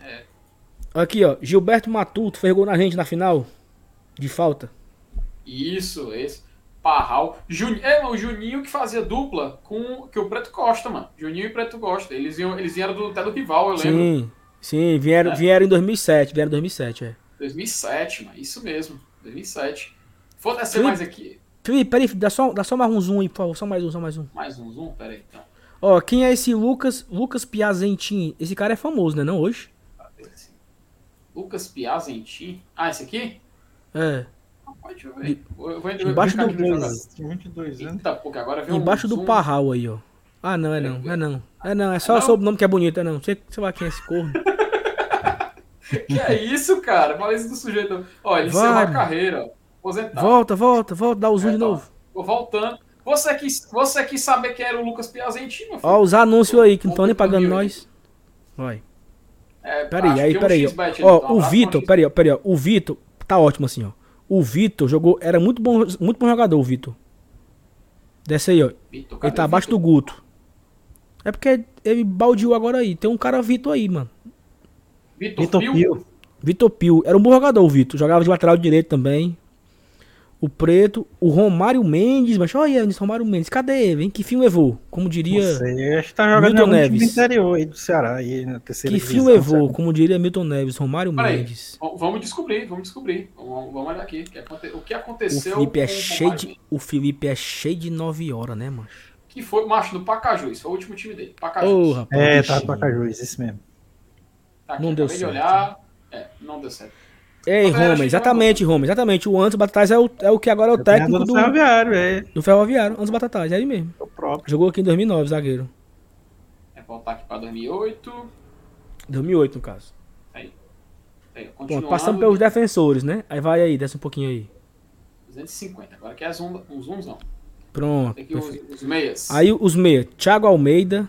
É. Aqui, ó. Gilberto Matuto fez gol na gente na final. De falta? Isso, esse. Parral. Jun... É, o Juninho que fazia dupla com que o Preto Costa, mano. Juninho e Preto Costa. Eles, iam, eles vieram do, até do rival, eu lembro. Sim, sim, vieram, é. vieram em 2007. Vieram em 2007, é. 2007, mano. Isso mesmo. 2007. Vou descer mais aqui. Felipe, peraí, dá só, dá só mais um zoom aí, por favor. Só mais um, só mais um. Mais um zoom? Peraí, então. Ó, quem é esse Lucas, Lucas Piazentin? Esse cara é famoso, né? Não hoje? Lucas Piazentin? Ah, esse aqui? É. Deixa eu ver. Eu vou, eu Embaixo do 22 anos. Eita, porque agora vem Embaixo um do zoom. parral aí, ó. Ah, não, é não, é não. É não, é só o sobrenome que é bonito, é não. Você, você vai quem é esse corno. Que é isso, cara? Fala isso do sujeito. Ó, ele encerrou a carreira, ó. Aposentado. Volta, volta, volta, dá o zoom É, de tá. novo. Tô voltando. Você quis, você quis saber quem era o Lucas Piazentin, meu filho? Ó, os anúncios aí que não estão nem pagando nós. Vai. É, Peraí, aí, que é um peraí. Ó, então, o Vitor, peraí, ó, peraí, ó. O Vitor tá ótimo assim, ó. O Vitor jogou, era muito bom, muito bom jogador, o Vitor. Desce aí, ó. Vitor, Ele tá abaixo do Vitor? Guto. É porque ele baldeou agora aí. Tem um cara Vitor aí, mano. Vitor Vitor Pio? Pio. Vitor Pio. Era um bom jogador, o Vitor. Jogava de lateral direito também. O Preto. O Romário Mendes. Mas olha aí, Romário Mendes. Cadê ele, hein? Que fim levou? Como diria. Acho que tá jogando Milton Neves. do interior aí do Ceará, aí na terceira Que fim divisão, levou? Como diria Milton Neves. Romário Peraí, Mendes. vamos descobrir, vamos descobrir. Vamos, vamos olhar aqui. o que aconte- O que O aconteceu Felipe é cheio de. O Felipe é cheio de 9 horas, né, macho? Que foi, macho, do Pacajus. Foi o último time dele. Pacajus. rapaz. É, tá pra Cajus, isso mesmo. Tá aqui, não deu acabei de certo. olhar. É, não deu certo. Ei, Ô, galera, Roma, que exatamente, Roma, exatamente. O Antes Batatais é o, é o que agora é o técnico do, do Ferroviário, é do Ferroviário. Antes Batatais, é ele mesmo. o próprio. Jogou aqui em 2009, zagueiro. É voltar aqui pra 2008. 2008, no caso. Aí, Pronto, continuando. passando pelos defensores, né? Aí vai aí, desce um pouquinho aí. 250. Agora aqui é um zoomzão. Pronto. Tem aqui perfeito. os, os meias. Aí os meia, Thiago Almeida,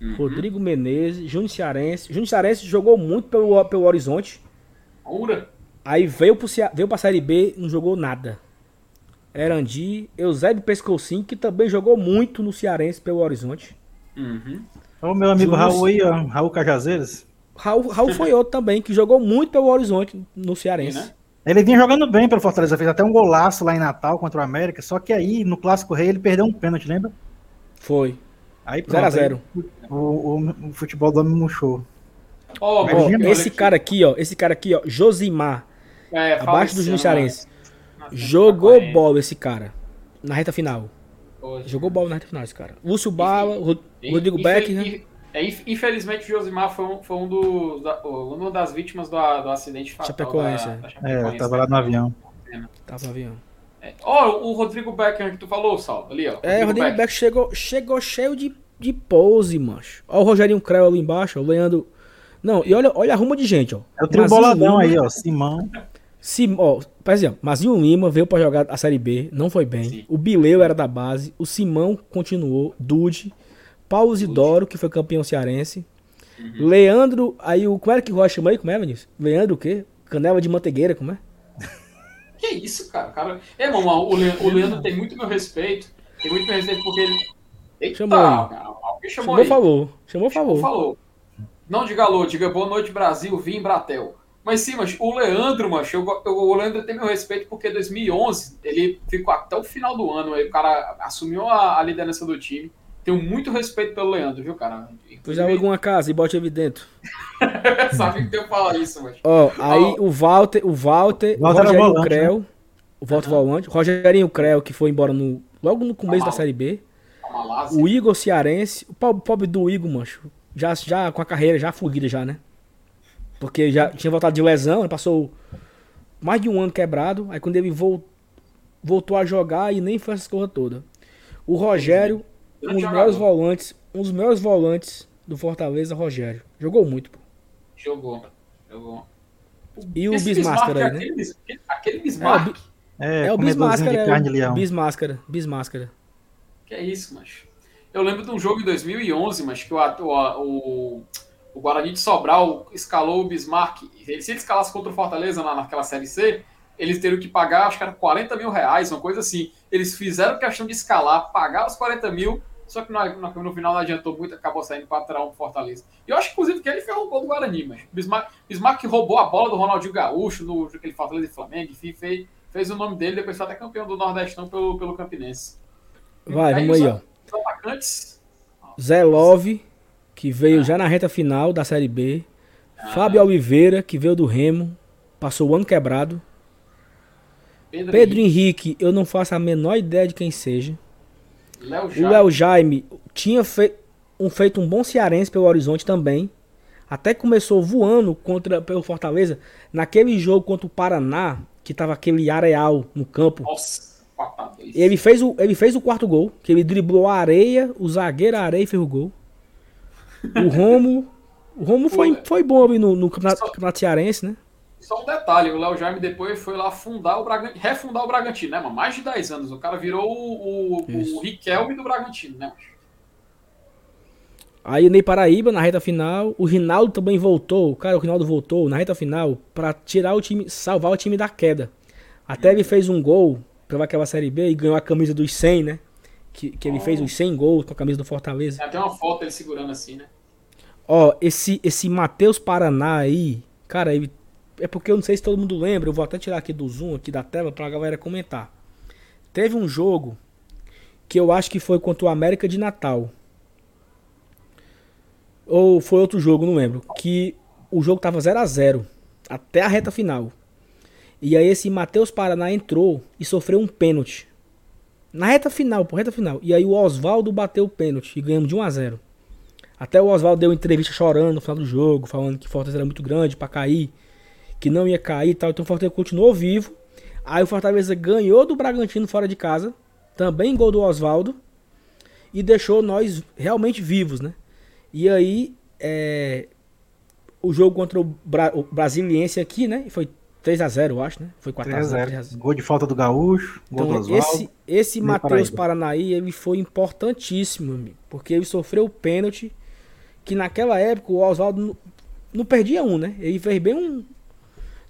Uhum. Rodrigo Menezes, Júnior Cearense. Júnior Cearense jogou muito pelo, pelo Horizonte. Ura. Aí veio, pro, Cea- veio pra Série B, não jogou nada. Erandi, Eusébio Pescocinho, que também jogou muito no Cearense pelo Horizonte. Uhum. Olha o meu amigo Júnior- Raul aí, ó. Raul Cajazeiras. Raul, Raul foi outro também, que jogou muito pelo Horizonte no Cearense. né? Ele vinha jogando bem pelo Fortaleza, fez até um golaço lá em Natal contra o América, só que aí no Clássico Rei ele perdeu um pênalti, lembra? Foi. Aí 0x0. aí O, o, o futebol do homem murchou. Ó, Ó, olha vinha- esse aqui. cara aqui, ó, esse cara aqui, ó, Josimar, É, abaixo do faleceu, Júnior Cearense. né? Jogou Tá a- bola esse cara. Na reta final. Hoje. Jogou bola na reta final esse cara. Lúcio Bala, Rodrigo Beck, né? é, inf- infelizmente o Josimar foi um, foi um dos, da- uma das vítimas do, do acidente fatal Chapecoense, da, é. da É, Chapecoense, eu tava né? lá no avião. Tava no avião. É. Ó, o Rodrigo Becker que tu falou, Sal, ali, ó. É, o Rodrigo Beck chegou, chegou cheio de, de pose, mancho. Ó o Rogerinho Creu ali embaixo, ó, o Leandro... Não, e olha, olha a ruma de gente, ó. É o trio boladão Lima, aí, ó. Simão. Sim, ó, por exemplo, Mazinho Lima veio pra jogar a Série B, não foi bem. Sim. O Bileu era da base, o Simão continuou, Dude, Paulo Zidoro, que foi campeão cearense. Uhum. Leandro, aí o. Como era que o Rocha chama aí? Como é, Vinícius? Leandro o quê? Canela de manteigueira, como é? Que isso, cara? cara... É, mamão, o, Le... o Leandro tem muito meu respeito. Tem muito meu respeito porque ele. Eita, Chamou cara, chamou, Chamou, aí. falou. Chamou, falou. Falou. Não diga alô, diga boa noite, Brasil, vim Bratel. Mas sim, mas o Leandro, mas eu, eu- o Leandro tem meu respeito porque em 2011 ele ficou até o final do ano, aí o cara assumiu a, a liderança do time. Tenho muito respeito pelo Leandro, viu, cara? Pois aluga uma casa e bote ele dentro. Sabe que tem que falar isso, mas. Ó, aí Ó. o Walter, o Walter, o Walter era Rogerinho volante, Creu, o Walter volante, Rogerinho Creu, que foi embora no, logo no começo Tá da Série B. É lástima. O Igor Cearense, o po- pobre do Igor, mancho, já, já com a carreira já fugida já, né? Porque já tinha voltado de lesão, ele passou mais de um ano quebrado, aí quando ele vol- voltou a jogar e nem foi essas coisas todas. O Rogério, um dos melhores volantes, um dos melhores volantes do Fortaleza, Rogério. Jogou muito, pô. Jogou. Jogou. E o Bismáscara é aí, né? aquele, Bis- aquele Bismarck. É, É o comedorzinho Bismáscara, é o. Bismáscara, Bismáscara. Que é isso, macho. Eu lembro de um jogo em 2011, mas que o, o, o, Guarani de Sobral escalou o Bismarck. Ele, se ele escalasse contra o Fortaleza na, naquela Série C, eles teriam que pagar, acho que era 40 mil reais, uma coisa assim. Eles fizeram questão de escalar, pagar os 40 mil só que no, no, final não adiantou muito, acabou saindo para trás um Fortaleza. E eu acho, inclusive, que ele ferrou o gol do Guarani, mas Bismarck, Bismarck roubou a bola do Ronaldinho Gaúcho no aquele Fortaleza e Flamengo, enfim, fez, fez o nome dele, depois foi até campeão do Nordestão pelo, pelo Campinense. Vai, aí, vamos aí, ó. Atacantes. Zé Love, que veio ah. já na reta final da Série B. Ah. Fábio Oliveira, que veio do Remo, passou o ano quebrado. Pedro, Pedro Henrique. Henrique, eu não faço a menor ideia de quem seja. Léo o Léo Jaime tinha um, feito um bom cearense pelo Horizonte também. Até começou voando contra pelo Fortaleza. Naquele jogo contra o Paraná, que tava aquele areal no campo. Nossa, ele fez, o, ele fez o quarto gol, que ele driblou a areia, o zagueiro a areia e fez o gol. O Romo. O Romo foi, foi bom ali no, no campeonato, campeonato cearense, né? Só um detalhe, o Léo Jaime depois foi lá fundar o Bragantino, refundar o Bragantino, né, mano? Mais de 10 anos. O cara virou o, o, o Riquelme do Bragantino, né? Aí o Ney Paraíba na reta final, o Rinaldo também voltou, o cara, o Rinaldo voltou na reta final para tirar o time, salvar o time da queda. Até ele fez um gol pela aquela Série B e ganhou a camisa dos 100, né? Que, que ele oh. fez os 100 gols com a camisa do Fortaleza. Tem até uma foto ele segurando assim, né? Ó, esse, esse Matheus Paraná aí, cara, ele é porque eu não sei se todo mundo lembra, eu vou até tirar aqui do zoom aqui da tela pra galera comentar. Teve um jogo que eu acho que foi contra o América de Natal. Ou foi outro jogo, não lembro. Que o jogo tava 0 a 0 até a reta final. E aí esse Matheus Paraná entrou e sofreu um pênalti. Na reta final, por reta final. E aí o Oswaldo bateu o pênalti e ganhamos de 1 a 0. Até o Oswaldo deu entrevista chorando no final do jogo, falando que Fortaleza era muito grande para cair que não ia cair e tal. Então o Fortaleza continuou vivo. Aí o Fortaleza ganhou do Bragantino fora de casa. Também gol do Oswaldo. E deixou nós realmente vivos, né? E aí, é, o jogo contra o, Bra o Brasiliense aqui, né? Foi 3x0, eu acho, né? Foi 4x0. Gol de falta do Gaúcho, gol então, do Oswaldo. Esse, esse Matheus Paranaí, ele foi importantíssimo, amigo, porque ele sofreu o pênalti que naquela época o Oswaldo não, não perdia um, né? Ele fez bem um,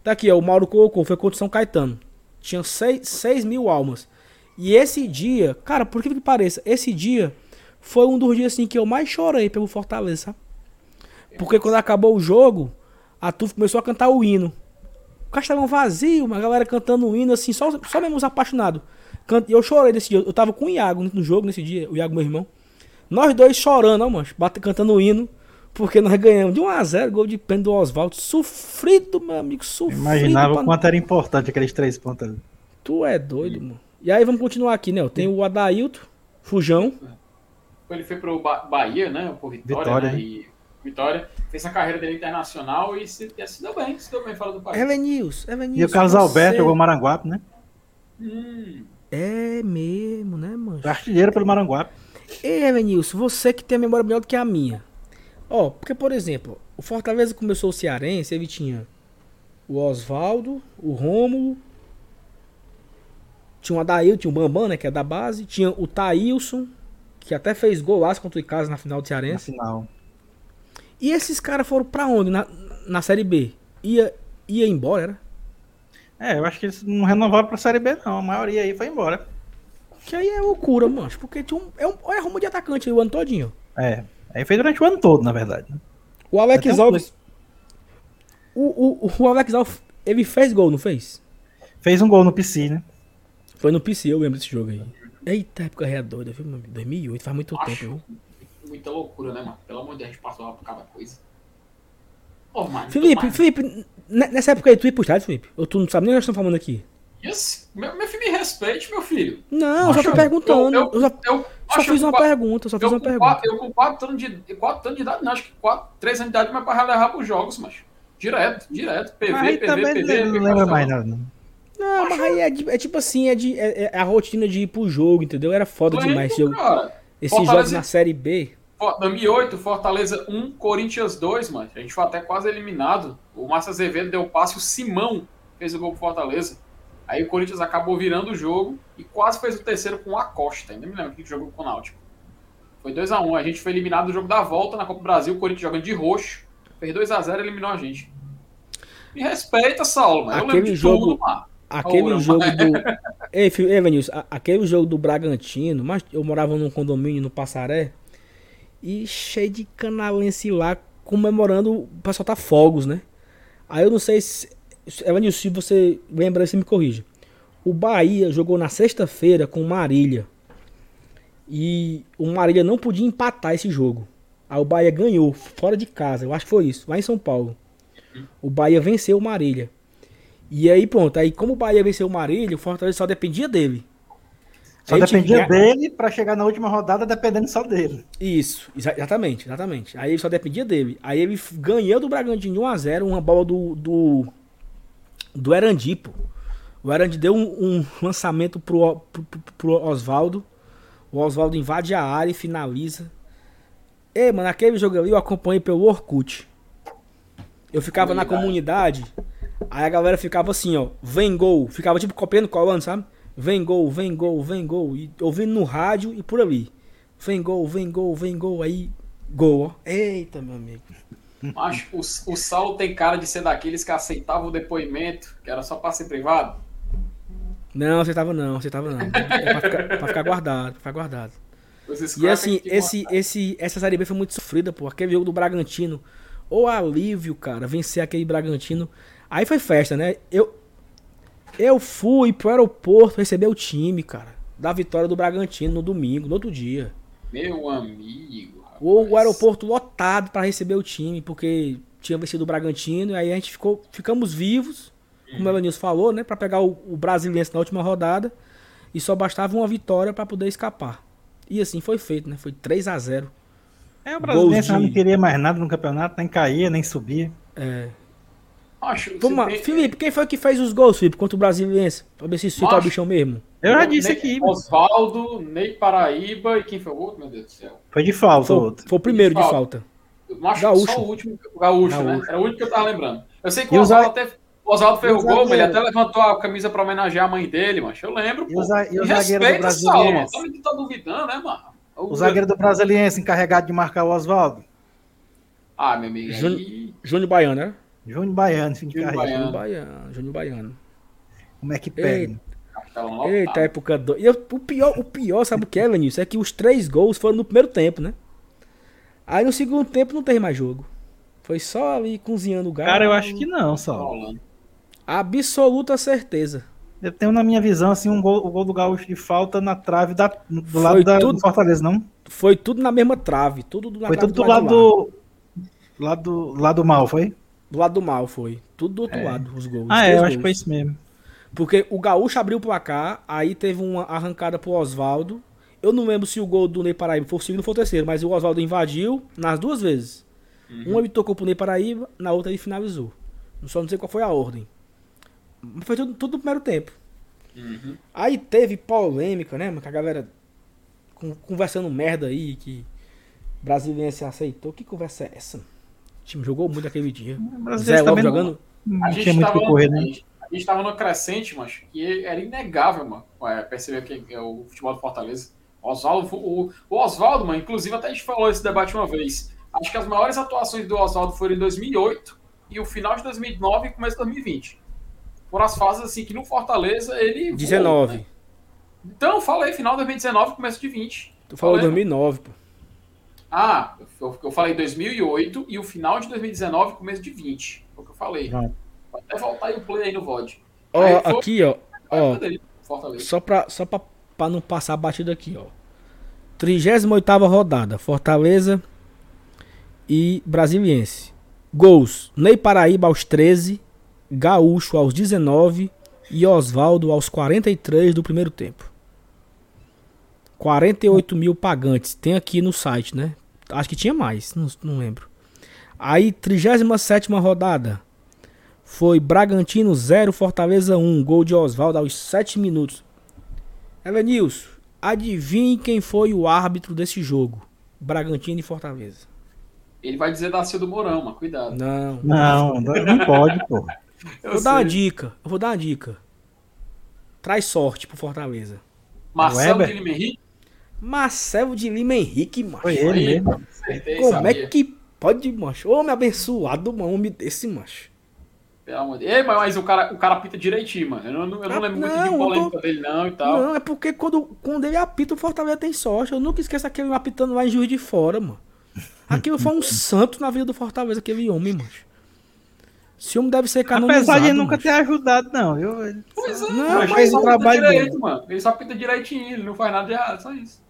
Tá aqui, ó, o Mauro colocou, foi contra São Caetano. Tinha 6 mil almas. E esse dia, cara, por que que pareça, esse dia foi um dos dias assim que eu mais chorei pelo Fortaleza, sabe? Porque quando acabou o jogo, a Tuf começou a cantar o hino. O castelão vazio, uma galera cantando o hino assim, só, só mesmo os apaixonados. E eu chorei nesse dia. Eu tava com o Iago no jogo nesse dia, o Iago, meu irmão. Nós dois chorando, ó, mano, cantando o hino. Porque nós ganhamos de 1x0, gol de pênalti do Oswaldo. Sofrido, meu amigo, sofrido. Imaginava o pra... quanto era importante aqueles três pontos ali. Tu é doido, mano. E aí vamos continuar aqui, né? Tem o Adailton, Fujão. Ele foi pro ba Bahia, né? Por Vitória, Vitória né? E Vitória. Fez a carreira dele internacional e se, e se deu bem, se deu bem fora do país. Evanils, Evanils. E o Carlos você... Alberto jogou Maranguape, né? Hum. É mesmo, né, mano? Artilheiro pelo Maranguape. Ei, Evanilson, você que tem a memória melhor do que a minha. Ó, oh, porque, por exemplo, o Fortaleza começou o Cearense, ele tinha o Oswaldo, o Rômulo, tinha o Adail, tinha o Bambam, né, que é da base, tinha o Thailson, que até fez golaço contra o Icasa na final do Cearense. Na final. E esses caras foram pra onde na, na Série B? Ia, ia embora, era? É, eu acho que eles não renovaram pra Série B, não. A maioria aí foi embora. Que aí é loucura, mancho. Porque tinha um, é, um, é rumo de atacante aí o ano todinho. É. Aí fez durante o ano todo, na verdade. Né? O Alex Alves. O, o, o Alex Alves, ele fez gol, não fez? Fez um gol no PC, né? Foi no PC, eu lembro desse jogo aí. Eita, época é doida, viu, 2008, faz muito Acho tempo, viu? Muita loucura, né, mano? Pelo amor de Deus, a gente passou por cada coisa. Oh, mano, Felipe, Felipe, nessa época aí tu ia pro estádio, Felipe? Ou tu não sabe nem o que nós estamos falando aqui? Yes. Meu, meu filho, me respeite, meu filho. Não, eu só tô perguntando. Eu, eu, eu, eu só fiz uma quatro, pergunta, só fiz uma pergunta. Quatro, eu com 4 anos de, quatro anos de idade, não, acho que 3 anos de idade, mas para levar pros jogos, mas direto, direto. PV, mas PV, PV. Não lembra mais nada, não. Não, mas aí é, é, tipo assim, é, de, é, é, a rotina de ir pro jogo, entendeu? Era foda demais esse jogo. Esses jogos na Série B. 2008, Fortaleza 1, Corinthians 2, mano. A gente foi até quase eliminado. O Márcio Azevedo deu o passe, o Simão fez o gol pro Fortaleza. Aí o Corinthians acabou virando o jogo e quase fez o terceiro com a Costa. Ainda me lembro que jogou com o Náutico. Foi 2x1. Um. A gente foi eliminado do jogo da volta na Copa do Brasil. O Corinthians jogando de roxo. Fez 2x0 e eliminou a gente. Me respeita, Saulo. Mas aquele jogo, tudo, Aquele Ouro, jogo do. Ei, filho, ei, aquele jogo do Bragantino, mas eu morava num condomínio no Passaré e cheio de canalense lá comemorando. O pessoal tá fogos, né? Aí eu não sei se. Evanilson, se você lembra, você me corrija. O Bahia jogou na sexta-feira com o Marília. E o Marília não podia empatar esse jogo. Aí o Bahia ganhou, fora de casa. Eu acho que foi isso, lá em São Paulo. O Bahia venceu o Marília. E aí pronto, aí como o Bahia venceu o Marília, o Fortaleza só dependia dele. Só Aí tinha- dependia dele pra chegar na última rodada dependendo só dele. Isso, exa- exatamente, exatamente. Aí ele só dependia dele. Aí ele ganhou do Bragantino de 1x0, uma bola do, do, do Erandi, pô. O Erandi deu um, um lançamento pro, O- pro, pro- Oswaldo. O Oswaldo invade a área e finaliza. Ei, mano, aquele jogo ali eu acompanhei pelo Orkut. Eu ficava na comunidade, aí a galera ficava assim, ó, vem gol. Ficava tipo copiando, colando, sabe? Vem gol, vem gol, vem gol. E ouvindo no rádio e por ali. Vem gol, vem gol, vem gol. Aí, gol, ó. Eita, meu amigo. Macho, o, o Saulo tem cara de ser daqueles que aceitavam o depoimento, que era só pra ser privado. Não, você tava não, você tava não. É pra ficar, pra ficar guardado, pra ficar guardado. E assim, esse, esse, essa Série B foi muito sofrida, pô. Aquele jogo do Bragantino. Ou alívio, cara, vencer aquele Bragantino. Aí foi festa, né? Eu, eu fui pro aeroporto receber o time, cara. Da vitória do Bragantino no domingo, no outro dia. Meu amigo. rapaz. O, o aeroporto lotado pra receber o time, porque tinha vencido o Bragantino. E aí a gente ficou, ficamos vivos, como o Elenilson falou, né? Pra pegar o, o Brasiliense na última rodada. E só bastava uma vitória pra poder escapar. E assim foi feito, né? Foi 3 a 0 É, o brasileiro Gols de- não queria mais nada no campeonato, nem caía, nem subia. É. Você Vamos lá. tem- Felipe, quem foi que fez os gols, Felipe, contra o Brasiliense? Pra ver se isso é o bichão mesmo. Eu já disse Ney- aqui, Osvaldo, Ney Paraíba e quem foi o outro, meu Deus do céu? foi de falta o Foi, outro. foi o primeiro de Falta. falta. Macho, Gaúcho. só o último, o Gaúcho, né? Gaúcho. Era o único que eu tava lembrando. Eu sei que E o o Oswaldo za- até. O Oswaldo fez o o gol, mas ele até levantou a camisa pra homenagear a mãe dele, macho. Eu lembro. E o za- e o zagueiro do respeita, Saulo, mano. Brasiliense? Tá, tá duvidando, né, mano? O zagueiro do Brasiliense encarregado de marcar o Oswaldo. Ah, meu amigo. Júnior- Aí... Júnior Baiano, né? Júnior Baiano, fim de Júnior carreira. Baiano. Júnior Baiano, Júnior Baiano. Como é que pega? Eita, época do... e eu- o pior, o pior, sabe o que é, Lenilson? É que os três gols foram no primeiro tempo, né? Aí no segundo tempo não teve mais jogo. Foi só ali cozinhando o galo. Cara, eu acho que não, Tá só. rolando. Absoluta certeza. Eu tenho na minha visão, assim, um gol, o gol do Gaúcho de falta na trave da, do Foi lado da, tudo- do Fortaleza, não? Foi tudo na mesma trave. Tudo na Foi trave tudo do lado lado do, lado do lado mal, foi? Do lado do mal foi. Tudo do outro lado, os gols. Ah, os é, eu acho que foi gols. isso mesmo. Porque o Gaúcho abriu o placar, aí teve uma arrancada pro Oswaldo. Eu não lembro se o gol do Ney Paraíba foi o segundo ou foi o terceiro, mas o Oswaldo invadiu nas duas vezes. Uma ele tocou pro Ney Paraíba, na outra ele finalizou. Só não sei qual foi a ordem. Mas foi tudo, tudo no primeiro tempo. Uhum. Aí teve polêmica, né, mano? Que a galera con- conversando merda aí, que o brasiliense aceitou. Que conversa é essa? O time jogou muito aquele dia. O Zé não- jogando. não, A gente, tinha muito o tava, que correr, né? a gente tava no crescente, mas que era inegável, mano, é, perceber que é o futebol do Fortaleza. Oswaldo, o, o Oswaldo, mano, inclusive até a gente falou esse debate uma vez. Acho que as maiores atuações do Oswaldo foram em 2008 e o final de 2009 e começo de 2020. Foram as fases assim que no Fortaleza ele. voou, 19. né? Então, falei, final de 2019 começo de 20. Tu falou Falei, 2009, pô. Ah, eu, eu falei 2008 e o final de 2019 começo de 20. Foi o que eu falei. Pronto. Pode até voltar aí o play aí no VOD. Ó, foi- aqui, ó. Ó. Só pra, só pra, pra não passar batido aqui, ó. 38 rodada. Fortaleza e Brasiliense. Gols: Ney Paraíba aos 13, Gaúcho aos 19 e Oswaldo aos 43 do primeiro tempo. 48 mil pagantes. Tem aqui no site, né? Acho que tinha mais, não, não lembro. Aí, 37 rodada. Foi Bragantino 0, Fortaleza 1. Gol de Oswaldo aos 7 minutos. Elenilson, adivinhe quem foi o árbitro desse jogo? Bragantino e Fortaleza. Ele vai dizer da do Mourão, mas cuidado. Não. Não, não pode, pô. Eu vou dar uma sei. dica. Eu vou dar uma dica. Traz sorte pro Fortaleza. Marcelo Weber? de Lima Henrique? Marcelo de Lima Henrique, macho. Foi ele mesmo. Como sabia. é que pode, macho? Homem abençoado, um homem desse, macho. Pelo amor de Deus. Ei, mas, o cara, o cara apita direitinho, mano. Eu não, eu não Ah, lembro muito não, de eu polêmica tô- dele, não, e tal. Não, é porque quando, quando ele apita, o Fortaleza tem sorte. Eu nunca esqueço aquele apitando lá em Juiz de Fora, mano. Aquilo foi um santo na vida do Fortaleza, aquele homem, mano. Esse homem deve ser canonizado. Apesar de ele nunca macho. ter ajudado, não. Ele- Pois é, Não, mas fez ele só o trabalho direito, dele. mano. Ele só apita direitinho, ele não faz nada de errado, só isso.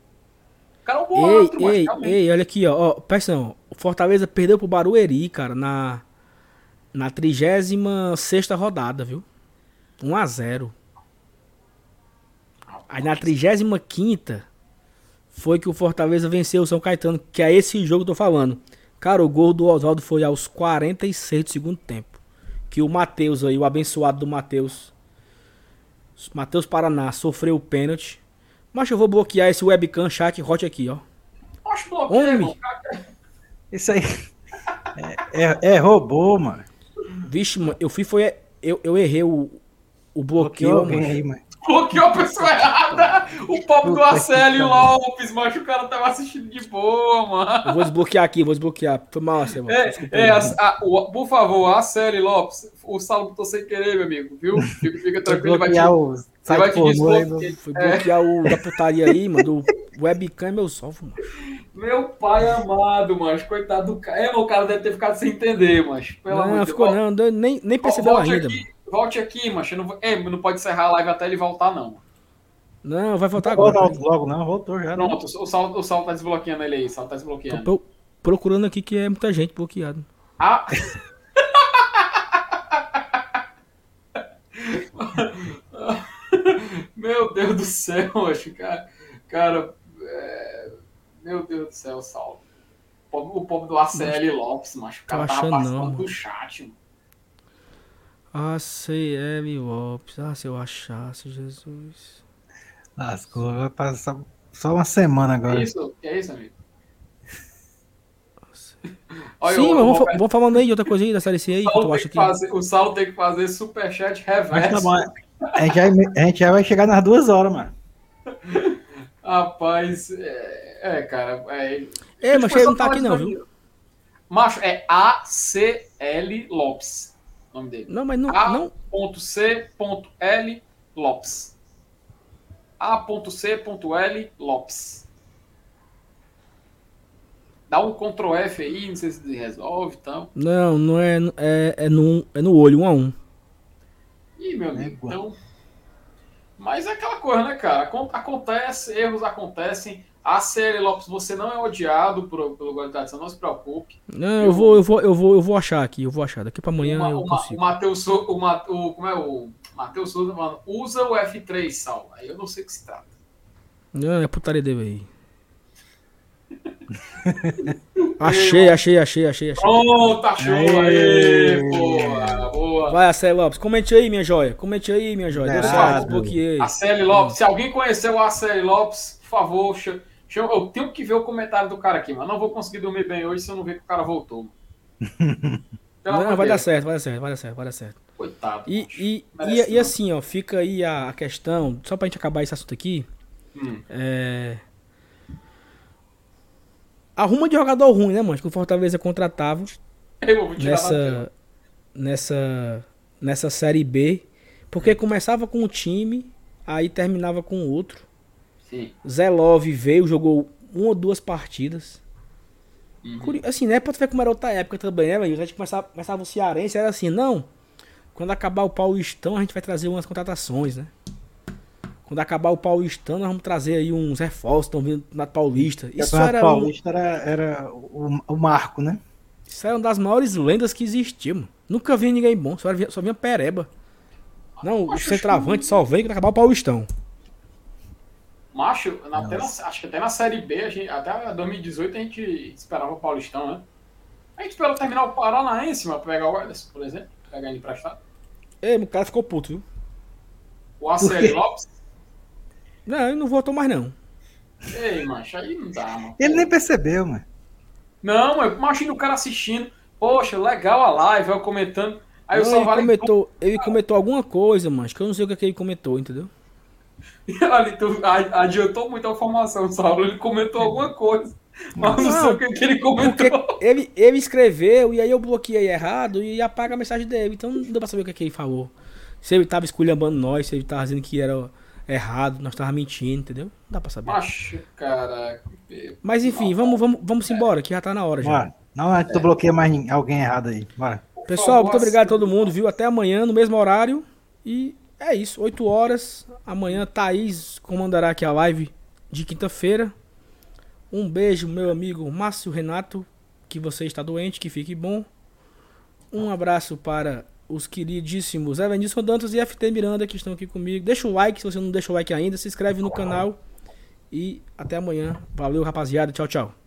Cara é um Ei, mas ei, realmente. ei, olha aqui, ó. ó presta. O Fortaleza perdeu pro Barueri, cara, na, na 36 rodada, viu? 1x0. Aí na 35 foi que o Fortaleza venceu o São Caetano, que é esse jogo que eu tô falando. Cara, o gol do Oswaldo foi aos 46 do segundo tempo. Que o Matheus aí, o abençoado do Matheus, Matheus Paraná, sofreu o pênalti. Mas eu vou bloquear esse webcam chat hot aqui, ó. Bloqueio, Homem. Isso aí. É, é, é robô, mano. Vixe, mano, eu fui, foi. Eu, eu errei o, o bloqueio, alguém mano. aí, mano. Bloqueou a pessoa errada. O pobre do pariu. Lopes, macho. O cara tava assistindo de boa, mano. Eu vou desbloquear aqui, vou desbloquear. Foi mal, assim. É, é, a- a- o- por favor, a série Lopes, o Saulo botou sem querer, meu amigo, viu? Fica, fica tranquilo, vai te, o site vai te desbloquear. Foi bloquear o da putaria aí, mano. Do webcam é meu salvo, mano. Meu pai amado, mas coitado do cara. É, o cara deve ter ficado sem entender, mas pelo Não, de ficou Deus. não, não, nem, nem percebeu ainda, aqui, mano. Volte aqui, macho. Não, é, não pode encerrar a live até ele voltar, não. Não, vai voltar Volta agora. logo, não. Voltou já. né? Pronto, o Saulo, o Saulo tá desbloqueando ele aí. O Saulo tá Tô desbloqueando. pro- procurando aqui que é muita gente bloqueada. Ah! Meu Deus do céu, acho cara. Cara, é, meu Deus do céu, Saulo. O povo- do ACL Lopes, macho. O cara Tô tava passando não, do mano. Chat, mano. ACL Lopes. Ah, se eu achasse, Jesus. Lascou, vai passar só uma semana É agora. isso? É isso, amigo? Olha, Sim, o- mas o vamos, vamos falando aí de outra coisa aí da série C aí, que Saulo tu tem acha que que. fazer- O Saulo tem que fazer superchat Mas tá reverso. bom, a gente, já, a gente já vai chegar nas duas horas, mano. Rapaz, é, é, cara. É, Ei, mas eu ele não tá aqui não, viu? Macho, é ACL Lopes. Nome dele. Não, mas não. A- não A.C.L. Lopes. A.C.L. Lopes. Dá um Ctrl F aí, não sei se resolve e tal. Não, não é. É, é, no, é no olho, um a um. Ih, meu amigo, Égua. então. Mas é aquela coisa, né, cara? Acon- Acontece, erros acontecem. A CL Lopes, você não é odiado por, pelo Tradição, não se preocupe. Não, eu vou, eu vou, eu vou, eu vou achar aqui, eu vou achar. Daqui pra amanhã o, Ma- eu o, Ma- o consigo. Matheus o, o Como é o. Matheus Souza, mano, usa o F3, Sal. Aí eu não sei o que se trata. Não, é putaria dele aí. achei, achei, achei, achei, achei. Pronto, achou Aê! aí, boa, boa. Vai, Acel Lopes, comente aí, minha joia. Comente aí, minha joia. Deu certo, desbloqueei. A CL Lopes, se alguém conheceu a CL Lopes, por favor, cha- chama- eu tenho que ver o comentário do cara aqui, mas não vou conseguir dormir bem hoje se eu não ver que o cara voltou. Não, vai dar certo, vai dar certo, vai dar certo, vai dar certo. Coitado. E, e, e, e não. assim, ó, fica aí a, a questão, só pra gente acabar esse assunto aqui. Hum. É. Arruma de jogador ruim, né, mano? Que o Fortaleza contratava Eu nessa, nessa, nessa série B. Porque começava com um time, aí terminava com outro. Sim. Zé Love veio, jogou uma ou duas partidas. Uhum. Assim, né? Pra tu ver como era outra época também, né, velho? A gente começava, começava o Cearense, era assim, não. Quando acabar o Paulistão, a gente vai trazer umas contratações, né? Quando acabar o Paulistão, nós vamos trazer aí uns reforços, estão vindo na Paulista. Isso era, um, Paulista era, era o, o marco, né? isso era uma das maiores lendas que existia, mano. Nunca vi ninguém bom, só vinha, só vinha pereba. Não, o centroavante só vem quando acabar o Paulistão. Macho, na- até na- acho que até na Série B, a gente, até 2018 a gente esperava o Paulistão, né? A gente esperou terminar o Paranaense, mas pra pegar o Ederson, por exemplo, pegar ele emprestado. Ei, o cara ficou puto, viu? O ACL Lopes. Não, ele não voltou mais não. Ei, macho, aí não dá, mano. Ele nem percebeu, mano. Não, eu imagino o cara assistindo. Poxa, legal a live, eu comentando. Aí o Não, só ele, comentou, ele comentou alguma coisa, mano. Que eu não sei o que, é que ele comentou, entendeu? Ali, tu adiantou muito a informação, Saulo. Ele comentou alguma coisa. Mas não sei o que, que ele comentou. Ele, ele escreveu e aí eu bloqueei errado e apaga a mensagem dele. Então não deu pra saber o que, é que ele falou. Se ele tava esculhambando nós, se ele tava dizendo que era errado, nós tava mentindo, entendeu? Não dá pra saber. Macho, cara. Mas enfim, vamos, vamos, vamos embora, que já tá na hora já. Bora. Não, é que tu bloqueia mais alguém errado aí. Bora. Pessoal, muito obrigado a todo mundo, viu? Até amanhã, no mesmo horário. E é isso, 8 horas. Amanhã, Thaís comandará aqui a live de quinta-feira. Um beijo, meu amigo Márcio Renato, que você está doente, que fique bom. Um abraço para os queridíssimos Evanilson Dantas e FT Miranda que estão aqui comigo. Deixa o like se você não deixou o like ainda, se inscreve no canal. E até amanhã. Valeu, rapaziada. Tchau, tchau.